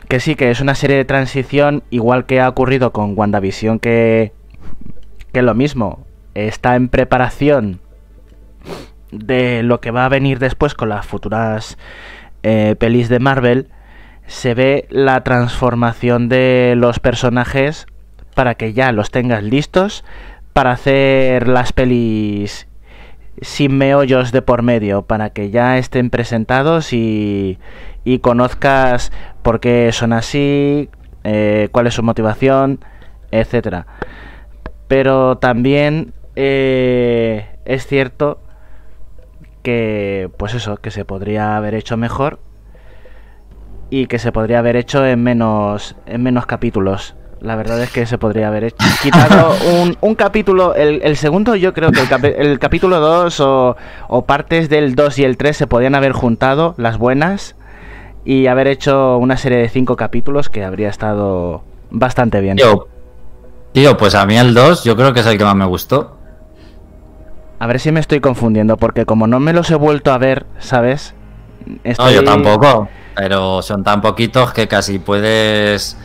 que sí, que es una serie de transición, igual que ha ocurrido con WandaVision, que, que lo mismo, está en preparación de lo que va a venir después con las futuras eh, pelis de Marvel, se ve la transformación de los personajes para que ya los tengas listos para hacer las pelis sin meollos de por medio, para que ya estén presentados y, y conozcas por qué son así, eh, cuál es su motivación, etcétera. Pero también eh, es cierto que, pues eso, que se podría haber hecho mejor y que se podría haber hecho en menos, en menos capítulos. La verdad es que se podría haber hecho, quitado un, un capítulo, el, el segundo yo creo que el, capi- el capítulo 2 o, o partes del 2 y el 3 se podían haber juntado, las buenas, y haber hecho una serie de 5 capítulos que habría estado bastante bien. Tío, tío, pues a mí el 2 yo creo que es el que más me gustó. A ver si me estoy confundiendo, porque como no me los he vuelto a ver, ¿sabes? No, yo tampoco. Pero son tan poquitos que casi puedes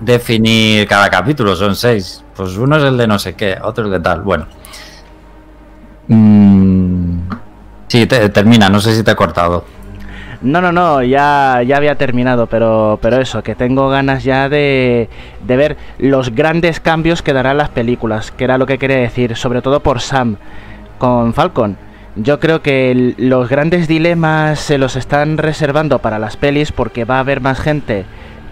definir cada capítulo. Son seis. Pues uno es el de no sé qué, otro es de tal. Bueno. Mm, Sí, te- termina. No sé si te he cortado. No, no, no, ya, ya había terminado, pero, pero eso, que tengo ganas ya de, de ver los grandes cambios que darán las películas, que era lo que quería decir, sobre todo por Sam con Falcon. Yo creo que los grandes dilemas se los están reservando para las pelis porque va a haber más gente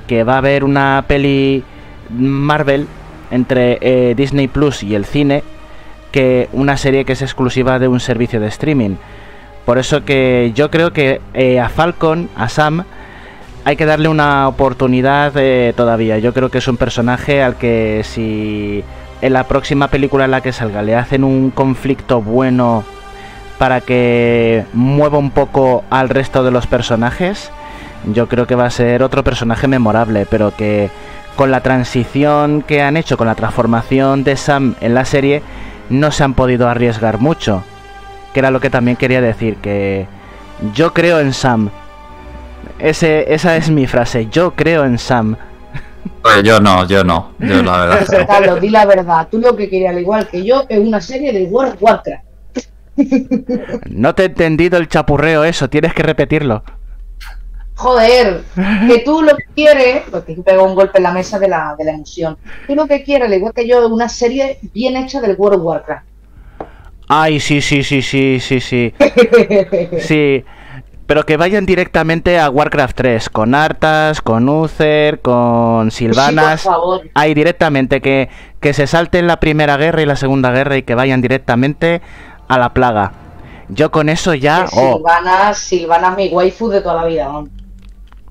que va a ver una peli Marvel entre eh, Disney Plus y el cine que una serie que es exclusiva de un servicio de streaming. Por eso que yo creo que eh, a Falcon, a Sam, hay que darle una oportunidad eh, todavía. Yo creo que es un personaje al que si en la próxima película en la que salga le hacen un conflicto bueno para que mueva un poco al resto de los personajes, yo creo que va a ser otro personaje memorable, pero que con la transición que han hecho, con la transformación de Sam en la serie, no se han podido arriesgar mucho. Que era lo que también quería decir, que yo creo en Sam. Ese, esa es mi frase, yo creo en Sam. Pues yo no, yo no, yo la verdad. Pero, Carlos, di la verdad. Tú lo que querías, al igual que yo, es una serie de World of Warcraft. No te he entendido el chapurreo eso, tienes que repetirlo. Joder, que tú lo que quieres, porque pegó un golpe en la mesa de la, de la emoción. Tú lo que quieres, al igual que yo, una serie bien hecha del World of Warcraft. Ay, sí, sí, sí, sí, sí, sí. Sí, pero que vayan directamente a Warcraft 3, con Artas, con Uther, con Silvanas. Sí, por favor. Ahí directamente, que, que se salten la primera guerra y la segunda guerra y que vayan directamente a la plaga. Yo con eso ya... Oh, Silvana, Silvana es mi waifu de toda la vida. ¿no?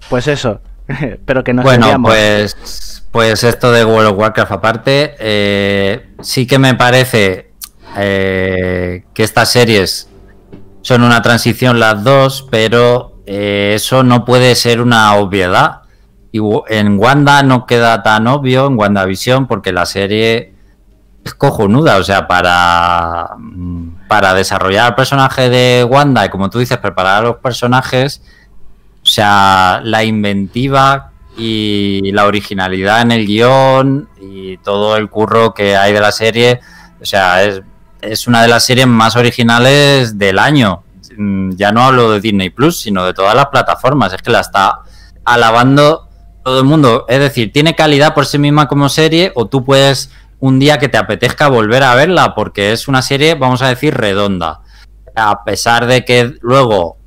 pues eso. pero que nos Bueno, enviamos. pues, pues esto de World of Warcraft aparte, eh, sí que me parece eh, que estas series son una transición las dos, pero eh, eso no puede ser una obviedad. Y en Wanda no queda tan obvio, en WandaVision, porque la serie es cojonuda, o sea, para, para desarrollar el personaje de Wanda y como tú dices, preparar a los personajes, o sea, la inventiva y la originalidad en el guion y todo el curro que hay de la serie, o sea, es, es una de las series más originales del año. Ya no hablo de Disney Plus, sino de todas las plataformas. Es que la está alabando todo el mundo. Es decir, tiene calidad por sí misma como serie o tú puedes un día que te apetezca volver a verla porque es una serie, vamos a decir, redonda. A pesar de que luego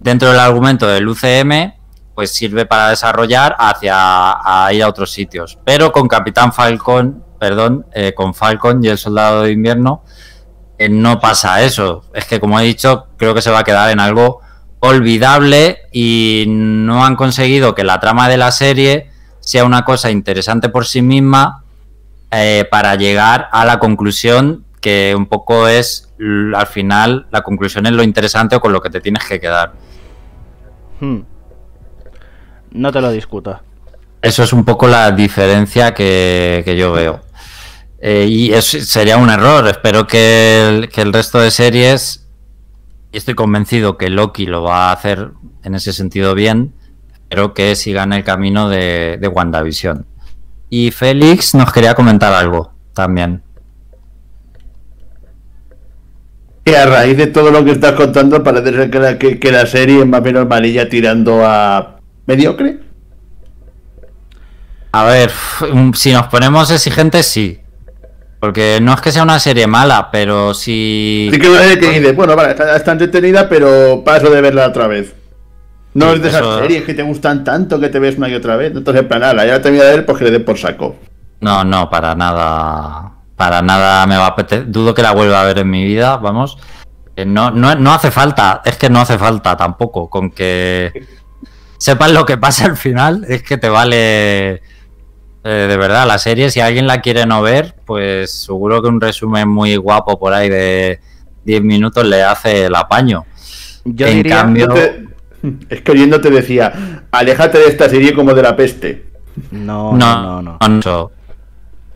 dentro del argumento del UCM, pues sirve para desarrollar hacia a ir a otros sitios. Pero con Capitán Falcon, perdón, eh, con Falcon y el Soldado de Invierno, eh, no pasa eso. Es que, como he dicho, creo que se va a quedar en algo olvidable y no han conseguido que la trama de la serie sea una cosa interesante por sí misma eh, para llegar a la conclusión que un poco es, al final, la conclusión es lo interesante o con lo que te tienes que quedar. Hmm. No te lo discuto. Eso es un poco la diferencia que, que yo veo. Eh, y sería un error. Espero que el, que el resto de series, y estoy convencido que Loki lo va a hacer en ese sentido bien, espero que sigan el camino de, de WandaVision. Y Félix nos quería comentar algo también. Que a raíz de todo lo que estás contando, parece ser que la, que, que la serie es más o menos amarilla tirando a mediocre. A ver, si nos ponemos exigentes, sí. Porque no es que sea una serie mala, pero si... Así que una serie que dices, bueno, vale, está, está entretenida, pero paso de verla otra vez. No Sí, es de esas series que te gustan tanto que te ves una y otra vez. Entonces, en plan, nada, ya la terminé de ver, pues que le dé por saco. No, no, para nada. Para nada me va a apetecer. Dudo que la vuelva a ver en mi vida, vamos. Eh, No, no, no hace falta, es que no hace falta tampoco. Con que sepas lo que pasa al final, es que te vale eh, de verdad la serie. Si alguien la quiere no ver, pues seguro que un resumen muy guapo por ahí de 10 minutos le hace el apaño. Yo en diría... cambio, Yo te- es que oyendo te decía, aléjate de esta serie como de la peste. No, no, no, no. no, no, eso.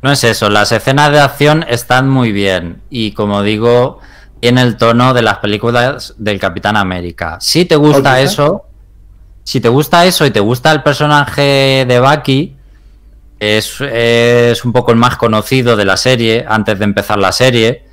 No es eso, las escenas de acción están muy bien y como digo, tiene el tono de las películas del Capitán América. Si te gusta ¿Os gusta? eso, si te gusta eso y te gusta el personaje de Bucky, es, es un poco el más conocido de la serie antes de empezar la serie.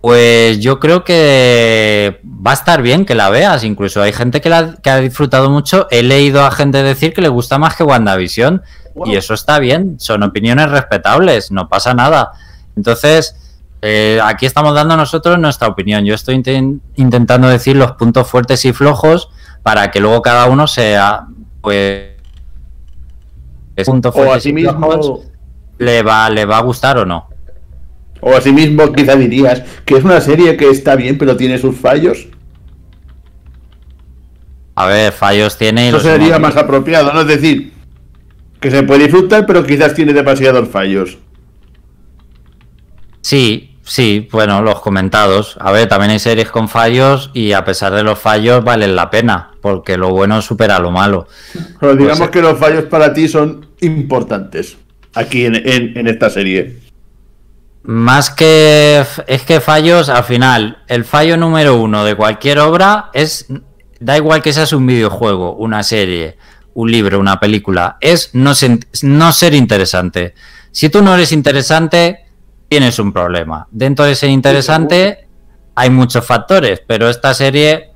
Pues yo creo que va a estar bien que la veas. Incluso hay gente que, la, que ha disfrutado mucho. He leído a gente decir que le gusta más que WandaVision. Y eso está bien. Son opiniones respetables. No pasa nada. Entonces, eh, aquí estamos dando nosotros nuestra opinión. Yo estoy inten- intentando decir los puntos fuertes y flojos para que luego cada uno sea, pues, puntos O y asimismo, flojos, le va, le va a gustar o no. O asimismo quizá dirías que es una serie que está bien pero tiene sus fallos. A ver, fallos tiene y Eso sería más apropiado, ¿no? Es decir, que se puede disfrutar pero quizás tiene demasiados fallos. Sí, Sí, bueno, los comentados. A ver, también hay series con fallos y a pesar de los fallos valen la pena, porque lo bueno supera lo malo. Pero digamos Pues, que los fallos para ti son importantes aquí en, en- en esta serie. Más que es que fallos, al final, el fallo número uno de cualquier obra es, da igual que seas un videojuego, una serie, un libro, una película, es no, ser interesante. Si tú no eres interesante, tienes un problema. Dentro de ser interesante hay muchos factores, pero esta serie,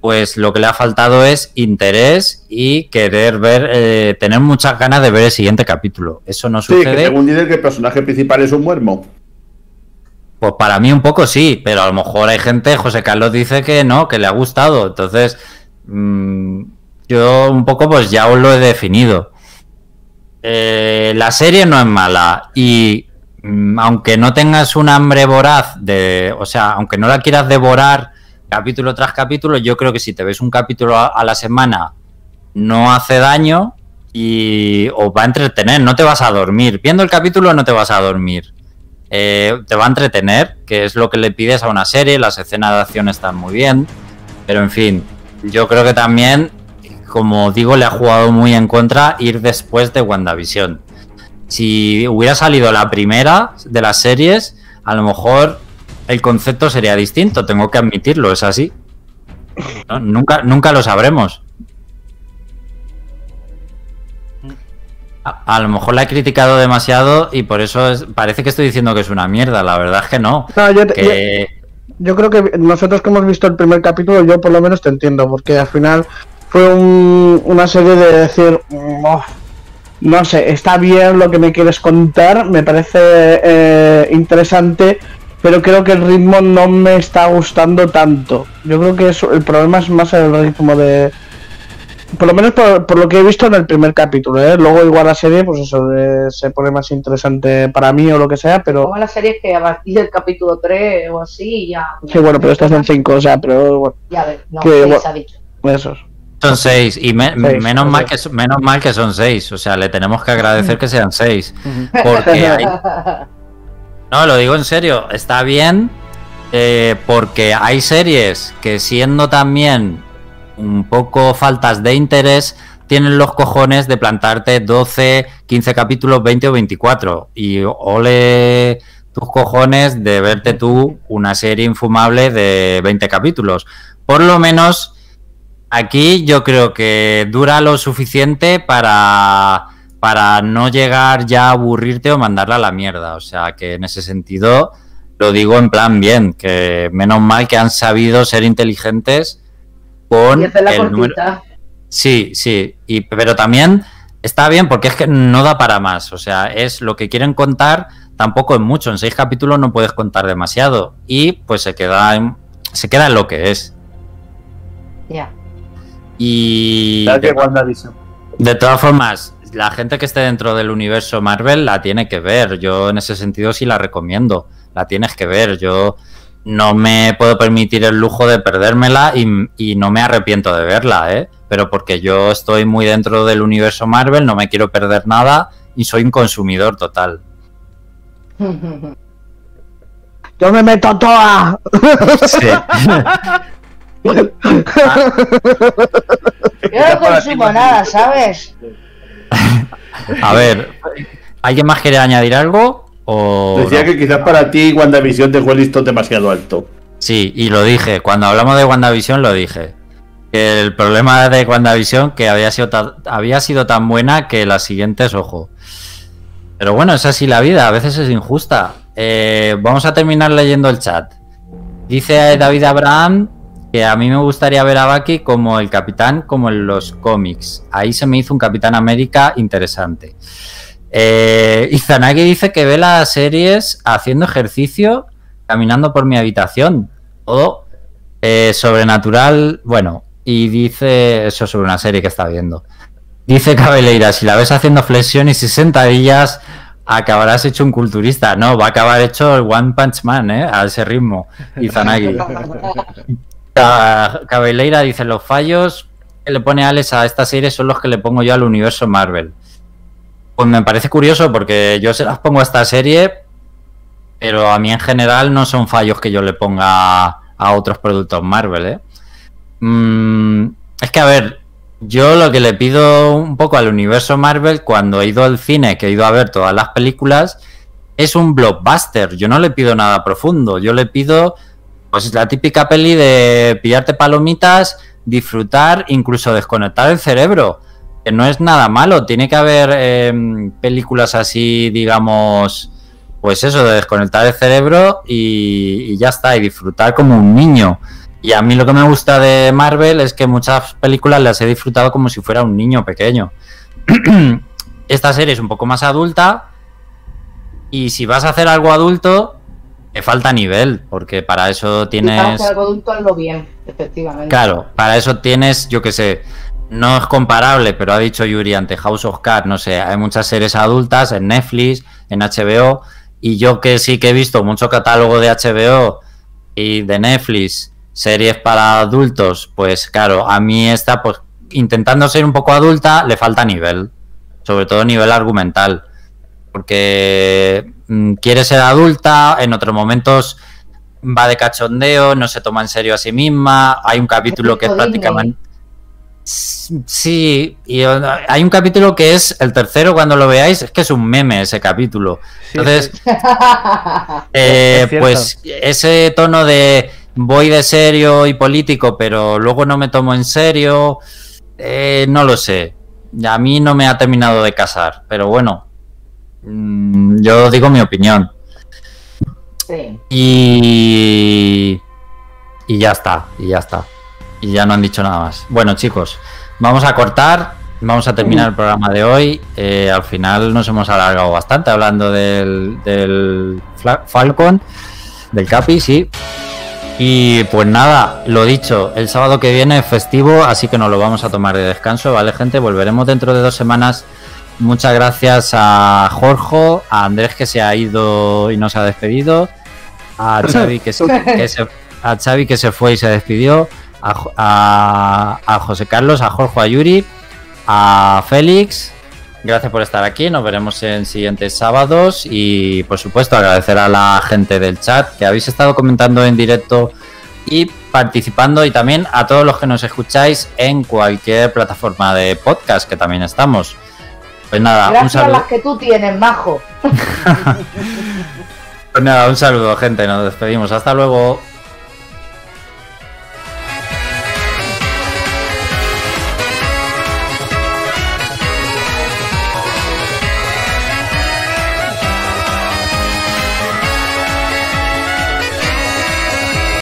pues lo que le ha faltado es interés y querer ver, eh, tener muchas ganas de ver el siguiente capítulo. Eso no Sí, que sucede. según dicen que el personaje principal es un muermo. Pues para mí un poco sí, pero a lo mejor hay gente, José Carlos dice que no, que le ha gustado. Entonces, mm, yo un poco pues ya os lo he definido. Eh, la serie no es mala y mm, aunque no tengas un hambre voraz de, o sea, aunque no la quieras devorar capítulo tras capítulo, yo creo que si te ves un capítulo a, a la semana no hace daño y os va a entretener, no te vas a dormir. Viendo el capítulo no te vas a dormir eh, te va a entretener, que es lo que le pides a una serie, las escenas de acción están muy bien, pero en fin, yo creo que también, como digo, le ha jugado muy en contra ir después de WandaVision. Si hubiera salido la primera de las series, a lo mejor el concepto sería distinto, tengo que admitirlo, es así. Nunca, nunca lo sabremos. A, a lo mejor la he criticado demasiado y por eso es- parece que estoy diciendo que es una mierda. La verdad es que no. No, yo, te- Que- yo creo que nosotros que hemos visto el primer capítulo, yo por lo menos te entiendo, porque al final fue un- una serie de decir, "Mm, oh, no sé, está bien lo que me quieres contar, me parece eh, interesante, pero creo que el ritmo no me está gustando tanto. Yo creo que eso- el problema es más el ritmo de... Por lo menos por, por lo que he visto en el primer capítulo, ¿eh? Luego igual la serie, pues eso, eh, se pone más interesante para mí o lo que sea, pero... Como la serie es que a partir del capítulo 3 o así ya. Sí, bueno, pero estas son cinco, o sea, pero bueno, Ya ves, no, que seis bueno. ha dicho. esos. Son seis y me- Seis, menos, mal que, son- menos mal que son seis. O sea, le tenemos que agradecer que sean seis. Porque hay, No, lo digo en serio, está bien eh, porque hay series que siendo también un poco faltas de interés, tienen los cojones de plantarte 12, 15 capítulos, 20 o 24. Y ole tus cojones de verte tú una serie infumable de 20 capítulos. Por lo menos aquí yo creo que dura lo suficiente para para no llegar ya a aburrirte o mandarla a la mierda. O sea que en ese sentido lo digo en plan bien, que menos mal que han sabido ser inteligentes con Y la el número. cortita. Sí, sí, y, pero también está bien porque es que no da para más. O sea, es lo que quieren contar, tampoco es mucho. En seis capítulos no puedes contar demasiado. Y pues se queda en, se queda en lo que es. Ya. Y Ya que de, de todas formas, la gente que esté dentro del universo Marvel la tiene que ver. Yo en ese sentido sí la recomiendo. La tienes que ver. Yo no me puedo permitir el lujo de perdérmela y, y no me arrepiento de verla, ¿eh? Pero porque yo estoy muy dentro del universo Marvel, no me quiero perder nada y soy un consumidor total. Yo me meto toda. Sí. Yo no consumo nada, ¿sabes? A ver, ¿alguien más quiere añadir algo? O Decía no? que quizás para ti WandaVision dejó el listón demasiado alto. Sí, y lo dije. Cuando hablamos de WandaVision lo dije. El problema de WandaVision que había sido, ta- había sido tan buena que las siguientes, ojo. Pero bueno, es así la vida, a veces es injusta. Eh, vamos a terminar leyendo el chat. Dice David Abraham que a mí me gustaría ver a Bucky como el capitán, como en los cómics. Ahí se me hizo un Capitán América interesante. Eh, Izanagi dice que ve las series haciendo ejercicio, caminando por mi habitación. Todo eh, sobrenatural, bueno, y dice eso sobre una serie que está viendo. Dice Cabeleira, si la ves haciendo flexiones y sentadillas, acabarás hecho un culturista. No, va a acabar hecho el One Punch Man, ¿eh? A ese ritmo. Izanagi. Ca- Cabeleira dice, los fallos que le pone Alex a esta serie son los que le pongo yo al universo Marvel. Pues me parece curioso porque yo se las pongo a esta serie pero a mí en general no son fallos que yo le ponga a otros productos Marvel, ¿eh? Mm, es que, a ver, yo lo que le pido un poco al universo Marvel cuando he ido al cine, que he ido a ver todas las películas, es un blockbuster. Yo no le pido nada profundo. Yo le pido, pues, la típica peli de pillarte palomitas, disfrutar, incluso desconectar el cerebro. Que no es nada malo. Tiene que haber em, películas así, digamos, pues eso, de desconectar el cerebro y, y ya está, y disfrutar como un niño. Y a mí lo que me gusta de Marvel es que muchas películas las he disfrutado como si fuera un niño pequeño. Esta serie es un poco más adulta y si vas a hacer algo adulto, te falta nivel, porque para eso Si tienes... hacer algo adulto, hazlo bien, efectivamente. Claro, para eso tienes, yo que sé, no es comparable, pero ha dicho Yuri ante House of Cards, no sé, hay muchas series adultas en Netflix, en HBO, y yo que sí que he visto mucho catálogo de HBO y de Netflix, series para adultos, pues claro, a mí esta, pues intentando ser un poco adulta, le falta nivel, sobre todo nivel argumental, porque mm, quiere ser adulta, en otros momentos va de cachondeo, no se toma en serio a sí misma, hay un capítulo que es prácticamente... Sí, y hay un capítulo que es el tercero cuando lo veáis, es que es un meme ese capítulo. Entonces, sí. eh, Es pues ese tono de voy de serio y político, pero luego no me tomo en serio, eh, no lo sé. A mí no me ha terminado de casar, pero bueno, mm, yo digo mi opinión. Sí. Y, y ya está, y ya está. Y ya no han dicho nada más. Bueno, chicos, vamos a cortar, vamos a terminar el programa de hoy. Eh, al final nos hemos alargado bastante hablando del, del Falcon, del Capi, sí. Y pues nada, lo dicho, el sábado que viene es festivo, así que nos lo vamos a tomar de descanso, ¿vale, gente? Volveremos dentro de dos semanas. Muchas gracias a Jorge, a Andrés que se ha ido y nos ha despedido, a Xavi que se, que se- a Xavi que se fue y se despidió, a, Jo- a- a José Carlos, a Jorge, a Yuri, a Félix. Gracias por estar aquí, nos veremos en siguientes sábados y por supuesto agradecer a la gente del chat que habéis estado comentando en directo y participando y también a todos los que nos escucháis en cualquier plataforma de podcast que también estamos. Pues nada, un Gracias a saludo. las que tú tienes, majo. Pues nada, un saludo, gente. Nos despedimos. Hasta luego.